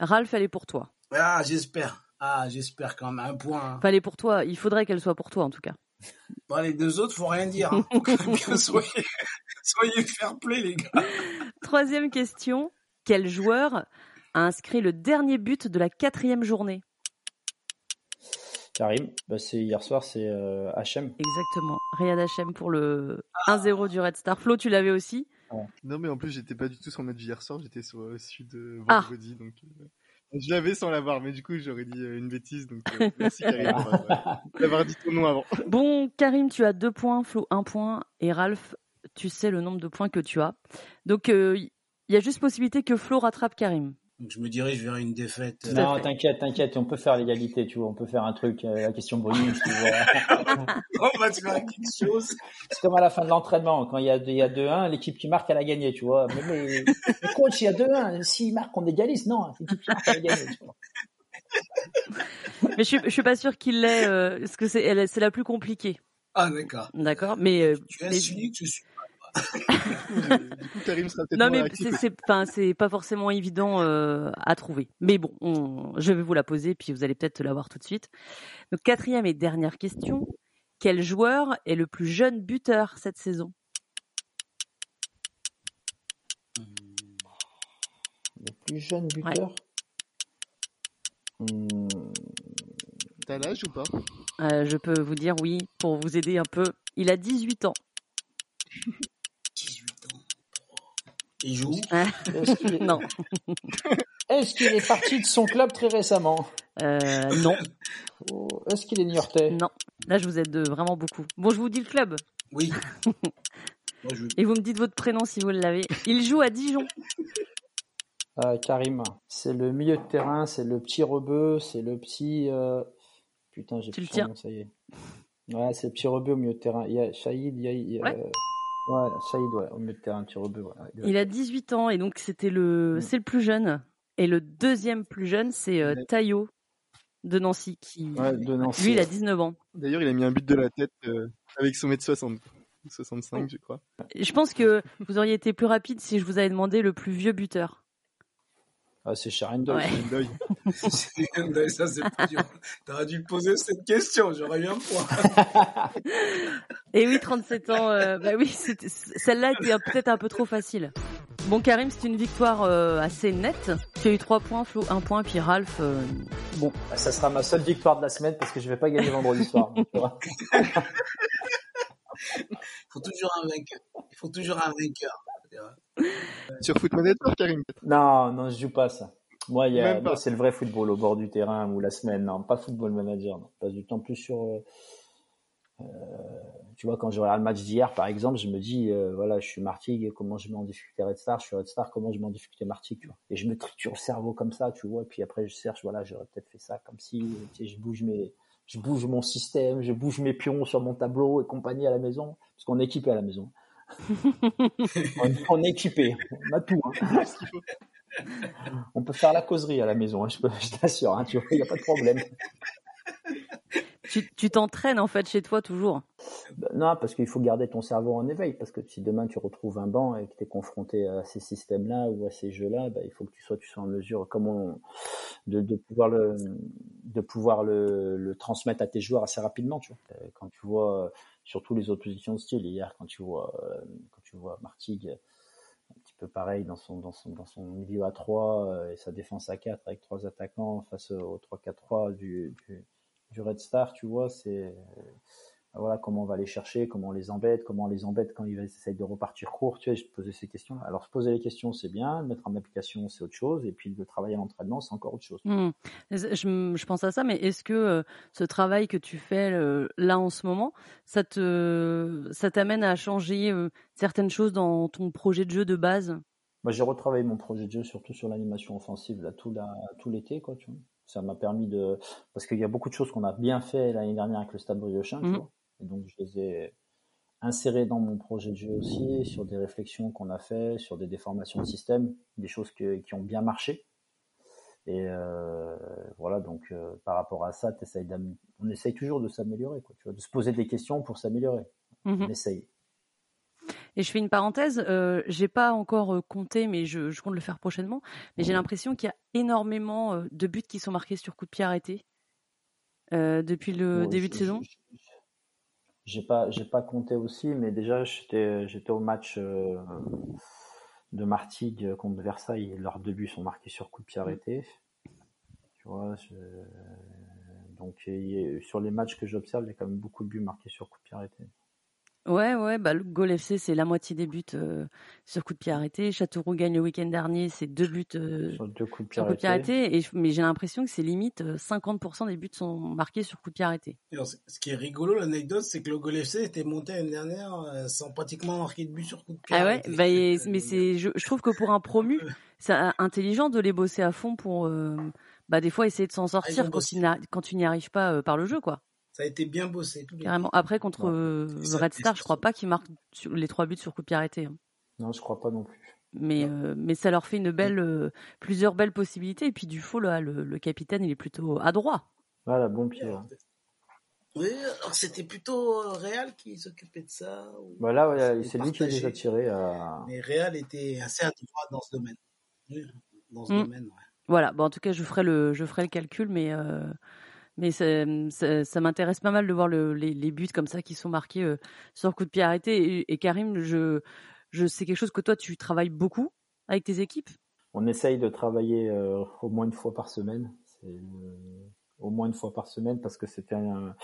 [SPEAKER 1] Ralph, elle est pour toi.
[SPEAKER 3] Ah, j'espère. Ah, j'espère quand même un point.
[SPEAKER 1] Enfin, elle est pour toi. Il faudrait qu'elle soit pour toi, en tout cas.
[SPEAKER 3] Bon, les deux autres, faut rien dire. Hein. bien, soyez, soyez fair play, les gars.
[SPEAKER 1] Troisième question. Quel joueur a inscrit le dernier but de la quatrième journée?
[SPEAKER 4] Karim, bah c'est hier soir, c'est euh, HM.
[SPEAKER 1] Exactement, Riyad HM pour le 1-0 du Red Star. Flo, tu l'avais aussi?
[SPEAKER 2] Ouais. Non, mais en plus, j'étais pas du tout sur match hier soir, j'étais sur celui de vendredi. Ah. Donc, euh, je l'avais sans l'avoir, mais du coup, j'aurais dit euh, une bêtise. Donc, euh, merci Karim d'avoir dit ton nom avant.
[SPEAKER 1] Bon, Karim, tu as deux points, Flo, un point, et Ralph, tu sais le nombre de points que tu as. Donc, il euh, y a juste possibilité que Flo rattrape Karim.
[SPEAKER 3] Donc je me dirige vers une défaite.
[SPEAKER 4] Non, t'inquiète, t'inquiète, on peut faire l'égalité, tu vois, on peut faire un truc, euh, la question tu vois.
[SPEAKER 3] on va faire quelque chose.
[SPEAKER 4] C'est comme à la fin de l'entraînement, quand il y a, il y a 2-1, l'équipe qui marque, elle a gagné, tu vois. Mais, mais, mais coach, il y a 2-1, s'il marque, on égalise, non, l'équipe qui marque, elle a gagné, tu vois.
[SPEAKER 1] Mais je suis, je suis pas sûr qu'il l'ait, euh, parce que c'est, elle, c'est la plus compliquée.
[SPEAKER 3] Ah, d'accord.
[SPEAKER 1] D'accord, mais. Euh,
[SPEAKER 3] tu es
[SPEAKER 1] mais...
[SPEAKER 3] unique, je suis
[SPEAKER 2] du coup, Karim sera peut-être
[SPEAKER 1] Non, mais c'est, c'est, enfin, c'est pas forcément évident euh, à trouver. Mais bon, on, je vais vous la poser, puis vous allez peut-être l'avoir tout de suite. Donc, quatrième et dernière question. quel joueur est le plus jeune buteur cette saison?
[SPEAKER 4] Le plus jeune buteur? Hmm,
[SPEAKER 2] T'as l'âge ou pas?
[SPEAKER 1] Euh, Je peux vous dire oui, pour vous aider un peu. Il a 18 ans.
[SPEAKER 3] 18 ans. Il joue
[SPEAKER 4] Est-ce qu'il est,
[SPEAKER 1] Non,
[SPEAKER 4] est-ce qu'il est parti de son club très récemment?
[SPEAKER 1] Euh, non,
[SPEAKER 4] Ou Est-ce qu'il est Niortais?
[SPEAKER 1] Non. Là, je vous aide vraiment beaucoup. Bon, je vous dis le club.
[SPEAKER 3] Oui. Moi, je...
[SPEAKER 1] Et vous me dites votre prénom si vous l'avez. Il joue à Dijon.
[SPEAKER 4] Ah, Karim, c'est le milieu de terrain, c'est le petit rebeu, c'est le petit. euh, Putain, j'ai plus
[SPEAKER 1] le
[SPEAKER 4] nom, ça y est. Ouais, c'est le petit rebeu au milieu de terrain. Il y a Shahid, il y a. il y a-
[SPEAKER 1] Ouais.
[SPEAKER 4] euh, ouais, Shahid, ouais, au milieu de terrain, petit rebeu. ouais.
[SPEAKER 1] Il a 18 ans et donc c'était le,
[SPEAKER 4] Mm.
[SPEAKER 1] c'est le plus jeune. Et le deuxième plus jeune, c'est euh. Taillot de Nancy qui,
[SPEAKER 4] Ouais, de Nancy.
[SPEAKER 1] lui, il a 19 ans.
[SPEAKER 2] D'ailleurs, il a mis un but de la tête euh, avec son mètre 60. 65, je crois.
[SPEAKER 1] Je pense que vous auriez été plus rapide si je vous avais demandé le plus vieux buteur.
[SPEAKER 4] Ah, c'est Sharendoy.
[SPEAKER 1] Ouais.
[SPEAKER 2] Deuil.
[SPEAKER 3] ça, c'est plus dur. T'aurais dû poser cette question, j'aurais eu un point.
[SPEAKER 1] Et oui, 37 ans. euh, bah oui, celle-là était peut-être un peu trop facile. Bon, Karim, c'est une victoire euh, assez nette. Tu as eu 3 points, Flo 1 point, puis Ralph. euh, bon,
[SPEAKER 4] Bah, Ça sera ma seule victoire de la semaine parce que je vais pas gagner vendredi soir.
[SPEAKER 3] Il faut toujours un vainqueur. Il faut toujours un vainqueur.
[SPEAKER 2] Sur Football Network, Karim.
[SPEAKER 4] Non, non, je joue pas ça. Moi, y a, c'est le vrai football au bord du terrain ou la semaine. Non, pas football manager. Non, pas du temps plus sur. euh, euh, tu vois, quand je regarde le match d'hier, par exemple, je me dis, euh, voilà, je suis Martigues, comment je mets en difficulté Red Star, je suis Red Star, comment je mets en difficulté Martigues, tu vois? Et je me triture le cerveau comme ça, tu vois. Et puis après, je cherche, voilà, j'aurais peut-être fait ça comme si, tu sais, je bouge mes, je bouge mon système, je bouge mes pions sur mon tableau et compagnie à la maison, parce qu'on est équipé à la maison. On, on est équipé, on a tout. Hein. On peut faire la causerie à la maison, hein, je, peux- je t'assure, hein, il n'y a pas de problème.
[SPEAKER 1] tu t'entraînes en fait chez toi toujours.
[SPEAKER 4] Bah, Non, parce qu'il faut garder ton cerveau en éveil, parce que si demain tu retrouves un banc et que tu es confronté à ces systèmes-là ou à ces jeux-là, bah, il faut que tu sois, tu sois en mesure, comme on, de, de pouvoir le, de pouvoir le, le transmettre à tes joueurs assez rapidement, tu vois. Euh, Quand tu vois, euh, surtout les oppositions de style, hier, quand tu vois, euh, quand tu vois Martigues, un petit peu pareil dans son, dans son, dans son milieu à 3 et sa défense à 4 avec trois attaquants face au 3-4-3 du, du, du Red Star, tu vois, c'est voilà comment on va les chercher, comment on les embête, comment on les embête quand ils essayent de repartir court, tu vois, je posais ces questions. -là. Alors se poser les questions, c'est bien, mettre en application, c'est autre chose, et puis le travail à l'entraînement, c'est encore autre chose.
[SPEAKER 1] Hmm. Je, pense à ça, mais est-ce que euh, ce travail que tu fais euh, là en ce moment, ça te, ça t'amène à changer euh, certaines choses dans ton projet de jeu de base?
[SPEAKER 4] Moi, j'ai retravaillé mon projet de jeu, surtout sur l'animation offensive, là, tout, la, tout l'été, quoi, tu vois. Ça m'a permis de, parce qu'il y a beaucoup de choses qu'on a bien fait l'année dernière avec le Stade Briochin, tu
[SPEAKER 1] Mhm.
[SPEAKER 4] vois. Et donc, je les ai insérées dans mon projet de jeu aussi, sur des réflexions qu'on a fait, sur des déformations de système, des choses que- qui ont bien marché. Et euh, voilà, donc euh, par rapport à ça, on essaye toujours de s'améliorer, quoi, tu vois, de se poser des questions pour s'améliorer.
[SPEAKER 1] Mhm.
[SPEAKER 4] On essaye.
[SPEAKER 1] Et je fais une parenthèse, euh, j'ai pas encore euh, compté, mais je, je compte le faire prochainement. Mais j'ai l'impression qu'il y a énormément euh, de buts qui sont marqués sur coup de pied arrêté euh, depuis le
[SPEAKER 4] Ouais,
[SPEAKER 1] début de saison.
[SPEAKER 4] J'ai pas, j'ai pas compté aussi, mais déjà j'étais, j'étais au match euh, de Martigues contre Versailles. et Leurs deux buts sont marqués sur coup de pied arrêté. Tu vois, je- donc sur les matchs que j'observe, il y a quand même beaucoup de buts marqués sur coup de pied arrêté.
[SPEAKER 1] Ouais, ouais, bah le Goal FC c'est la moitié des buts euh, sur coup de pied arrêté. Châteauroux gagne le week-end dernier, c'est deux buts euh,
[SPEAKER 4] Sur deux coups de pied
[SPEAKER 1] sur coup de pied
[SPEAKER 4] arrêtés.
[SPEAKER 1] arrêté. Et, mais j'ai l'impression que c'est limite euh, 50% des buts sont marqués sur coup de pied arrêté.
[SPEAKER 3] Alors, ce qui est rigolo, l'anecdote, c'est que le Gol FC était monté l'année dernière euh, sans pratiquement marquer de but sur coup de pied.
[SPEAKER 1] Ah ouais,
[SPEAKER 3] arrêté.
[SPEAKER 1] bah, et- mais c'est, je, je trouve que pour un promu, c'est euh, intelligent de les bosser à fond pour, euh, bah des fois essayer de s'en sortir
[SPEAKER 3] ont
[SPEAKER 1] quand,
[SPEAKER 3] bossé.
[SPEAKER 1] il n'a- quand tu n'y arrives pas euh, par le jeu, quoi.
[SPEAKER 3] Ça a été bien bossé. Tout
[SPEAKER 1] Carrément. Après contre
[SPEAKER 4] Ouais.
[SPEAKER 1] euh, Red Star, je crois pas qu'ils marquent sur- les trois buts sur coup de pied arrêté. hein.
[SPEAKER 4] Non, je crois pas non plus.
[SPEAKER 1] Mais euh, mais ça leur fait une belle, euh, plusieurs belles possibilités. Et puis du faux là, le, le capitaine, il est plutôt adroit.
[SPEAKER 4] Voilà, bon pied. ouais.
[SPEAKER 3] Oui, alors c'était plutôt Real qui s'occupait de ça. ou-
[SPEAKER 4] Voilà, ouais,
[SPEAKER 3] C'était
[SPEAKER 4] c'est lui qui les a
[SPEAKER 3] partagé.
[SPEAKER 4] tirés à.
[SPEAKER 3] Mais Real était assez adroit dans ce domaine. Oui, dans ce
[SPEAKER 1] Mm.
[SPEAKER 3] domaine, ouais.
[SPEAKER 1] Voilà. Bon, en tout cas, je ferai le, je ferai le calcul, mais euh, Mais ça, m'intéresse pas mal de voir les, buts comme ça qui sont marqués euh, sur coup de pied arrêté. Et, Karim, je, je c'est quelque chose que toi tu travailles beaucoup avec tes équipes?
[SPEAKER 4] On essaye de travailler euh, au moins une fois par semaine. au moins une fois par semaine parce que c'était un,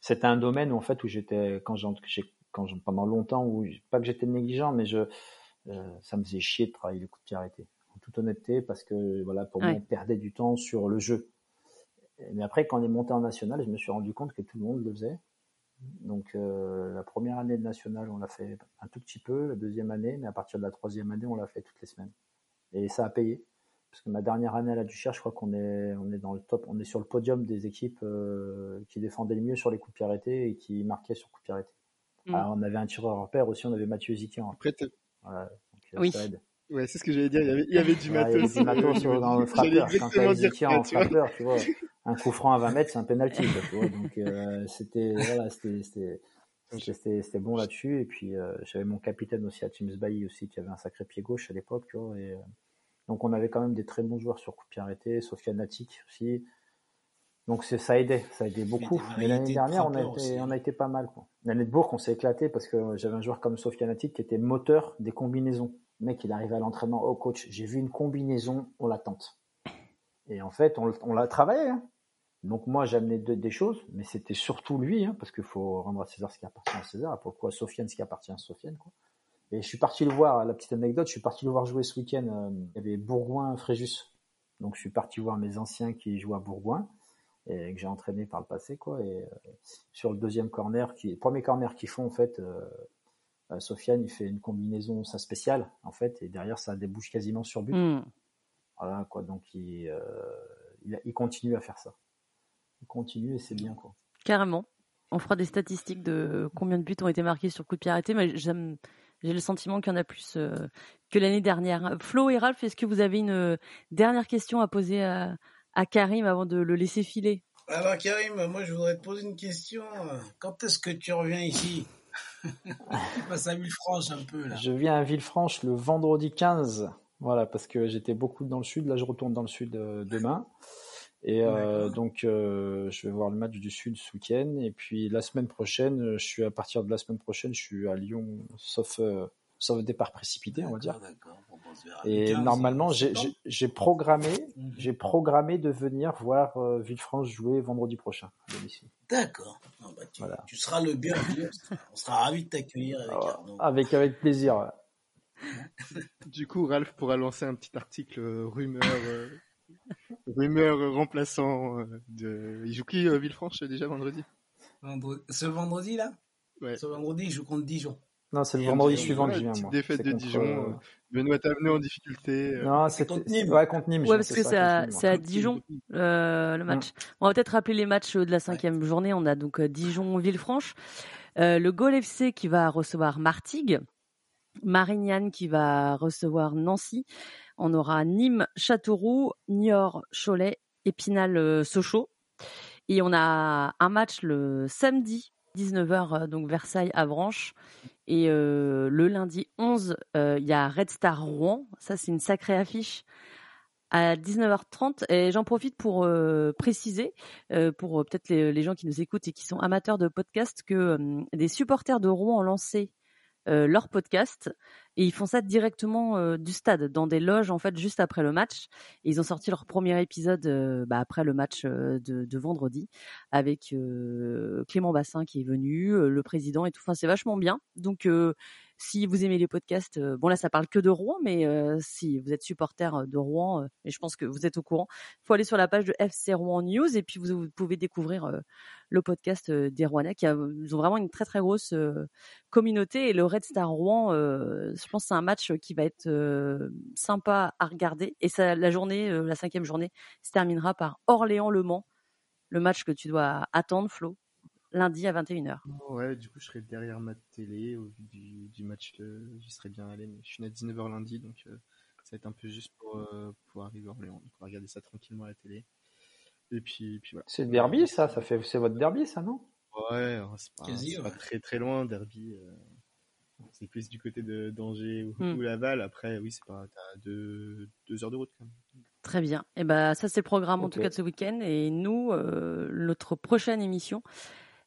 [SPEAKER 4] c'était un domaine où, en fait où j'étais quand j'ai quand pendant longtemps où pas que j'étais négligent mais je ça me faisait chier de travailler le coup de pied arrêté en toute honnêteté parce que voilà pour moi on perdait du temps sur le jeu mais après, quand on est monté en national, je me suis rendu compte que tout le monde le faisait. Donc euh, la première année de national, on l'a fait un tout petit peu, la deuxième année, mais à partir de la troisième année, on l'a fait toutes les semaines. Et ça a payé. Parce que ma dernière année à la Duchère, je crois qu'on est, on est dans le top, on est sur le podium des équipes euh, qui défendaient le mieux sur les coups de pied arrêtés et qui marquaient sur coups de pied arrêtés. Mm. on avait un tireur repère aussi, on avait Mathieu Zikian.
[SPEAKER 2] Après, voilà, donc, euh, oui. ça aide. Ouais, c'est ce que j'allais dire. Il y avait, il y avait du matos. il y avait du matos
[SPEAKER 4] dans le frappeur. Quand tu as en frappeur, tu vois, un coup franc à 20 mètres, c'est un penalty. donc euh, c'était voilà, c'était c'était bon là-dessus. Et puis euh, j'avais mon capitaine aussi à James Bailly aussi qui avait un sacré pied gauche à l'époque. Et, euh, donc on avait quand même des très bons joueurs sur coup de pied arrêté, Sofiane Natic aussi. Donc ça aidait, ça aidait beaucoup. Mais l'année dernière, on a, été, on a été pas mal. L'année de Bourg, on s'est éclaté parce que j'avais un joueur comme Sofiane Natic qui était moteur des combinaisons. Le mec, il arrivait à l'entraînement. Oh coach, j'ai vu une combinaison, on l'attente. Et en fait, on, on l'a travaillé. Hein. Donc moi, j'amenais des choses, mais c'était surtout lui, hein, parce qu'il faut rendre à César ce qui appartient à César, pourquoi Sofiane ce qui appartient à Sofiane. Quoi. Et je suis parti le voir, la petite anecdote, je suis parti le voir jouer ce week-end. Euh, il y avait Bourgoin, Fréjus. Donc je suis parti voir mes anciens qui jouent à Bourgoin et que j'ai entraîné par le passé, quoi. Et euh, sur le deuxième corner, qui, le premier corner qu'ils font en fait, euh, Sofiane, il fait une combinaison, ça spéciale, en fait, et derrière, ça débouche quasiment sur but. Hmm. Voilà, quoi. Donc, il, il, continue à faire ça. Il continue et c'est bien, quoi.
[SPEAKER 1] Carrément. On fera des statistiques de combien de buts ont été marqués sur coup de pied arrêté, mais j'aime, j'ai le sentiment qu'il y en a plus euh, que l'année dernière. Flo et Ralph, est-ce que vous avez une dernière question à poser à, à Karim avant de le laisser filer?
[SPEAKER 3] Alors, Karim, moi, je voudrais te poser une question. Quand est-ce que tu reviens ici? Passe à Villefranche un peu là.
[SPEAKER 4] Je viens à Villefranche le vendredi 15. Voilà, parce que j'étais beaucoup dans le sud. Là, je retourne dans le sud euh, demain. Et euh, donc, euh, je vais voir le match du Sud ce week-end. Et puis, la semaine prochaine, je suis à partir de la semaine prochaine, je suis à Lyon, sauf sauf départ précipité, on va dire. Et normalement, j'ai programmé, mhm. j'ai programmé de venir voir euh, Villefranche jouer vendredi prochain
[SPEAKER 3] D'accord. Bah, tu, seras le bienvenu. on sera ravis de t'accueillir avec,
[SPEAKER 4] oh, avec avec plaisir.
[SPEAKER 2] du coup, Ralph pourra lancer un petit article euh, rumeur. Euh, rumeur remplaçant de. Il joue qui Villefranche déjà vendredi
[SPEAKER 3] Ce vendredi là? Ouais. Ce vendredi, il joue contre Dijon.
[SPEAKER 4] Non, c'est le vendredi suivant que je viens, moi.
[SPEAKER 2] Défaite de Dijon. Euh, Benoît t'a amené en difficulté.
[SPEAKER 4] Euh. Non, c'est contre Nîmes.
[SPEAKER 1] Ouais, contre Nîmes. Ouais, parce que c'est à, à, Dijon, euh, le match. On va peut-être rappeler les matchs de la cinquième journée. On a donc Dijon-Villefranche. le Gol FC qui va recevoir Martigues. Marignane qui va recevoir Nancy. On aura Nîmes, Châteauroux, Niort, Cholet, Épinal, Sochaux. Et on a un match le samedi 19h, donc Versailles à Branche. Et euh, le lundi 11, euh, il y a Red Star Rouen. Ça, c'est une sacrée affiche à 19h30. Et j'en profite pour euh, préciser, pour peut-être les, gens qui nous écoutent et qui sont amateurs de podcast, que des supporters de Rouen ont lancé euh, leur podcast et ils font ça directement euh, du stade dans des loges en fait juste après le match. Et ils ont sorti leur premier épisode euh, bah, après le match de, de, vendredi avec Clément Bassin qui est venu le président et tout. Enfin c'est vachement bien. Donc si vous aimez les podcasts, euh, bon là ça parle que de Rouen, mais euh, si vous êtes supporter euh, de Rouen, et je pense que vous êtes au courant, faut aller sur la page de FC Rouen News et puis vous, pouvez découvrir le podcast des Rouennais qui a, ils ont vraiment une très très grosse communauté et le Red Star Rouen, je pense c'est un match qui va être sympa à regarder et ça, la journée, la cinquième journée, se terminera par Orléans-Le Mans, le match que tu dois attendre, Flo lundi à 21h.
[SPEAKER 2] Ouais, du coup, je serai derrière ma télé au vu du, match que j'y serais bien allé, mais je suis né à 19h lundi, donc euh, ça va être un peu juste pour, euh, pour arriver à Orléans. on va regarder ça tranquillement à la télé. Et puis, puis voilà.
[SPEAKER 4] C'est le derby, ça, ça fait, c'est votre derby, ça, non?
[SPEAKER 2] Ouais, c'est pas, pas, très très loin, derby. Euh, c'est plus du côté de d'Angers ou, hmm. Laval. Après, oui, c'est pas, t'as deux, deux heures de route quand même.
[SPEAKER 1] Très bien. Et eh ben ça c'est le programme en tout cas de ce week-end. Et nous, euh, notre prochaine émission,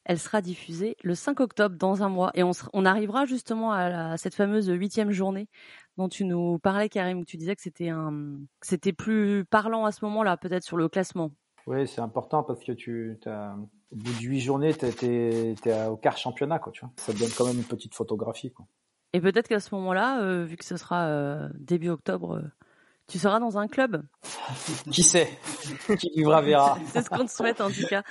[SPEAKER 1] elle sera diffusée le 5 octobre dans un mois. Et on, arrivera justement à, la- à cette fameuse huitième journée dont tu nous parlais, Karim, où tu disais que c'était un, c'était plus parlant à ce moment-là, peut-être sur le classement.
[SPEAKER 4] Oui, c'est important parce que tu, t'as- au bout de huit journées, t'es, t'es au quart championnat, quoi, tu vois. Ça te donne quand même une petite photographie, quoi.
[SPEAKER 1] Et peut-être qu'à ce moment-là, euh, vu que ce sera euh, début octobre, euh, tu seras dans un club.
[SPEAKER 4] Qui sait Qui vivra verra.
[SPEAKER 1] C'est ce qu'on te souhaite en tout cas.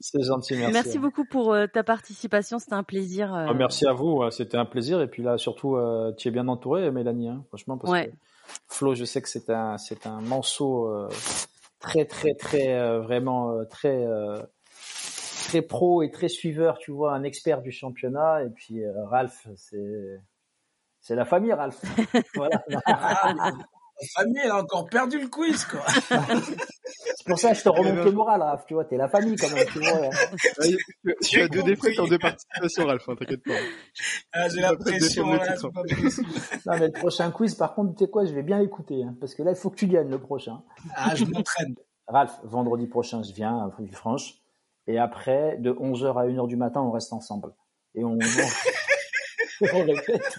[SPEAKER 4] C'est gentil, merci.
[SPEAKER 1] Merci, beaucoup pour euh, ta participation. C'était un plaisir. euh,
[SPEAKER 4] Ah, merci à vous, c'était un plaisir. Et puis là, surtout, euh, tu es bien entouré, Mélanie, hein, franchement, parce
[SPEAKER 1] Ouais.
[SPEAKER 4] que Flo, je sais que c'est un, c'est un manceau euh, très, très, très, euh, vraiment euh, très, euh, très pro et très suiveur, tu vois, un expert du championnat. Et puis euh, Ralph, c'est, c'est la famille, Ralph. voilà.
[SPEAKER 3] La famille, elle a encore perdu le quiz, quoi.
[SPEAKER 4] C'est pour ça que je te remonte le moral, Ralph. Tu vois, t'es la famille quand même. Tu vois.
[SPEAKER 2] Tu as deux défaites en deux participations, Ralph, hein, t'inquiète pas.
[SPEAKER 3] Ah, j'ai la pression,
[SPEAKER 2] défendre le
[SPEAKER 3] là,
[SPEAKER 2] titre.
[SPEAKER 3] c'est pas possible.
[SPEAKER 4] Non, mais le prochain quiz, par contre, tu sais quoi, je vais bien l'écouter, hein, parce que là, il faut que tu gagnes le prochain.
[SPEAKER 3] Ah, je m'entraîne.
[SPEAKER 4] Ralph, vendredi prochain, je viens à Villefranche. Et après, de 11h à 1h du matin, on reste ensemble. Et on, on, on répète.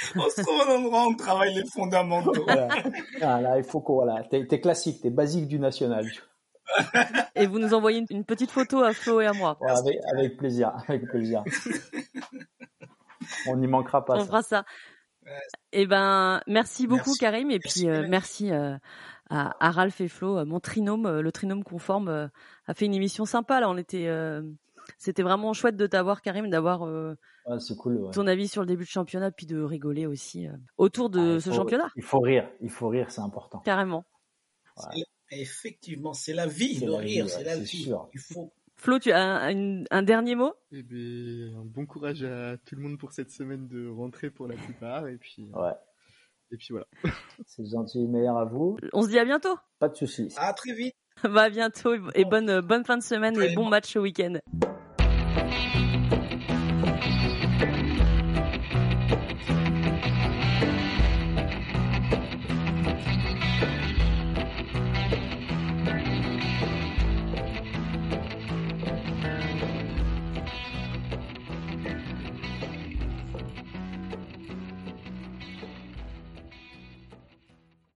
[SPEAKER 3] On se trouve un endroit où on travaille les fondamentaux.
[SPEAKER 4] Voilà. Ah, là, il faut qu'on, voilà. T'es, t'es classique, t'es basique du national.
[SPEAKER 1] Et vous nous envoyez une, une petite photo à Flo et à moi.
[SPEAKER 4] Avec, avec plaisir, avec plaisir. On n'y manquera pas.
[SPEAKER 1] On
[SPEAKER 4] ça.
[SPEAKER 1] fera ça. Eh ben, merci beaucoup
[SPEAKER 3] Merci.
[SPEAKER 1] Karim et
[SPEAKER 3] Merci,
[SPEAKER 1] puis euh, merci euh, à, à Ralph et Flo, euh, mon trinôme, le trinôme conforme euh, a fait une émission sympa là. On était, euh, c'était vraiment chouette de t'avoir Karim, d'avoir euh,
[SPEAKER 4] Ouais, c'est cool. ouais.
[SPEAKER 1] ton avis sur le début de championnat, puis de rigoler aussi euh, autour de
[SPEAKER 4] Ah,
[SPEAKER 1] ce
[SPEAKER 4] faut-
[SPEAKER 1] championnat,
[SPEAKER 4] Il faut rire, il faut rire, c'est important.
[SPEAKER 1] carrément.
[SPEAKER 3] Effectivement, c'est la vie,
[SPEAKER 4] C'est
[SPEAKER 3] le
[SPEAKER 4] la vie,
[SPEAKER 3] rire,
[SPEAKER 4] ouais,
[SPEAKER 3] c'est la vie.
[SPEAKER 4] sûr.
[SPEAKER 3] Il faut.
[SPEAKER 1] Flo, tu as un, un- un dernier mot?
[SPEAKER 2] Eh ben, un bon courage à tout le monde pour cette semaine de rentrée pour la plupart, et puis,
[SPEAKER 4] Ouais,
[SPEAKER 2] et puis voilà.
[SPEAKER 4] c'est gentil, meilleur à vous.
[SPEAKER 1] On se dit à bientôt.
[SPEAKER 4] Pas de soucis.
[SPEAKER 3] À très vite.
[SPEAKER 1] Bah à bientôt et bonne bonne fin de semaine et bon
[SPEAKER 3] bon.
[SPEAKER 1] match au week-end.